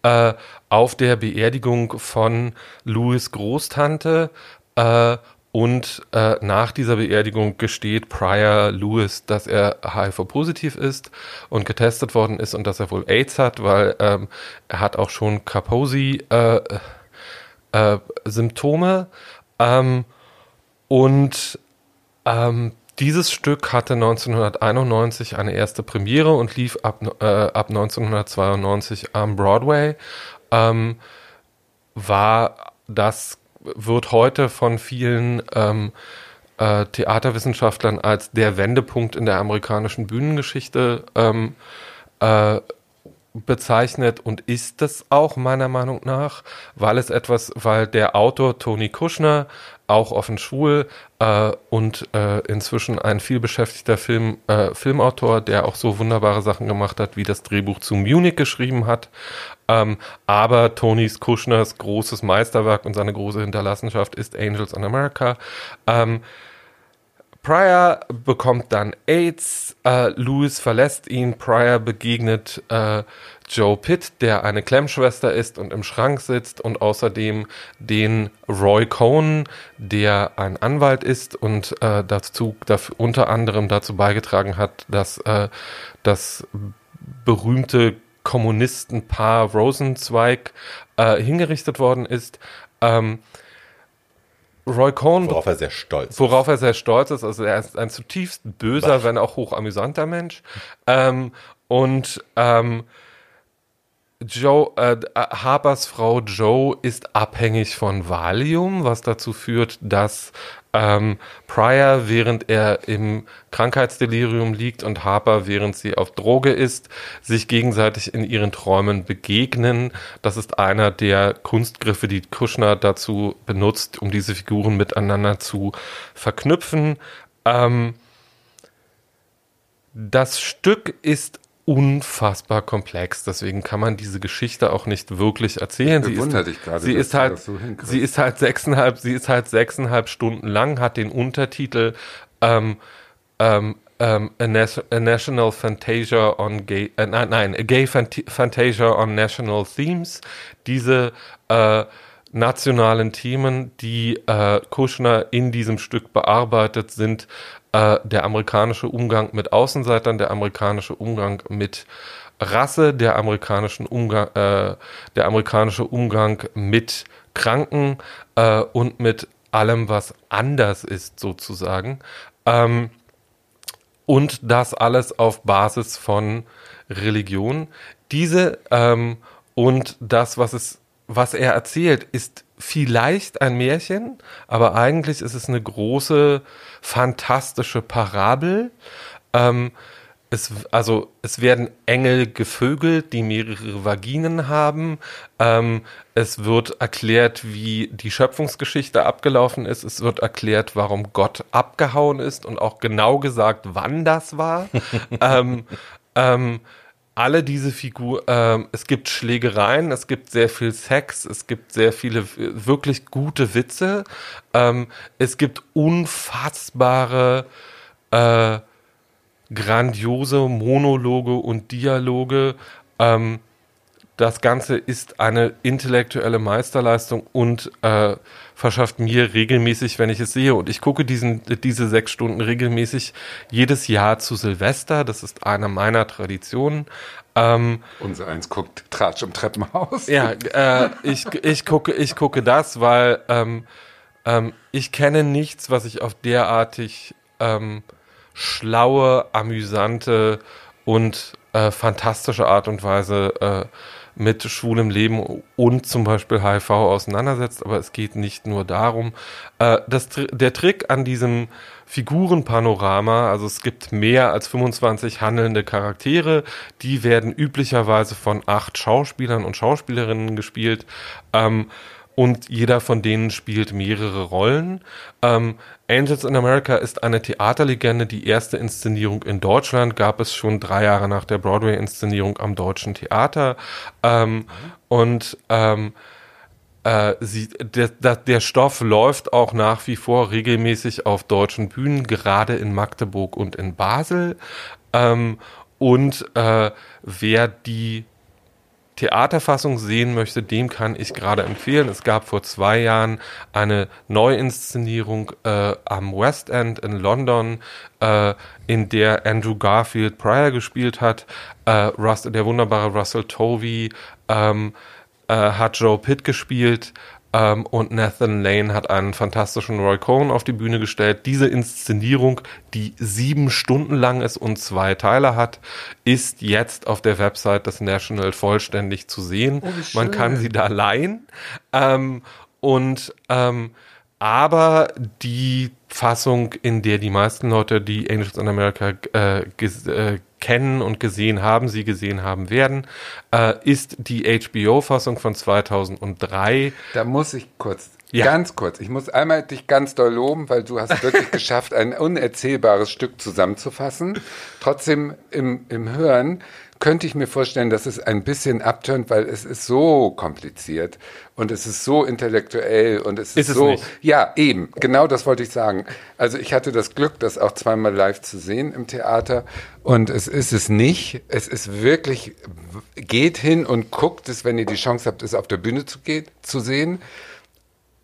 äh, auf der Beerdigung von Louis Großtante äh, und äh, nach dieser Beerdigung gesteht Pryor Lewis, dass er HIV-positiv ist und getestet worden ist und dass er wohl AIDS hat, weil ähm, er hat auch schon Kaposi-Symptome. Äh, äh, ähm, und ähm, dieses Stück hatte 1991 eine erste Premiere und lief ab, äh, ab 1992 am Broadway. Ähm, war das wird heute von vielen ähm, äh, Theaterwissenschaftlern als der Wendepunkt in der amerikanischen Bühnengeschichte ähm, äh, bezeichnet und ist es auch meiner Meinung nach, weil es etwas, weil der Autor Tony Kushner auch offen schwul äh, und äh, inzwischen ein vielbeschäftigter Film, äh, Filmautor, der auch so wunderbare Sachen gemacht hat, wie das Drehbuch zu Munich geschrieben hat. Ähm, aber Tonys Kushners großes Meisterwerk und seine große Hinterlassenschaft ist Angels in America. Ähm, Pryor bekommt dann AIDS, äh, Louis verlässt ihn, Pryor begegnet äh, Joe Pitt, der eine Klemmschwester ist und im Schrank sitzt und außerdem den Roy Cohn, der ein Anwalt ist und äh, dazu dafür, unter anderem dazu beigetragen hat, dass äh, das berühmte Kommunistenpaar Rosenzweig äh, hingerichtet worden ist. Ähm, Roy Cohn. Worauf er sehr stolz ist. Worauf er sehr stolz ist. Also er ist ein zutiefst böser, Was? wenn auch hochamüsanter Mensch. Ähm, und ähm, Joe, äh, Harpers Frau Joe ist abhängig von Valium, was dazu führt, dass ähm, Pryor, während er im Krankheitsdelirium liegt und Harper, während sie auf Droge ist, sich gegenseitig in ihren Träumen begegnen. Das ist einer der Kunstgriffe, die Kushner dazu benutzt, um diese Figuren miteinander zu verknüpfen. Ähm, das Stück ist unfassbar komplex. Deswegen kann man diese Geschichte auch nicht wirklich erzählen. Sie ist, dich gerade, sie ist halt, so sie ist halt sechseinhalb, sie ist halt sechseinhalb Stunden lang, hat den Untertitel ähm, ähm, ähm, a, a, National Fantasia on Gay, äh, nein, nein, a Gay Fantasia on National Themes. Diese äh, nationalen Themen, die äh, Kushner in diesem Stück bearbeitet, sind äh, der amerikanische Umgang mit Außenseitern, der amerikanische Umgang mit Rasse, der amerikanischen Umgang, äh, der amerikanische Umgang mit Kranken äh, und mit allem, was anders ist, sozusagen. Ähm, und das alles auf Basis von Religion. Diese ähm, und das, was es, was er erzählt, ist vielleicht ein Märchen, aber eigentlich ist es eine große, fantastische Parabel. Ähm, es, also es werden Engel gevögelt, die mehrere Vaginen haben. Ähm, es wird erklärt, wie die Schöpfungsgeschichte abgelaufen ist. Es wird erklärt, warum Gott abgehauen ist und auch genau gesagt, wann das war. *laughs* ähm, ähm, alle diese Figuren, ähm, es gibt Schlägereien, es gibt sehr viel Sex, es gibt sehr viele wirklich gute Witze, ähm, es gibt unfassbare, äh, grandiose Monologe und Dialoge. Ähm, das Ganze ist eine intellektuelle Meisterleistung und äh, verschafft mir regelmäßig, wenn ich es sehe. Und ich gucke diesen, diese sechs Stunden regelmäßig jedes Jahr zu Silvester. Das ist eine meiner Traditionen. Ähm, Unser eins guckt Tratsch im Treppenhaus. Ja, äh, ich, ich, gucke, ich gucke das, weil ähm, ähm, ich kenne nichts, was ich auf derartig ähm, schlaue, amüsante und äh, fantastische Art und Weise äh, mit schwulem Leben und zum Beispiel HIV auseinandersetzt, aber es geht nicht nur darum. Äh, das, der Trick an diesem Figurenpanorama, also es gibt mehr als 25 handelnde Charaktere, die werden üblicherweise von acht Schauspielern und Schauspielerinnen gespielt. Ähm, und jeder von denen spielt mehrere Rollen. Ähm, Angels in America ist eine Theaterlegende. Die erste Inszenierung in Deutschland gab es schon drei Jahre nach der Broadway-Inszenierung am Deutschen Theater. Ähm, und ähm, äh, sie, der, der, Stoff läuft auch nach wie vor regelmäßig auf deutschen Bühnen, gerade in Magdeburg und in Basel. Ähm, und äh, wer die Theaterfassung sehen möchte, dem kann ich gerade empfehlen. Es gab vor zwei Jahren eine Neuinszenierung äh, am West End in London, äh, in der Andrew Garfield Pryor gespielt hat. Äh, Russ, der wunderbare Russell Tovey ähm, äh, hat Joe Pitt gespielt. Ähm, und Nathan Lane hat einen fantastischen Roy Cohn auf die Bühne gestellt. Diese Inszenierung, die sieben Stunden lang ist und zwei Teile hat, ist jetzt auf der Website des National vollständig zu sehen. Oh, Man kann sie da leihen. Ähm, und ähm, aber die Fassung, in der die meisten Leute, die Angels in America äh, äh, kennen und gesehen haben, sie gesehen haben werden, äh, ist die HBO-Fassung von 2003. Da muss ich kurz, ja. ganz kurz, ich muss einmal dich ganz doll loben, weil du hast wirklich *laughs* geschafft, ein unerzählbares Stück zusammenzufassen. Trotzdem im, im Hören könnte ich mir vorstellen, dass es ein bisschen abtönt, weil es ist so kompliziert und es ist so intellektuell und es ist, ist so. Es ja, eben, genau das wollte ich sagen. Also ich hatte das Glück, das auch zweimal live zu sehen im Theater und es ist es nicht. Es ist wirklich, geht hin und guckt es, wenn ihr die Chance habt, es auf der Bühne zu, geht, zu sehen.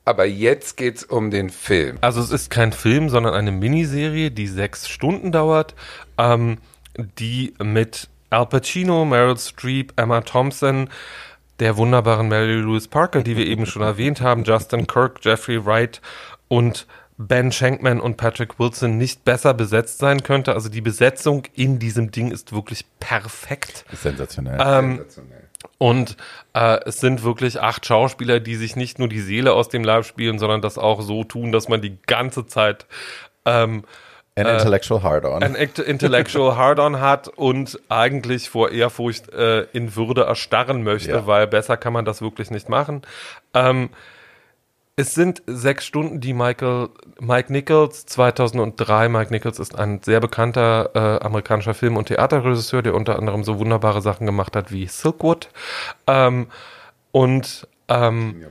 Aber jetzt geht's um den Film. Also es ist kein Film, sondern eine Miniserie, die sechs Stunden dauert, ähm, die mit Al Pacino, Meryl Streep, Emma Thompson, der wunderbaren Mary Louise Parker, die wir eben schon erwähnt haben, Justin Kirk, Jeffrey Wright und Ben Shankman und Patrick Wilson nicht besser besetzt sein könnte. Also die Besetzung in diesem Ding ist wirklich perfekt. Sensationell. Ähm, Sensationell. Und äh, es sind wirklich acht Schauspieler, die sich nicht nur die Seele aus dem Leib spielen, sondern das auch so tun, dass man die ganze Zeit ähm, ein äh, Intellectual Hard-On. Ein Intellectual Hard-On hat und eigentlich vor Ehrfurcht äh, in Würde erstarren möchte, ja. weil besser kann man das wirklich nicht machen. Ähm, es sind sechs Stunden, die Michael, Mike Nichols 2003, Mike Nichols ist ein sehr bekannter äh, amerikanischer Film- und Theaterregisseur, der unter anderem so wunderbare Sachen gemacht hat wie Silkwood. Ähm, und, ähm,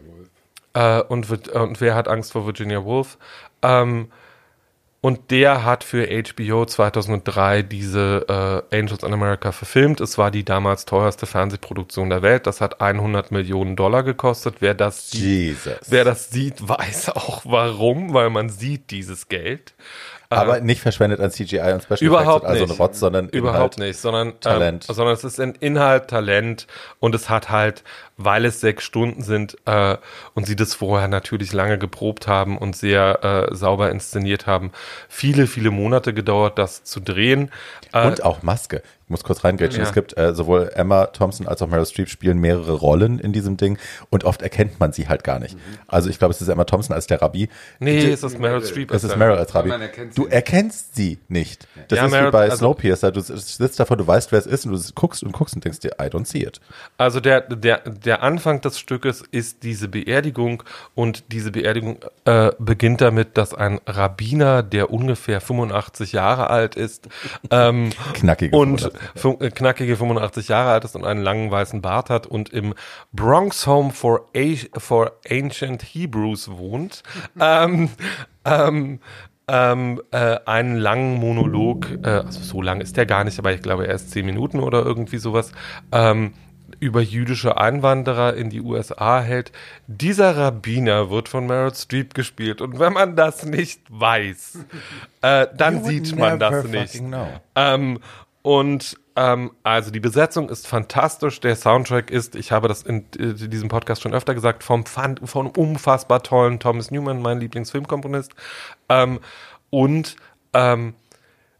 äh, und, und wer hat Angst vor Virginia Woolf? Ähm, und der hat für HBO 2003 diese äh, Angels in America verfilmt. Es war die damals teuerste Fernsehproduktion der Welt. Das hat 100 Millionen Dollar gekostet. Wer das sieht, wer das sieht, weiß auch warum, weil man sieht dieses Geld. Aber nicht verschwendet an CGI und Special Überhaupt Effects, also nicht. Rotz, sondern Überhaupt Inhalt. nicht, sondern, Talent. Ähm, sondern es ist ein Inhalt, Talent und es hat halt, weil es sechs Stunden sind äh, und sie das vorher natürlich lange geprobt haben und sehr äh, sauber inszeniert haben, viele, viele Monate gedauert, das zu drehen. Äh, Und auch Maske. Ich muss kurz reingrätschen. Ja. Es gibt äh, sowohl Emma Thompson als auch Meryl Streep spielen mehrere Rollen in diesem Ding und oft erkennt man sie halt gar nicht. Also ich glaube, es ist Emma Thompson als der Rabbi. nee, Die- es ist Meryl Streep. Es ist als- Meryl als Rabbi. Erkennt Du erkennst sie nicht. Das Ja, ist Meryl- wie bei also- Snowpiercer. Du sitzt davor, du weißt, wer es ist und du guckst und guckst und denkst dir, I don't see it. Also der, der, der Anfang des Stückes ist diese Beerdigung und diese Beerdigung äh, beginnt damit, dass ein Rabbiner, der ungefähr 85 Jahre alt ist, *laughs* ähm, Knackige und 85. fu- äh, knackige 85 Jahre alt ist und einen langen weißen Bart hat und im Bronx Home for, A for Ancient Hebrews wohnt. *laughs* ähm, ähm, ähm, äh, einen langen Monolog, äh, also so lang ist der gar nicht, aber ich glaube erst zehn Minuten oder irgendwie sowas, ähm, über jüdische Einwanderer in die USA hält. Dieser Rabbiner wird von Meryl Streep gespielt und wenn man das nicht weiß, äh, dann sieht man das nicht. Ähm, und ähm, also die Besetzung ist fantastisch, der Soundtrack ist, ich habe das in, äh, diesem Podcast schon öfter gesagt, vom, vom unfassbar tollen Thomas Newman, mein Lieblingsfilmkomponist. Ähm, und ähm,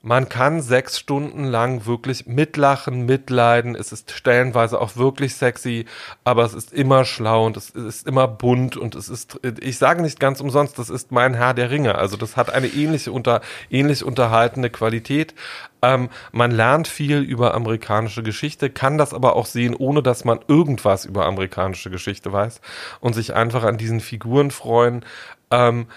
man kann sechs Stunden lang wirklich mitlachen, mitleiden. Es ist stellenweise auch wirklich sexy, aber es ist immer schlau und es ist immer bunt und es ist, ich sage nicht ganz umsonst, das ist mein Herr der Ringe. Also das hat eine ähnliche, unter, ähnlich unterhaltende Qualität. Ähm, man lernt viel über amerikanische Geschichte, kann das aber auch sehen, ohne dass man irgendwas über amerikanische Geschichte weiß und sich einfach an diesen Figuren freuen. Ähm,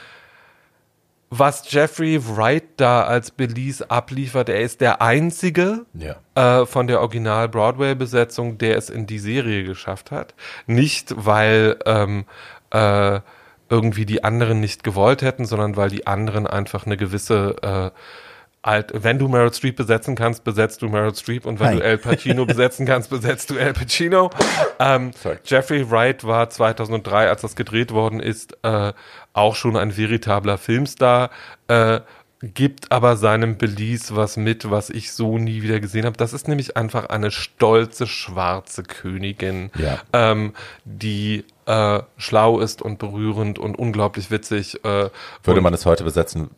was Jeffrey Wright da als Belize abliefert, er ist der einzige Ja. äh, von der Original Broadway-Besetzung, der es in die Serie geschafft hat. Nicht, weil ähm, äh, irgendwie die anderen nicht gewollt hätten, sondern weil die anderen einfach eine gewisse äh, alt, wenn du Meryl Streep besetzen kannst, besetzt du Meryl Streep und wenn Hi. du El Pacino *laughs* besetzen kannst, besetzt du El Pacino. Ähm. Jeffrey Wright war 2003, als das gedreht worden ist, äh, auch schon ein veritabler Filmstar, äh, gibt aber seinem Belize was mit, was ich so nie wieder gesehen habe. Das ist nämlich einfach eine stolze schwarze Königin, Ja. ähm, die äh, schlau ist und berührend und unglaublich witzig. Äh, Würde und man es heute besetzen,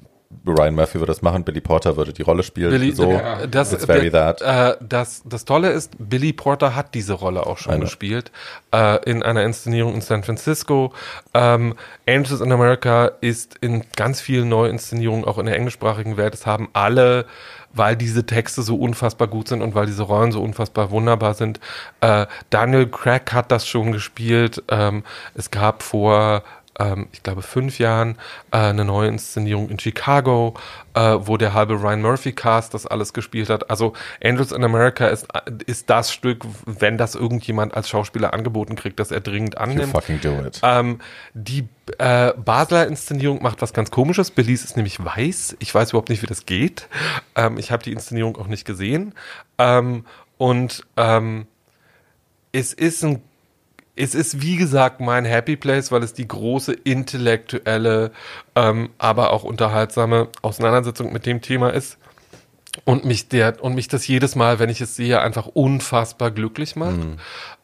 Ryan Murphy würde das machen, Billy Porter würde die Rolle spielen. Billy, so, äh, das, it's very that. Äh, das, das Tolle ist, Billy Porter hat diese Rolle auch schon know. gespielt äh, in einer Inszenierung in San Francisco. Ähm, Angels in America ist in ganz vielen Neuinszenierungen auch in der englischsprachigen Welt. Es haben alle, weil diese Texte so unfassbar gut sind und weil diese Rollen so unfassbar wunderbar sind. Äh, Daniel Craig hat das schon gespielt. Ähm, es gab vor ähm, ich glaube, fünf Jahren äh, eine neue Inszenierung in Chicago, äh, wo der halbe Ryan Murphy Cast das alles gespielt hat. Also Angels in America ist, ist das Stück, wenn das irgendjemand als Schauspieler angeboten kriegt, das er dringend You annimmt. fucking do it. Ähm, die äh, Basler Inszenierung macht was ganz komisches. Belize ist nämlich weiß. Ich weiß überhaupt nicht, wie das geht. Ähm, ich habe die Inszenierung auch nicht gesehen. Ähm, und ähm, es ist ein es ist wie gesagt mein Happy Place, weil es die große intellektuelle, ähm, aber auch unterhaltsame Auseinandersetzung mit dem Thema ist und mich der und mich das jedes Mal, wenn ich es sehe, einfach unfassbar glücklich macht,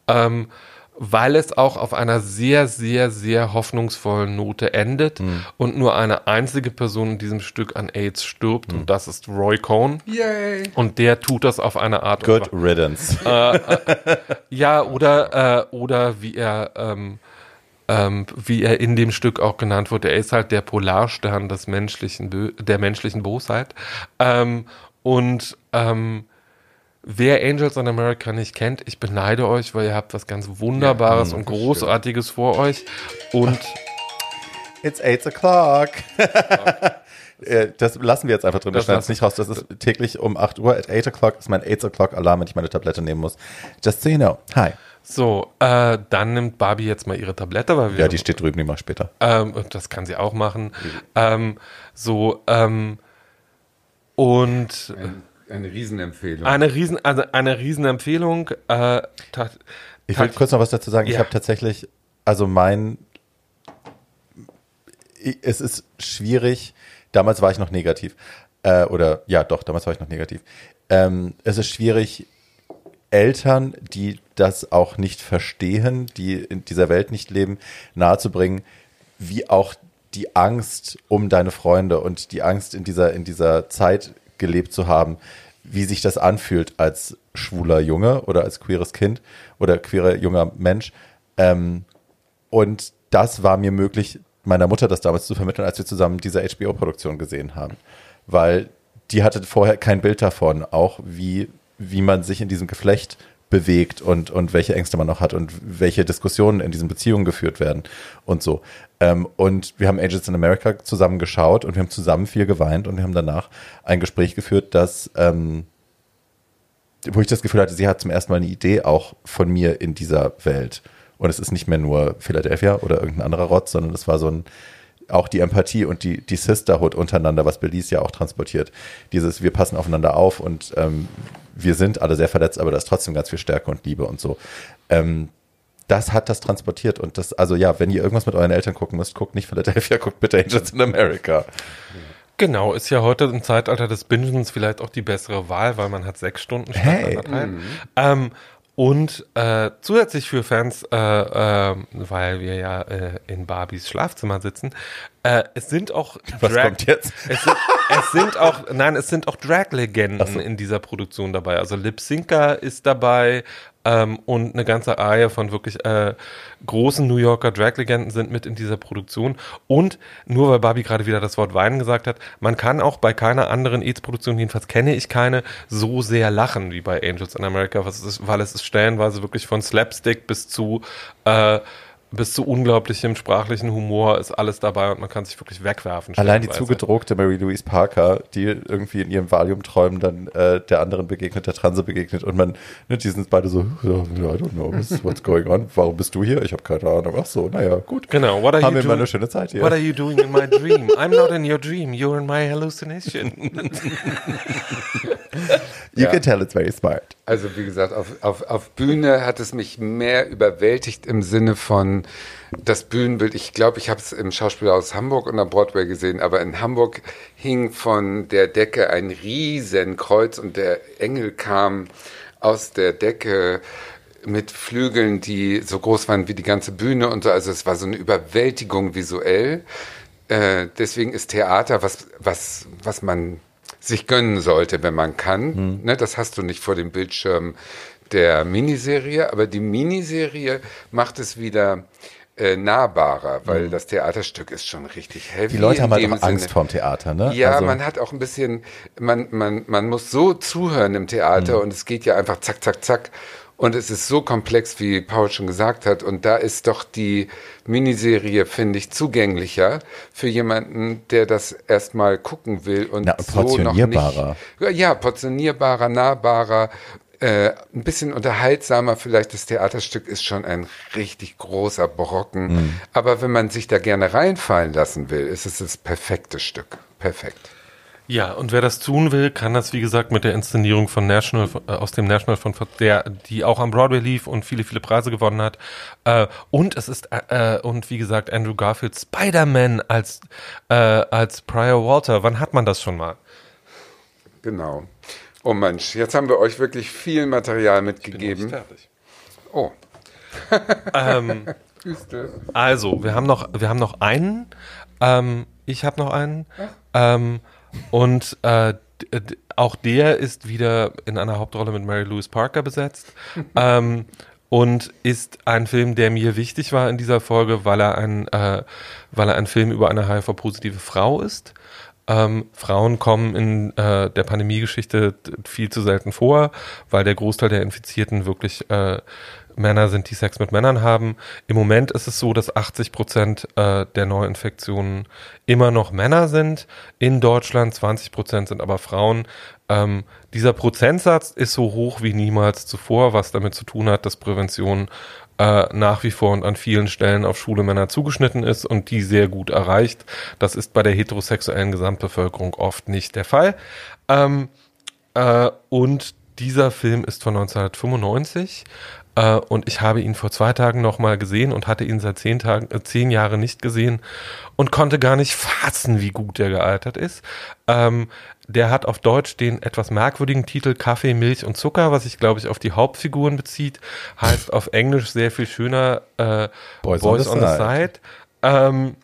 ähm, weil es auch auf einer sehr sehr sehr hoffnungsvollen Note endet und nur eine einzige Person in diesem Stück an AIDS stirbt und das ist Roy Cohn Yay. und der tut das auf eine Art und Good riddance. ja, oder, äh, oder wie er, ähm, ähm, wie er in dem Stück auch genannt wurde, er ist halt der Polarstern des menschlichen, Bö der menschlichen Bosheit. Ähm, und ähm, wer Angels in America nicht kennt, ich beneide euch, weil ihr habt was ganz Wunderbares und Großartiges vor euch. Und It's eight o'clock. *laughs* Das lassen wir jetzt einfach drin. Wir Das schneiden es nicht raus. Das ist täglich um 8 Uhr. At 8 o'clock ist mein 8 o'clock Alarm, wenn ich meine Tablette nehmen muss. Just so you know. Hi. so, äh, dann nimmt Barbie jetzt mal ihre Tablette, weil wir Ja, die steht drüben, die mach ich später. Ähm, das kann sie auch machen. Ähm, so, ähm, und Ein, eine Riesenempfehlung. eine riesen, also eine Riesenempfehlung. Äh, Ich will kurz noch was dazu sagen. Ich Ja. habe tatsächlich, also mein, ich- es ist schwierig. Damals war ich noch negativ. Äh, oder ja, doch, damals war ich noch negativ. Ähm, es ist schwierig, Eltern, die das auch nicht verstehen, die in dieser Welt nicht leben, nahezubringen, wie auch die Angst um deine Freunde und die Angst in dieser, in dieser Zeit gelebt zu haben, wie sich das anfühlt als schwuler Junge oder als queeres Kind oder queerer junger Mensch. Ähm, und das war mir möglich, meiner Mutter das damals zu vermitteln, als wir zusammen diese HBO-Produktion gesehen haben. Weil die hatte vorher kein Bild davon, auch wie, wie man sich in diesem Geflecht bewegt und, und welche Ängste man noch hat und welche Diskussionen in diesen Beziehungen geführt werden und so. Ähm, und wir haben Angels in America zusammen geschaut und wir haben zusammen viel geweint und wir haben danach ein Gespräch geführt, das, ähm, wo ich das Gefühl hatte, sie hat zum ersten Mal eine Idee auch von mir in dieser Welt. Und es ist nicht mehr nur Philadelphia oder irgendein anderer Rotz, sondern es war so ein, auch die Empathie und die, die Sisterhood untereinander, was Belize ja auch transportiert. Dieses, wir passen aufeinander auf und ähm, wir sind alle sehr verletzt, aber da ist trotzdem ganz viel Stärke und Liebe und so. Ähm, das hat das transportiert und das, also ja, wenn ihr irgendwas mit euren Eltern gucken müsst, guckt nicht Philadelphia, *laughs* guckt bitte Angels in America. Genau, ist ja heute im Zeitalter des Bingens vielleicht auch die bessere Wahl, weil man hat sechs Stunden statt Hey. anderthalb. Ähm, und äh, zusätzlich für Fans, äh, äh, weil wir ja äh, in Barbies Schlafzimmer sitzen, äh, es sind auch Was kommt jetzt? Es sind, es sind *laughs* auch, nein, es sind auch Drag-Legenden in dieser Produktion dabei. Also Lip Syncer ist dabei ähm, und eine ganze Reihe von wirklich äh, großen New Yorker Drag-Legenden sind mit in dieser Produktion. Und nur weil Barbie gerade wieder das Wort Weinen gesagt hat, man kann auch bei keiner anderen AIDS-Produktion, jedenfalls kenne ich keine, so sehr lachen wie bei Angels in America, ist, weil es ist stellenweise wirklich von Slapstick bis zu äh, bis zu unglaublichem sprachlichen Humor ist alles dabei und man kann sich wirklich wegwerfen. Allein die zugedruckte Mary Louise Parker, die irgendwie in ihrem Valium-Träumen dann äh, der anderen begegnet, der Transe begegnet und man, ne, die sind beide so, I don't know, what's, going on? Warum bist du hier? Ich habe keine Ahnung. Ach so, naja, gut. Genau, what are Haben you wir mal doing? eine schöne Zeit hier. What are you doing in my dream? I'm not in your dream, you're in my hallucination. *laughs* You Ja. can tell it's very smart. Also wie gesagt, auf, auf, auf Bühne hat es mich mehr überwältigt im Sinne von das Bühnenbild. Ich glaube, ich habe es im Schauspielhaus Hamburg und am Broadway gesehen, aber in Hamburg hing von der Decke ein Riesenkreuz und der Engel kam aus der Decke mit Flügeln, die so groß waren wie die ganze Bühne und so. Also es war so eine Überwältigung visuell. Äh, deswegen ist Theater was, was, was man sich gönnen sollte, wenn man kann. Ne, das hast du nicht vor dem Bildschirm der Miniserie, aber die Miniserie macht es wieder äh, nahbarer, weil das Theaterstück ist schon richtig heavy. Die Leute haben halt auch Angst Sinne. vorm Theater, ne? Ja, also, man hat auch ein bisschen, man, man, man muss so zuhören im Theater und es geht ja einfach zack, zack, zack. Und es ist so komplex, wie Paul schon gesagt hat. Und da ist doch die Miniserie, finde ich, zugänglicher für jemanden, der das erstmal gucken will und Na, so noch portionierbarer. nicht. Ja, portionierbarer, nahbarer, äh, ein bisschen unterhaltsamer. Vielleicht das Theaterstück ist schon ein richtig großer Brocken. Mhm. Aber wenn man sich da gerne reinfallen lassen will, ist es das perfekte Stück. Perfekt. ja, und wer das tun will, kann das, wie gesagt, mit der Inszenierung von National, äh, aus dem National von, der, die auch am Broadway lief und viele, viele Preise gewonnen hat. Äh, und es ist, äh, und wie gesagt, Andrew Garfield Spider-Man als, als Prior Walter. Wann hat man das schon mal? Genau. Oh Mensch, jetzt haben wir euch wirklich viel Material mitgegeben. fertig. Oh. *laughs* Ähm. Also, wir haben noch, wir haben noch einen. Ähm, ich habe noch einen. Ähm, und äh, d- auch der ist wieder in einer Hauptrolle mit Mary Louise Parker besetzt. *laughs* ähm, und ist ein Film, der mir wichtig war in dieser Folge, weil er ein, äh, weil er ein Film über eine HIV-positive Frau ist. Ähm, Frauen kommen in äh, der Pandemiegeschichte viel zu selten vor, weil der Großteil der Infizierten wirklich äh, Männer sind, die Sex mit Männern haben. Im Moment ist es so, dass 80 Prozent äh, der Neuinfektionen immer noch Männer sind. In Deutschland 20 Prozent sind aber Frauen. Ähm, dieser Prozentsatz ist so hoch wie niemals zuvor, was damit zu tun hat, dass Prävention äh, nach wie vor und an vielen Stellen auf schwule Männer zugeschnitten ist und die sehr gut erreicht. Das ist bei der heterosexuellen Gesamtbevölkerung oft nicht der Fall. Ähm, äh, und dieser Film ist von 1995 äh, und ich habe ihn vor zwei Tagen nochmal gesehen und hatte ihn seit zehn Tagen, äh, zehn Jahren nicht gesehen und konnte gar nicht fassen, wie gut der gealtert ist. Ähm, der hat auf Deutsch den etwas merkwürdigen Titel Kaffee, Milch und Zucker, was sich, glaube ich, auf die Hauptfiguren bezieht. Heißt auf Englisch sehr viel schöner äh, Boys, Boys on on the the Side. Ähm,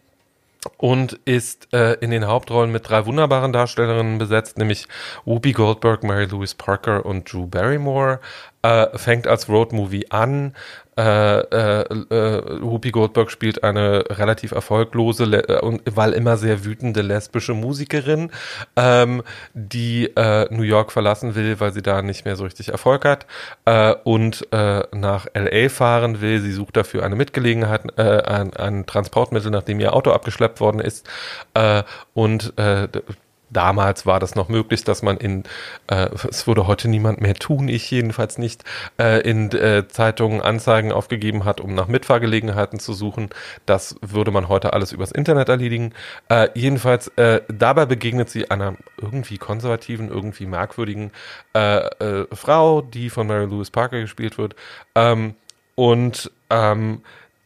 und ist äh, in den Hauptrollen mit drei wunderbaren Darstellerinnen besetzt, nämlich Whoopi Goldberg, Mary Louise Parker und Drew Barrymore. Äh, fängt als Roadmovie an. Äh, äh, äh, Whoopi Goldberg spielt eine relativ erfolglose äh, und weil immer sehr wütende lesbische Musikerin, ähm, die äh, New York verlassen will, weil sie da nicht mehr so richtig Erfolg hat äh, und nach LA fahren will. Sie sucht dafür eine Mitgelegenheit, ein, ein Transportmittel, nachdem ihr Auto abgeschleppt worden ist und Damals war das noch möglich, dass man in, äh, es würde heute niemand mehr tun, ich jedenfalls nicht, äh, in äh, Zeitungen Anzeigen aufgegeben hat, um nach Mitfahrgelegenheiten zu suchen. Das würde man heute alles übers Internet erledigen. Äh, jedenfalls, äh, dabei begegnet sie einer irgendwie konservativen, irgendwie merkwürdigen äh, äh, Frau, die von Mary Louise Parker gespielt wird. Ähm, und ähm,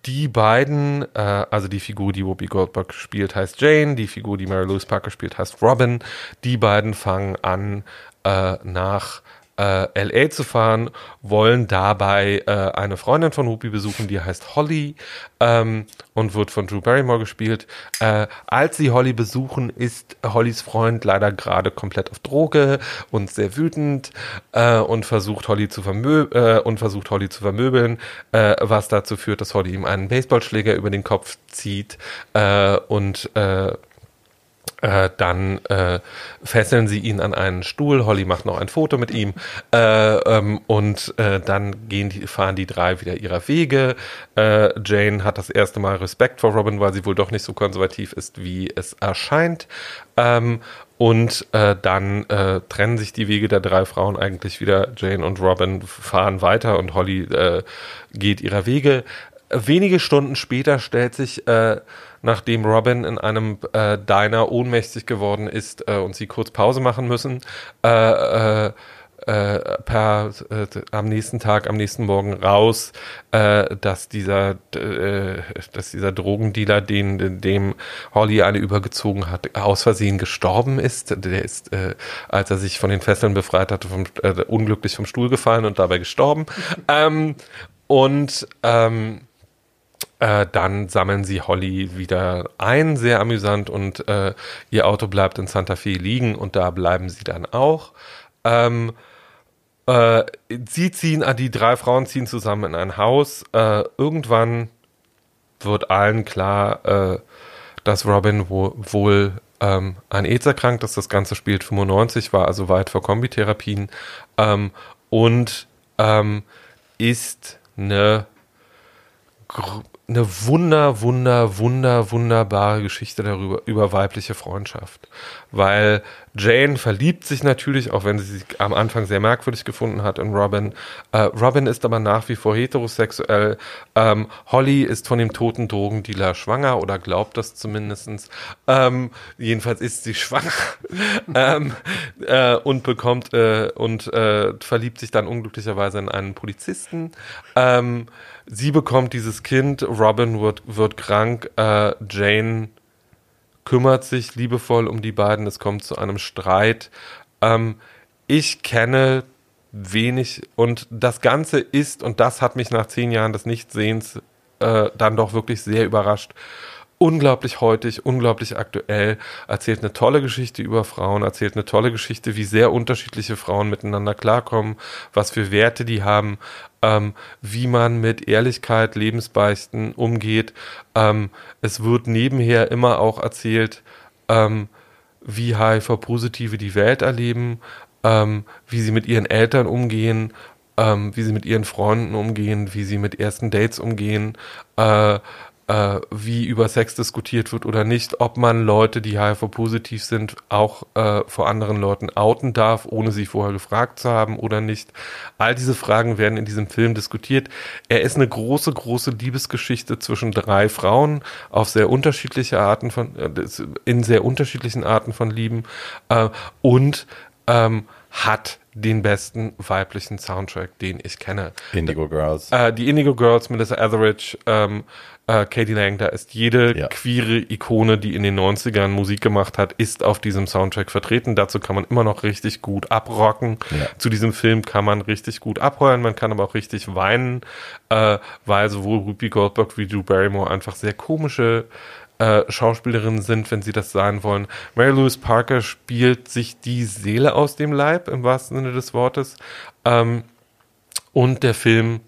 die beiden, äh, also die Figur, die Whoopi Goldberg spielt, heißt Jane, die Figur, die Mary Louise Parker spielt, heißt Robin. Die beiden fangen an, äh, nach äh, LA zu fahren, wollen dabei äh, eine Freundin von Whoopi besuchen, die heißt Holly ähm, und wird von Drew Barrymore gespielt. Äh, als sie Holly besuchen, ist Hollys Freund leider gerade komplett auf Droge und sehr wütend äh, und versucht Holly zu vermö äh, und versucht Holly zu vermöbeln, äh, was dazu führt, dass Holly ihm einen Baseballschläger über den Kopf zieht äh, und äh, äh, dann äh, fesseln sie ihn an einen Stuhl. Holly macht noch ein Foto mit ihm äh, ähm, und äh, dann gehen die, fahren die drei wieder ihrer Wege. Äh, Jane hat das erste Mal Respekt vor Robin, weil sie wohl doch nicht so konservativ ist, wie es erscheint. Ähm, und äh, dann äh, trennen sich die Wege der drei Frauen eigentlich wieder. Jane und Robin fahren weiter und Holly äh, geht ihrer Wege. Wenige Stunden später stellt sich, äh, nachdem Robin in einem äh, Diner ohnmächtig geworden ist äh, und sie kurz Pause machen müssen, äh, äh, äh, per äh, am nächsten Tag, am nächsten Morgen raus, dass dieser, dass dieser Drogendealer, den dem Holly eine übergezogen hat, aus Versehen gestorben ist. Der ist, äh, als er sich von den Fesseln befreit hatte, vom, unglücklich vom Stuhl gefallen und dabei gestorben. *laughs* ähm, und ähm, äh, dann sammeln sie Holly wieder ein, sehr amüsant, und äh, ihr Auto bleibt in Santa Fe liegen und da bleiben sie dann auch. Ähm, äh, sie ziehen, äh, die drei Frauen ziehen zusammen in ein Haus. Äh, irgendwann wird allen klar, äh, dass Robin wo, wohl ähm, an AIDS erkrankt ist. Das Ganze spielt 95, war also weit vor Kombitherapien ähm, und ähm, ist eine eine wunder, wunder, wunder, wunderbare Geschichte darüber, über weibliche Freundschaft. Weil Jane verliebt sich natürlich, auch wenn sie sich am Anfang sehr merkwürdig gefunden hat in Robin. Äh, Robin ist aber nach wie vor heterosexuell. Ähm, Holly ist von dem toten Drogendealer schwanger oder glaubt das zumindestens. Ähm, jedenfalls ist sie *laughs* schwanger ähm, äh, und bekommt äh, und äh, verliebt sich dann unglücklicherweise in einen Polizisten. Ähm, sie bekommt dieses Kind, Robin wird, wird krank, äh, Jane kümmert sich liebevoll um die beiden, es kommt zu einem Streit. Ähm, ich kenne wenig und das Ganze ist, und das hat mich nach zehn Jahren des Nichtsehens äh, dann doch wirklich sehr überrascht, unglaublich heutig, unglaublich aktuell, erzählt eine tolle Geschichte über Frauen, erzählt eine tolle Geschichte, wie sehr unterschiedliche Frauen miteinander klarkommen, was für Werte die haben, ähm, wie man mit Ehrlichkeit, Lebensbeichten umgeht. Ähm, es wird nebenher immer auch erzählt, ähm, wie HIV-Positive die Welt erleben, ähm, wie sie mit ihren Eltern umgehen, ähm, wie sie mit ihren Freunden umgehen, wie sie mit ersten Dates umgehen, äh, äh, wie über Sex diskutiert wird oder nicht, ob man Leute, die HIV-positiv sind, auch äh, vor anderen Leuten outen darf, ohne sie vorher gefragt zu haben oder nicht. All diese Fragen werden in diesem Film diskutiert. Er ist eine große, große Liebesgeschichte zwischen drei Frauen auf sehr unterschiedliche Arten von, äh, in sehr unterschiedlichen Arten von Lieben äh, und ähm, hat den besten weiblichen Soundtrack, den ich kenne. Indigo Girls. Äh, die Indigo Girls, Melissa Etheridge, ähm, äh, Katie Lang, da ist jede Ja. queere Ikone, die in den 90ern Musik gemacht hat, ist auf diesem Soundtrack vertreten. Dazu kann man immer noch richtig gut abrocken. Ja. Zu diesem Film kann man richtig gut abheuern, man kann aber auch richtig weinen, äh, weil sowohl Ruby Goldberg wie Drew Barrymore einfach sehr komische äh, Schauspielerinnen sind, wenn sie das sein wollen. Mary Louise Parker spielt sich die Seele aus dem Leib, im wahrsten Sinne des Wortes. Ähm, und der Film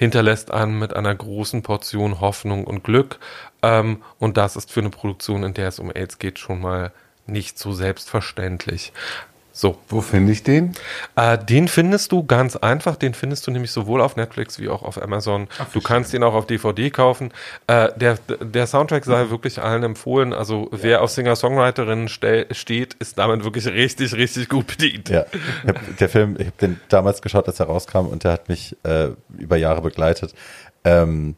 hinterlässt einen mit einer großen Portion Hoffnung und Glück. Ähm, und das ist für eine Produktion, in der es um AIDS geht, schon mal nicht so selbstverständlich. So, Wo finde ich den? äh, den findest du ganz einfach. Den findest du nämlich sowohl auf Netflix wie auch auf Amazon. du kannst ihn auch auf DVD kaufen. Äh, der, der Soundtrack sei wirklich allen empfohlen. Also wer auf Singer-Songwriterinnen ste steht, ist damit wirklich richtig, richtig gut bedient. Ja, der Film, ich habe den damals geschaut, als er rauskam und der hat mich äh, über Jahre begleitet. Ähm,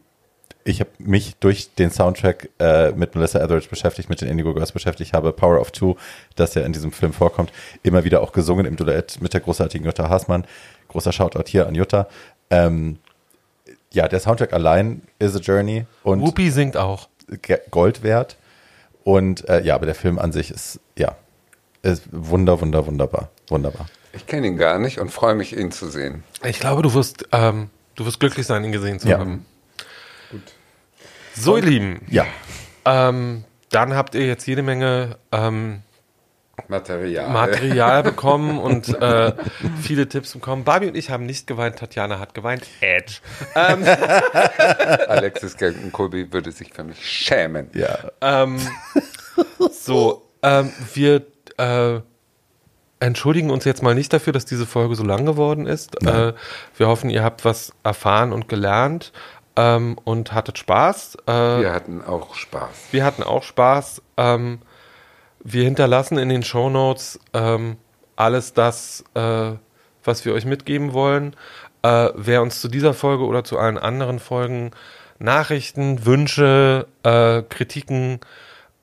ich habe mich durch den Soundtrack äh, mit Melissa Etheridge beschäftigt, mit den Indigo Girls beschäftigt, Ich habe Power of Two, das ja in diesem Film vorkommt, immer wieder auch gesungen im Duett mit der großartigen Jutta Haßmann. Großer Shoutout hier an Jutta. Ähm, ja, der Soundtrack allein is a journey und Whoopi singt auch. Gold wert. Und äh, ja, aber der Film an sich ist, ja, ist wunder, wunder, wunderbar. Wunderbar. Ich kenne ihn gar nicht und freue mich, ihn zu sehen. Ich glaube, du wirst, ähm, du wirst glücklich sein, ihn gesehen zu Ja. haben. So, ihr Lieben, Ja, ähm, dann habt ihr jetzt jede Menge ähm, Material. Material *laughs* bekommen und äh, viele Tipps bekommen. Barbie und ich haben nicht geweint, Tatjana hat geweint. Edge. Ähm, *laughs* Alexis Geltenkolbi würde sich für mich schämen. ja. ähm, so, ähm, wir äh, entschuldigen uns jetzt mal nicht dafür, dass diese Folge so lang geworden ist. Äh, wir hoffen, ihr habt was erfahren und gelernt ähm, und hattet Spaß. Äh, Wir hatten auch Spaß. Wir hatten auch Spaß. Ähm, wir hinterlassen in den Shownotes ähm, alles das, äh, was wir euch mitgeben wollen. Äh, wer uns zu dieser Folge oder zu allen anderen Folgen Nachrichten, Wünsche, äh, Kritiken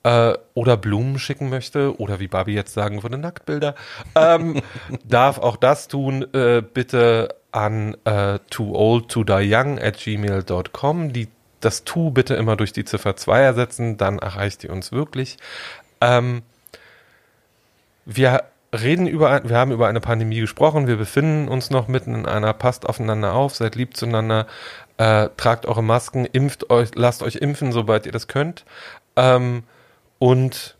äh, oder Blumen schicken möchte oder wie Barbie jetzt sagen würde, Nacktbilder, ähm, *laughs* darf auch das tun. Äh, bitte an äh, too old to die young at gmail.com. Die, das to bitte immer durch die Ziffer 2 ersetzen, dann erreicht ihr uns wirklich. Ähm, wir reden über, wir haben über eine Pandemie gesprochen. Wir befinden uns noch mitten in einer. Passt aufeinander auf, seid lieb zueinander, äh, tragt eure Masken, impft euch, lasst euch impfen, sobald ihr das könnt. Ähm, und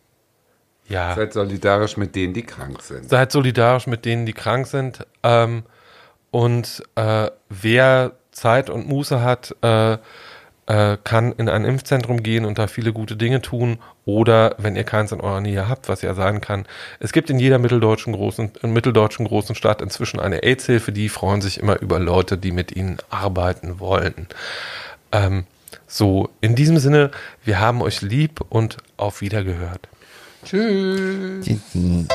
ja, Seid solidarisch mit denen, die krank sind. seid solidarisch mit denen, die krank sind. Ähm, und äh, wer Zeit und Muße hat, äh, äh, kann in ein Impfzentrum gehen und da viele gute Dinge tun. Oder wenn ihr keins in eurer Nähe habt, was ja sein kann. Es gibt in jeder mitteldeutschen großen, mitteldeutschen großen Stadt inzwischen eine AIDS-Hilfe, die freuen sich immer über Leute, die mit ihnen arbeiten wollen. Ähm, so, in diesem Sinne, wir haben euch lieb und auf Wiedergehört. Tschüss. Tschüss.